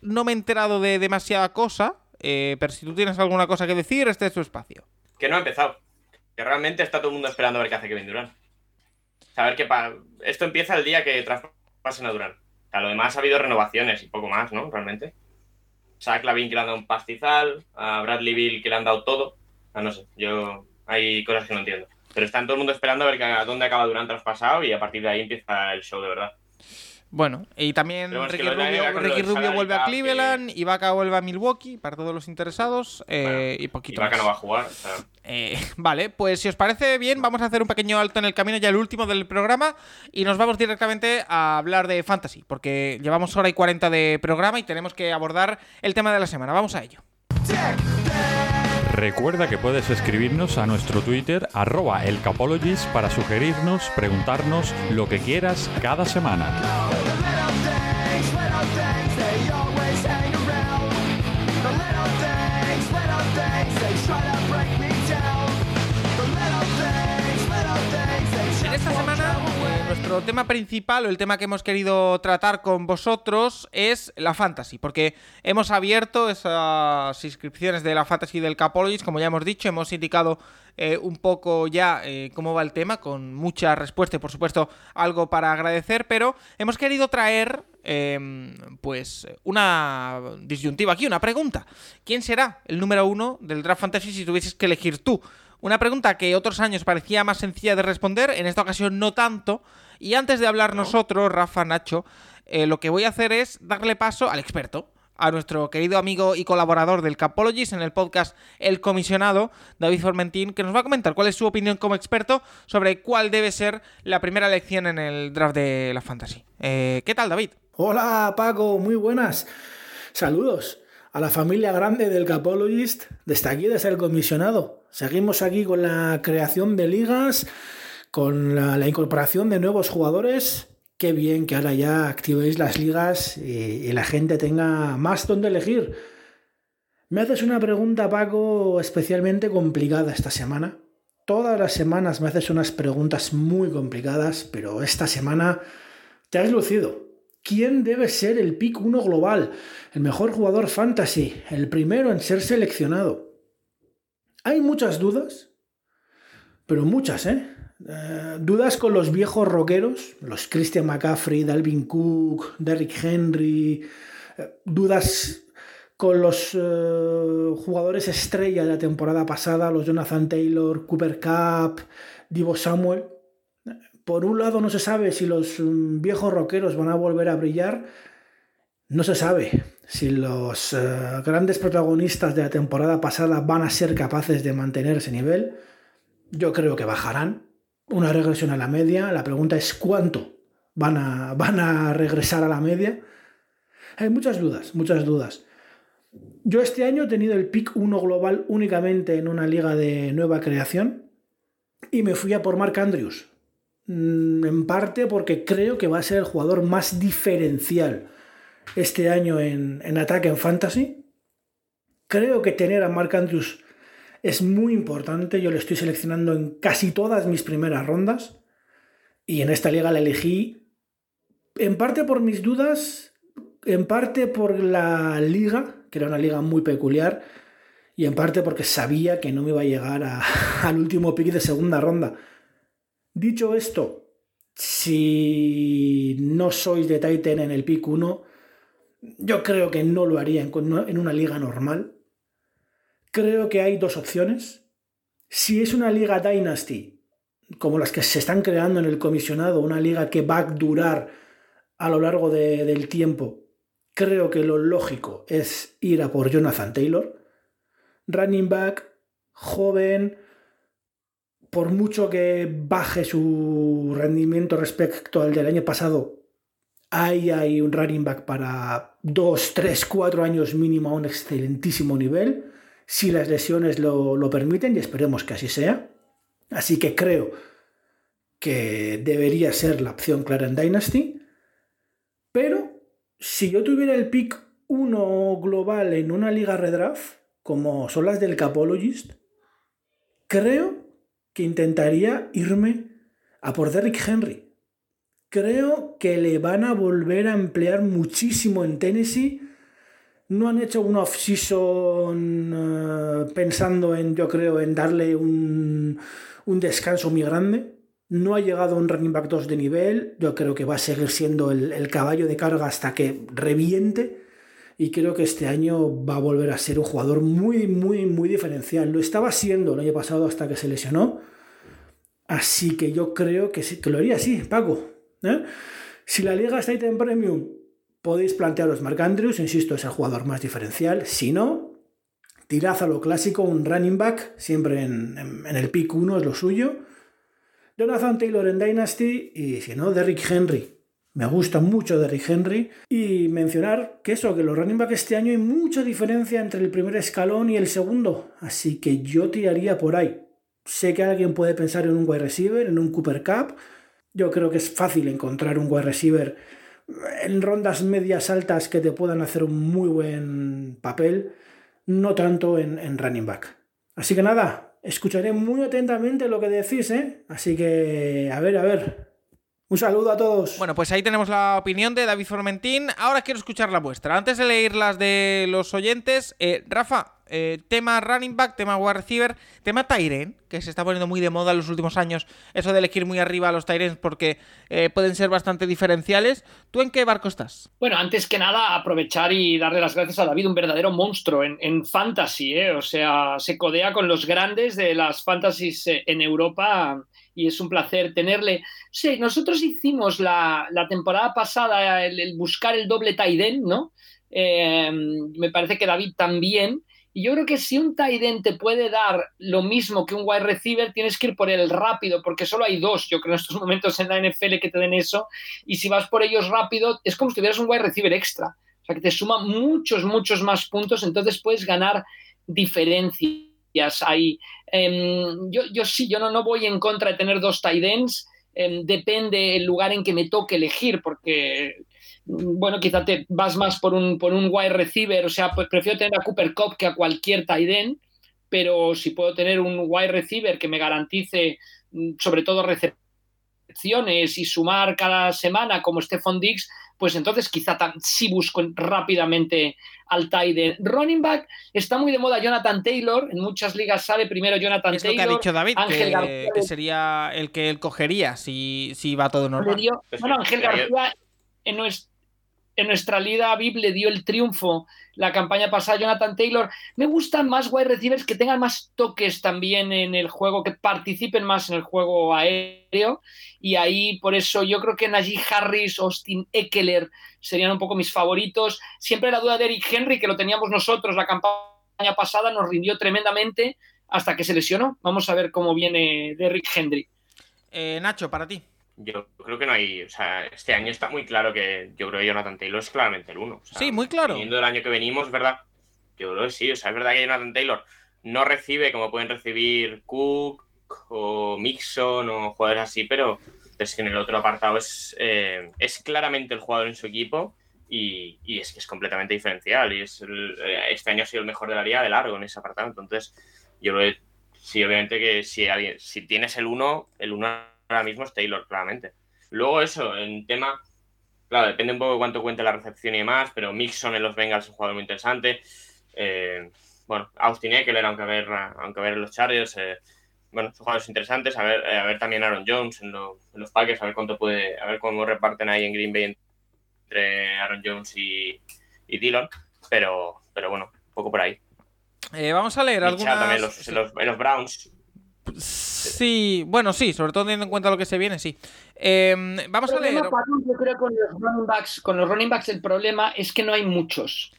no me he enterado de demasiada cosa. eh, pero si tú tienes alguna cosa que decir, este es tu espacio. Que no ha empezado. Que realmente está todo el mundo esperando a ver qué hace Kevin Durant. Saber que esto empieza el día que traspasen a Durant. O lo demás ha habido renovaciones y poco más, ¿no? Realmente. Zach Lavin que le han dado un pastizal, a Bradley Bill que le han dado todo. Ah, no sé, yo hay cosas que no entiendo. Pero están todo el mundo esperando a ver que- a dónde acaba Durant traspasado y a partir de ahí empieza el show de verdad. Bueno, y también bueno, que Ricky, Rubio, Ricky vuelve a Cleveland, Ibaka vuelve a Milwaukee, para todos los interesados, eh, Bueno, y poquito Ibaka más. no va a jugar. o sea, Eh, vale, pues si os parece bien, vamos a hacer un pequeño alto en el camino, ya el último del programa, y nos vamos directamente a hablar de Fantasy, porque llevamos hora y 40 de programa y tenemos que abordar el tema de la semana. Vamos a ello. Recuerda que puedes escribirnos a nuestro Twitter, arroba elcapologist, para sugerirnos, preguntarnos lo que quieras cada semana. Esta semana, nuestro tema principal o el tema que hemos querido tratar con vosotros es la fantasy, porque hemos abierto esas inscripciones de la fantasy del Capologist, como ya hemos dicho, hemos indicado eh, un poco ya eh, cómo va el tema, con mucha respuesta y por supuesto algo para agradecer, pero hemos querido traer eh, pues una disyuntiva aquí, una pregunta. ¿Quién será el número uno del Draft Fantasy si tuvieses que elegir tú? Una pregunta que otros años parecía más sencilla de responder, en esta ocasión no tanto. Y antes de hablar nosotros, Rafa, Nacho, eh, lo que voy a hacer es darle paso al experto, a nuestro querido amigo y colaborador del Capologist en el podcast El Comisionado, David Formentín, que nos va a comentar cuál es su opinión como experto sobre cuál debe ser la primera elección en el draft de la Fantasy. Eh, ¿Qué tal, David? Hola Paco, muy buenas. Saludos a la familia grande del Capologist, desde aquí, desde el comisionado. Seguimos aquí con la creación de ligas, con la, incorporación de nuevos jugadores. Qué bien que ahora ya activéis las ligas y, y la gente tenga más donde elegir. Me haces una pregunta, Paco, especialmente complicada esta semana. Todas las semanas me haces unas preguntas muy complicadas, pero esta semana te has lucido. ¿Quién debe ser el pick 1 global? El mejor jugador fantasy, el primero en ser seleccionado. Hay muchas dudas, pero muchas, ¿eh? Eh, dudas con los viejos rockeros, los Christian McCaffrey, Dalvin Cook, Derrick Henry, eh, dudas con los eh, jugadores estrella de la temporada pasada, los Jonathan Taylor, Cooper Cup, Divo Samuel. Por un lado no se sabe si los mm, viejos rockeros van a volver a brillar, no se sabe si los grandes protagonistas de la temporada pasada van a ser capaces de mantener ese nivel. Yo creo que bajarán. Una regresión a la media. La pregunta es cuánto van a, van a regresar a la media. Hay muchas dudas, muchas dudas. Yo este año he tenido el pick 1 global únicamente en una liga de nueva creación y me fui a por Mark Andrews. Mm, En parte porque creo que va a ser el jugador más diferencial este año en, en ataque en fantasy. Creo que tener a Mark Andrews es muy importante. Yo lo estoy seleccionando en casi todas mis primeras rondas. Y en esta liga la elegí en parte por mis dudas, en parte por la liga, que era una liga muy peculiar, y en parte porque sabía que no me iba a llegar a- al último pick de segunda ronda. Dicho esto, si no sois de Titan en el pick 1, yo creo que no lo haría en una liga normal. Creo que hay dos opciones. Si es una liga Dynasty, como las que se están creando en el comisionado, una liga que va a durar a lo largo de- del tiempo, creo que lo lógico es ir a por Jonathan Taylor. Running back, joven, por mucho que baje su rendimiento respecto al del año pasado, ahí hay un running back para 2, 3, 4 años mínimo a un excelentísimo nivel, si las lesiones lo, lo permiten y esperemos que así sea. Así que creo que debería ser la opción clara en Dynasty. Pero si yo tuviera el pick 1 global en una liga redraft, como son las del Capologist, creo que intentaría irme a por Derrick Henry. Creo que le van a volver a emplear muchísimo en Tennessee. No han hecho un off-season eh, pensando en, yo creo, en darle un, un descanso muy grande. No ha llegado un running back 2 de nivel. Yo creo que va a seguir siendo el, el caballo de carga hasta que reviente. Y creo que este año va a volver a ser un jugador muy, muy, muy diferencial. Lo estaba siendo el año pasado hasta que se lesionó. Así que yo creo que, sí, que lo haría así, Paco. ¿eh? Si la liga está ahí en Premium, podéis plantearos Mark Andrews, insisto, es el jugador más diferencial. Si no, tirad a lo clásico, un running back, siempre en, en- el pick 1 es lo suyo. Jonathan Taylor en Dynasty y si no, Derrick Henry. Me gusta mucho Derrick Henry. Y mencionar que eso, que los running back este año hay mucha diferencia entre el primer escalón y el segundo. Así que yo tiraría por ahí. Sé que alguien puede pensar en un wide receiver, en un Cooper Cup. Yo creo que es fácil encontrar un wide receiver en rondas medias altas que te puedan hacer un muy buen papel, no tanto en, en running back. Así que nada, escucharé muy atentamente lo que decís, ¿eh? Así que, a ver, a ver. Un saludo a todos. Bueno, pues ahí tenemos la opinión de David Formentín. Ahora quiero escuchar la vuestra. Antes de leer las de los oyentes, eh, Rafa, eh, tema running back, tema wide receiver, tema Tyren, que se está poniendo muy de moda en los últimos años, eso de elegir muy arriba a los Tyrens porque eh, pueden ser bastante diferenciales. ¿Tú en qué barco estás? Bueno, antes que nada, aprovechar y darle las gracias a David, un verdadero monstruo en, en fantasy, ¿eh? o sea, se codea con los grandes de las fantasies en Europa y es un placer tenerle. Sí, nosotros hicimos la, la temporada pasada el, buscar el doble end, ¿no? Eh, me parece que David también. Y yo creo que si un end te puede dar lo mismo que un wide receiver, tienes que ir por el rápido, porque solo hay dos, yo creo, en estos momentos en la NFL que te den eso. Y si vas por ellos rápido, es como si tuvieras un wide receiver extra. O sea, que te suma muchos, muchos más puntos, entonces puedes ganar diferencias ahí. Eh, yo, yo sí, yo no, no voy en contra de tener dos tight ends. Eh, depende el lugar en que me toque elegir, porque bueno, quizá te vas más por un, por un wide receiver, o sea, pues prefiero tener a Cooper Cup que a cualquier tight end, pero si puedo tener un wide receiver que me garantice mm, sobre todo recepciones y sumar cada semana como Stephon Diggs, pues entonces quizá sí busco rápidamente al tight end. Running back está muy de moda Jonathan Taylor, en muchas ligas sale primero Jonathan Es lo que Taylor. ha dicho David, Ángel que, García que sería el que él cogería si, si va todo normal. dio- bueno, Ángel García en, nues- en nuestra liga VIP le dio el triunfo la campaña pasada Jonathan Taylor. Me gustan más wide receivers que tengan más toques también en el juego, que participen más en el juego aéreo. Y ahí, por eso, yo creo que Najee Harris, Austin Eckler serían un poco mis favoritos. Siempre la duda de Eric Henry, que lo teníamos nosotros la campaña pasada, nos rindió tremendamente hasta que se lesionó. Vamos a ver cómo viene de Eric Henry. Eh, Nacho, para ti. Yo creo que no hay. O sea, este año está muy claro que yo creo que Jonathan Taylor es claramente el uno. O sea, Sí, muy claro. Viniendo del año que venimos, ¿verdad? Yo creo que sí. O sea, es verdad que Jonathan Taylor no recibe como pueden recibir Cook o Mixon o jugadores así, pero es que en el otro apartado es, eh, es claramente el jugador en su equipo y, y es que es completamente diferencial. Y es el- eh, este año ha sido el mejor de la liga de largo en ese apartado. Entonces, yo creo que sí, obviamente que si, alguien, si tienes el uno, el uno ahora mismo es Taylor, claramente. Luego eso, en tema, claro, depende un poco de cuánto cuente la recepción y demás, pero Mixon en los Bengals es un jugador muy interesante. Eh, bueno, Austin Eckler, aunque ver, aunque ver en los Chargers, eh, bueno, son jugadores interesantes. A ver, eh, a ver también Aaron Jones en, lo- en los Packers, a ver cuánto puede, a ver cómo reparten ahí en Green Bay entre Aaron Jones y, y Dillon. Pero, pero bueno, un poco por ahí. Eh, vamos a leer Mitchell algunas. también los, sí. los- en los Browns. Sí, bueno, sí, sobre todo teniendo en cuenta lo que se viene, sí. Eh, vamos a leer. Paco, yo creo con los running backs, con los running backs el problema es que no hay muchos.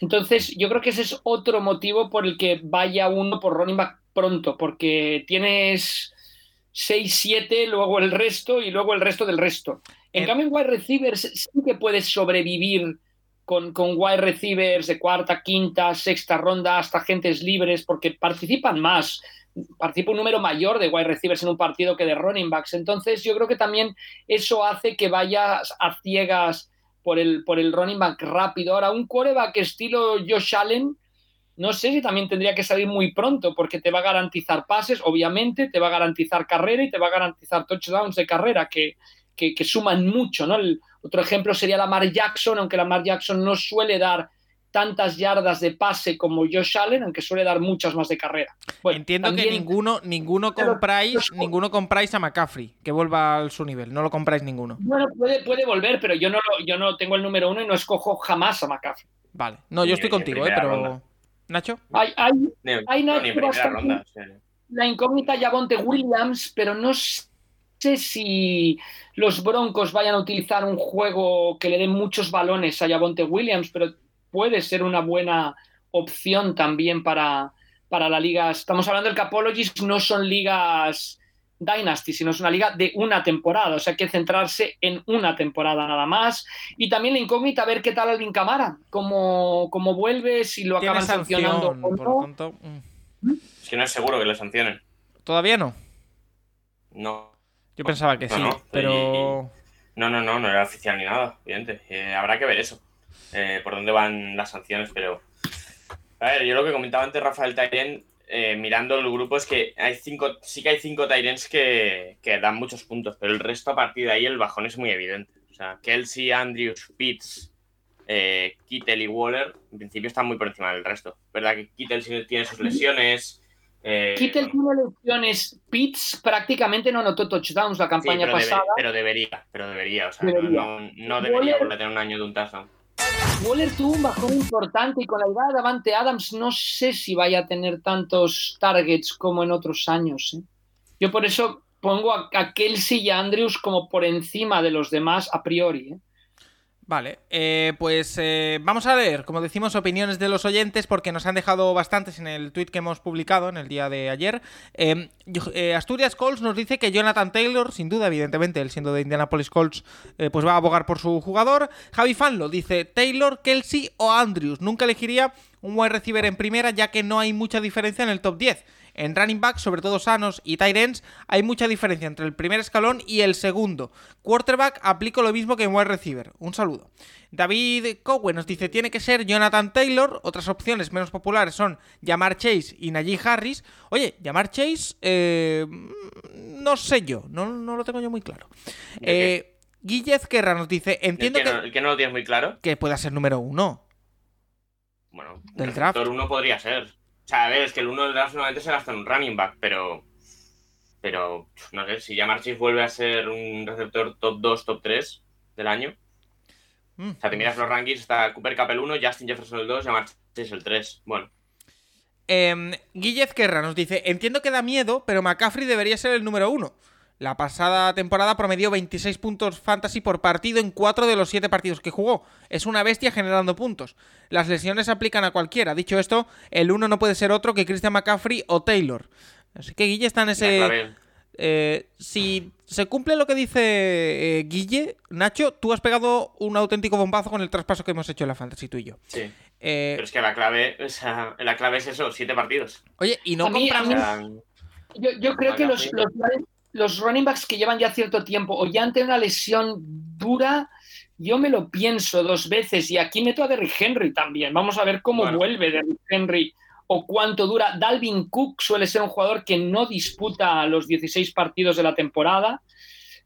Entonces, yo creo que ese es otro motivo por el que vaya uno por running back pronto, porque tienes 6, 7, luego el resto y luego el resto del resto. En En- cambio, en wide receivers sí que puedes sobrevivir con, con wide receivers de cuarta, quinta, sexta ronda, hasta agentes libres, porque participan más participa un número mayor de wide receivers en un partido que de running backs. Entonces, yo creo que también eso hace que vayas a ciegas por el, por el running back rápido. Ahora, un quarterback estilo Josh Allen, no sé si también tendría que salir muy pronto, porque te va a garantizar pases, obviamente, te va a garantizar carrera y te va a garantizar touchdowns de carrera, que, que, que suman mucho, ¿no? El otro ejemplo sería Lamar Jackson, aunque Lamar Jackson no suele dar tantas yardas de pase como Josh Allen, aunque suele dar muchas más de carrera. Bueno, Entiendo que ninguno, ninguno Pero- compráis, ninguno compráis a McCaffrey, que vuelva al su nivel. No lo compráis ninguno. Bueno, puede, puede volver, pero yo no, lo- yo no tengo el número uno y no escojo jamás a McCaffrey. Vale. No, yo Ni- estoy ni contigo, ¿eh? Pero. ronda. Nacho. Hay, hay Ni, Hay no, Nacho bastante- ronda. sí. la incógnita Javonte Williams, pero no sé si los Broncos vayan a utilizar un juego que le dé muchos balones a Javonte Williams, pero puede ser una buena opción también para, para la liga. Estamos hablando del Capologies, no son ligas Dynasty, sino es una liga de una temporada, o sea, hay que centrarse en una temporada nada más. Y también la incógnita, a ver qué tal Alvin Camara, cómo, cómo vuelve, si lo acaban sancionando por lo no. tanto. mm. Es que no es seguro que le sancionen. Todavía no. No. Yo pensaba que No, sí, no, pero. No, no, no, no era oficial ni nada, evidente. Eh, habrá que ver eso. Eh, por dónde van las sanciones, pero. A ver, yo lo que comentaba antes Rafael Tyren, eh, mirando el grupo, es que hay cinco, sí que hay cinco Tyrens que, que dan muchos puntos, pero el resto a partir de ahí el bajón es muy evidente. O sea, Kelsey, Andrews, Pitts, eh, Kittel y Waller, en principio están muy por encima del resto. ¿Verdad que Kittel sí tiene sus lesiones? eh, Kittel tiene lesiones. Pitts prácticamente no anotó touchdowns la Sí, campaña pero, debe- pasada. pero debería, pero debería, o sea, no- Debería. No, no debería Waller- volver a tener un año de un touchdown. Waller tuvo un bajón importante y con la llegada de Davante Adams no sé si vaya a tener tantos targets como en otros años. ¿eh? Yo por eso pongo a, a Kelsey y a Andrews como por encima de los demás a priori. ¿eh? Vale, eh, pues eh, vamos a leer, como decimos, opiniones de los oyentes porque nos han dejado bastantes en el tweet que hemos publicado en el día de ayer. Eh, eh, Asturias Colts nos dice que Jonathan Taylor, sin duda, evidentemente, él siendo de Indianapolis Colts, pues va a abogar por su jugador. Javi Fanlo dice Taylor, Kelsey o Andrews. Nunca elegiría un wide receiver en primera ya que no hay mucha diferencia en el top 10. En running back, sobre todo sanos y tight ends, hay mucha diferencia entre el primer escalón y el segundo. Quarterback, aplico lo mismo que en wide receiver. Un saludo. David Cowen nos dice, tiene que ser Jonathan Taylor. Otras opciones menos populares son Jamar Chase y Najee Harris. Oye, Jamar Chase, eh, no sé yo, no, no lo tengo yo muy claro. ¿De Eh, Guille Ezquerra nos dice, entiendo que, que, no, el que no lo tienes muy claro, que pueda ser número uno. bueno, Del el draft. uno podría ser. O sea, a ver, es que el uno del draft normalmente se gasta en un running back, pero. Pero, no sé, si ya Chase vuelve a ser un receptor top 2, top 3 del año. Mm. O sea, te miras los rankings, está Cooper Cup el 1, Justin Jefferson el 2, Jamar Chase el 3. Bueno, Eh, Guille Ezquerra nos dice, entiendo que da miedo, pero McCaffrey debería ser el número uno. La pasada temporada promedió 26 puntos fantasy por partido en 4 de los 7 partidos que jugó. Es una bestia generando puntos. Las lesiones aplican a cualquiera. Dicho esto, el uno no puede ser otro que Christian McCaffrey o Taylor. Así que Guille está en ese... Eh, si se cumple lo que dice eh, Guille, Nacho, tú has pegado un auténtico bombazo con el traspaso que hemos hecho en la fantasy tú y yo. Sí. Eh, Pero es que la clave, o sea, la clave es eso, 7 partidos. oye, y no A mí- a compramos... O sea, Yo, yo creo que los, los, los running backs que llevan ya cierto tiempo o ya han tenido una lesión dura, yo me lo pienso dos veces. Y aquí meto a Derrick Henry también. Vamos a ver cómo Bueno. vuelve Derrick Henry o cuánto dura. Dalvin Cook suele ser un jugador que no disputa los 16 partidos de la temporada.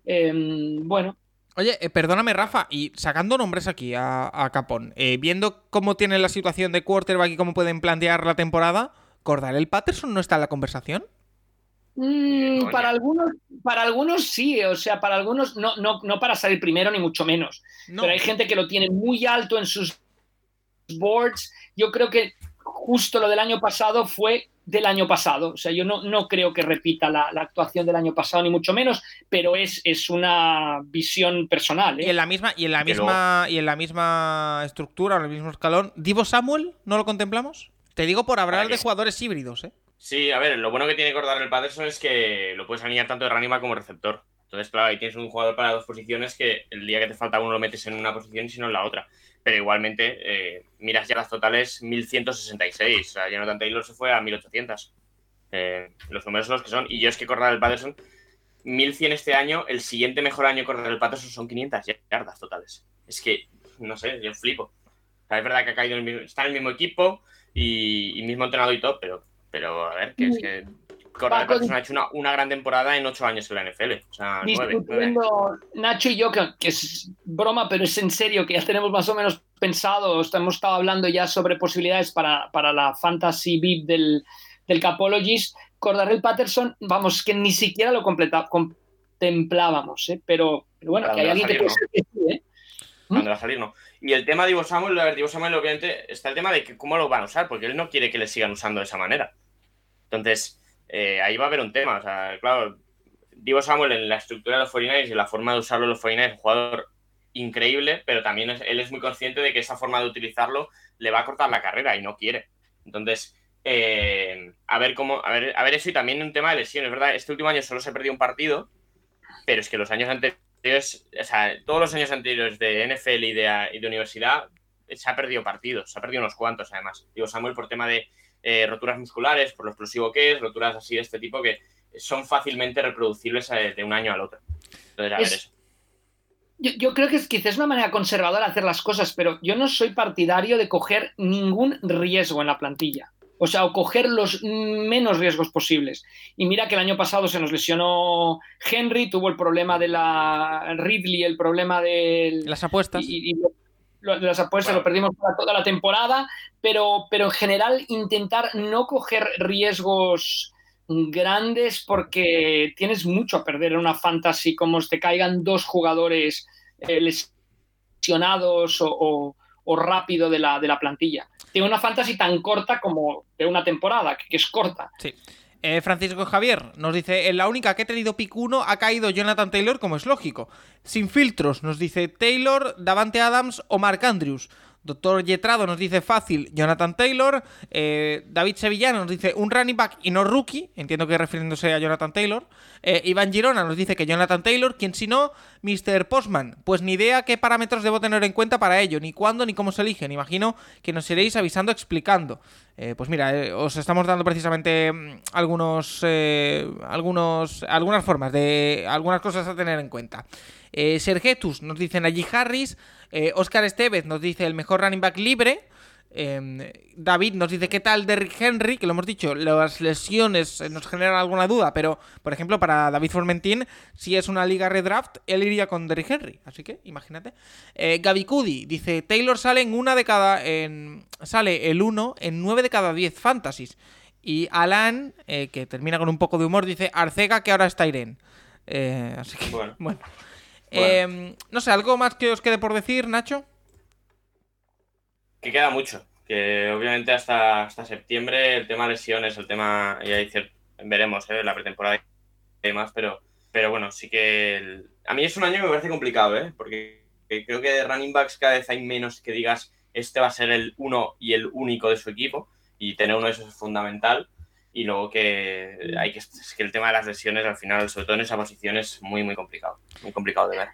Em, bueno, Oye, eh, perdóname, Rafa, y sacando nombres aquí a, a Capón, eh, viendo cómo tiene la situación de quarterback y cómo pueden plantear la temporada, ¿Cordarel Patterson no está en la conversación? Mm, para algunos, para algunos sí, o sea, para algunos no, no, no para salir primero ni mucho menos. No. Pero hay gente que lo tiene muy alto en sus boards. Yo creo que justo lo del año pasado fue del año pasado. O sea, yo no, no creo que repita la, la actuación del año pasado, ni mucho menos, pero es, es una visión personal. Y ¿eh? en la misma, y en la misma, y en la misma estructura, en el mismo escalón, ¿Divo Samuel no lo contemplamos? Te digo por hablar de jugadores híbridos, ¿eh? Sí, a ver, lo bueno que tiene Cordar el Patterson es que lo puedes alinear tanto de back como receptor. Entonces, claro, ahí tienes un jugador para dos posiciones que el día que te falta uno lo metes en una posición y si no en la otra. Pero igualmente, eh, miras ya las totales 1166. O sea, Jonathan Taylor se fue a 1800. Eh, los números son los que son. Y yo es que Cordar el Patterson, 1100 este año, el siguiente mejor año Cordar el Patterson son 500 yardas totales. Es que, no sé, yo flipo. O sea, es verdad que ha caído en el mismo, está en el mismo equipo y, y mismo entrenado y todo, pero, pero a ver, que es que Paco, Patterson ha hecho una, una gran temporada en ocho años en la NFL. O sea, nueve, nueve. Nacho y yo, que, que es broma, pero es en serio, que ya tenemos más o menos pensado, hemos estado hablando ya sobre posibilidades para, para la Fantasy VIP del, del Capologist, Cordarrelle Patterson, vamos, que ni siquiera lo completa, contemplábamos, ¿eh? pero, pero bueno, que hay alguien que puede sí, ¿eh? Cuando va a salir, no. Y el tema de Ivo Samuel, a ver, Divo Samuel, obviamente, está el tema de que cómo lo van a usar, porque él no quiere que le sigan usando de esa manera. Entonces, eh, ahí va a haber un tema. O sea, claro, Divo Samuel en la estructura de los 49ers y la forma de usarlo los 49ers es un jugador increíble, pero también es- él es muy consciente de que esa forma de utilizarlo le va a cortar la carrera y no quiere. Entonces, eh, a ver cómo, a ver, a ver eso y también un tema de lesiones, ¿verdad? Este último año solo se perdió un partido, pero es que los años anteriores, o sea, todos los años anteriores de NFL y de, y de universidad se ha perdido partidos, se ha perdido unos cuantos además. Digo, Samuel por tema de eh, roturas musculares, por lo explosivo que es, roturas así de este tipo que son fácilmente reproducibles eh, de un año al otro. Entonces, a ver Es- eso. Yo, yo creo que es quizás una manera conservadora de hacer las cosas, pero yo no soy partidario de coger ningún riesgo en la plantilla. O sea, o coger los menos riesgos posibles. Y mira que el año pasado se nos lesionó Henry, tuvo el problema de la Ridley, el problema del... Las apuestas. y, y lo- lo- de las apuestas Bueno. lo perdimos para toda la temporada, pero, pero en general intentar no coger riesgos grandes porque tienes mucho a perder en una fantasy como te caigan dos jugadores eh, lesionados o, rápido de la, de la plantilla. Tiene una fantasy tan corta como de una temporada, que, es corta. Sí. Eh, Francisco Javier nos dice, en la única que he tenido pick 1 ha caído Jonathan Taylor, como es lógico. Sin filtros, nos dice Taylor, Davante Adams o Mark Andrews. Doctor Yetrado nos dice fácil, Jonathan Taylor. Eh, David Sevillano nos dice un running back y no rookie. Entiendo que refiriéndose a Jonathan Taylor. Eh, Iván Girona nos dice que Jonathan Taylor. Quien si no, Mr. Postman. Pues ni idea qué parámetros debo tener en cuenta para ello, ni cuándo ni cómo se eligen. Imagino que nos iréis avisando explicando. Eh, pues mira, os estamos dando precisamente mm, algunos, algunos, algunas formas de algunas cosas a tener en cuenta. Sergetus nos dice Najee Harris, eh, Oscar Estevez nos dice el mejor running back libre. eh, David nos dice qué tal Derrick Henry, que lo hemos dicho, las lesiones eh, nos generan alguna duda, pero por ejemplo para David Formentín, si es una liga redraft, él iría con Derrick Henry, así que imagínate. Eh, Gaby Cudi dice Taylor sale en una de cada, en, sale el 1 en 9 de cada 10 fantasies. Y Alan, eh, que termina con un poco de humor, dice Arcega que ahora está Irene. Eh, así que, bueno. Bueno. Eh, no sé, ¿algo más que os quede por decir, Nacho? Que queda mucho. Que obviamente hasta, hasta septiembre el tema lesiones, el tema. Ya dice, veremos, ¿eh? la pretemporada y demás, pero, pero bueno, sí que. el- a mí es un año que me parece complicado, ¿eh? Porque creo que de running backs cada vez hay menos que digas este va a ser el uno y el único de su equipo. Y tener uno de esos es fundamental. Y luego que hay que. Es que el tema de las lesiones al final, sobre todo en esa posición, es muy, muy complicado. Muy complicado de ver.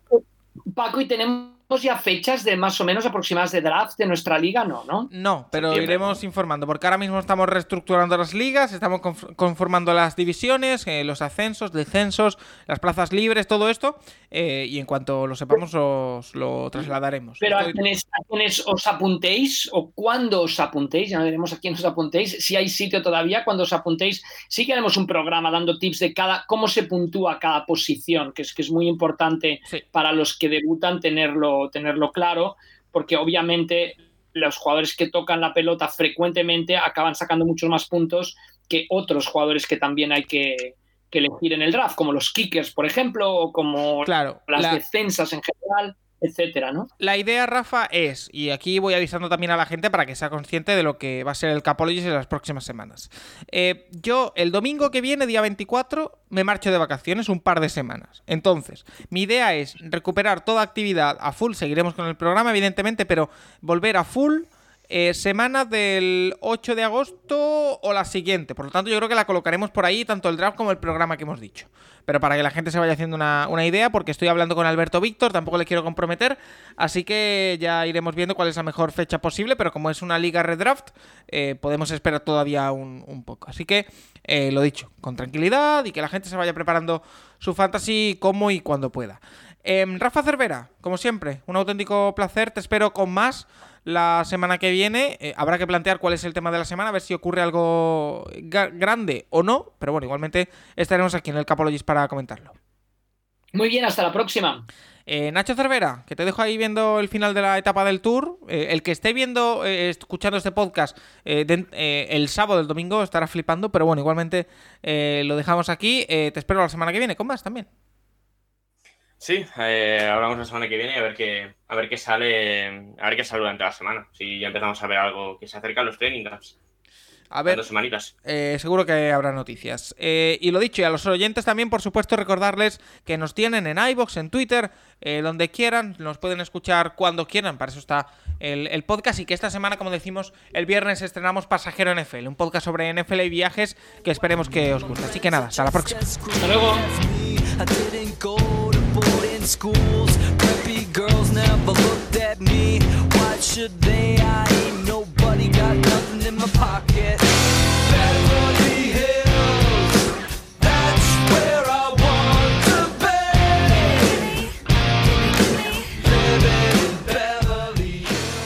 Paco, ¿y tenemos ya fechas de más o menos aproximadas de draft de nuestra liga? No, ¿no? No, pero Septiembre, iremos informando, porque ahora mismo estamos reestructurando las ligas, estamos conf- conformando las divisiones, eh, los ascensos, descensos, las plazas libres, todo esto, eh, y en cuanto lo sepamos os lo trasladaremos. Pero a Estoy- quienes, a quienes os apuntéis o cuando os apuntéis, ya veremos a quién os apuntéis, si hay sitio todavía, cuando os apuntéis, sí que haremos un programa dando tips de cada cómo se puntúa cada posición, que es, que es muy importante Sí. para los que debutan tenerlo, tenerlo claro, porque obviamente los jugadores que tocan la pelota frecuentemente acaban sacando muchos más puntos que otros jugadores que también hay que, que elegir en el draft, como los kickers, por ejemplo, o como Claro, las la- defensas en general, etcétera, ¿no? La idea, Rafa, es, y aquí voy avisando también a la gente para que sea consciente de lo que va a ser el Capologist en las próximas semanas. Eh, yo, el domingo que viene, día 24, me marcho de vacaciones un par de semanas. Entonces, mi idea es recuperar toda actividad a full, seguiremos con el programa, evidentemente, pero volver a full. Eh, semana del 8 de agosto o la siguiente. Por lo tanto, yo creo que la colocaremos por ahí, tanto el draft como el programa que hemos dicho. Pero para que la gente se vaya haciendo una, una idea, porque estoy hablando con Alberto Víctor, tampoco le quiero comprometer. Así que ya iremos viendo cuál es la mejor fecha posible. Pero como es una liga redraft, eh, podemos esperar todavía un, un poco. Así que eh, lo dicho, con tranquilidad y que la gente se vaya preparando su fantasy como y cuando pueda. Em, Rafa Cervera, como siempre, un auténtico placer. Te espero con más la semana que viene. Eh, habrá que plantear cuál es el tema de la semana, a ver si ocurre algo grande o no. Pero bueno, igualmente estaremos aquí en el Capologist para comentarlo. Muy bien, hasta la próxima. Eh, Nacho Cervera, que te dejo ahí viendo el final de la etapa del tour. Eh, el que esté viendo, eh, escuchando este podcast de- el sábado del domingo estará flipando, pero bueno, igualmente lo dejamos aquí. Te espero la semana que viene con más también. Sí, eh, hablamos la semana que viene y a ver qué, a ver qué sale, a ver qué sale durante la semana. Si ya empezamos a ver algo que se acerca a los training camps. A ver, dos semanitas. Eh, seguro que habrá noticias. Eh, y lo dicho, y a los oyentes también, por supuesto, recordarles que nos tienen en iBox, en Twitter, eh, donde quieran, nos pueden escuchar cuando quieran, para eso está el, el podcast. Y que esta semana, como decimos, el viernes estrenamos Pasajero NFL, un podcast sobre NFL y viajes que esperemos que os guste. Así que nada, hasta la próxima. Hasta luego. I didn't go to boarding schools. Preppy girls never looked at me. Why should they? I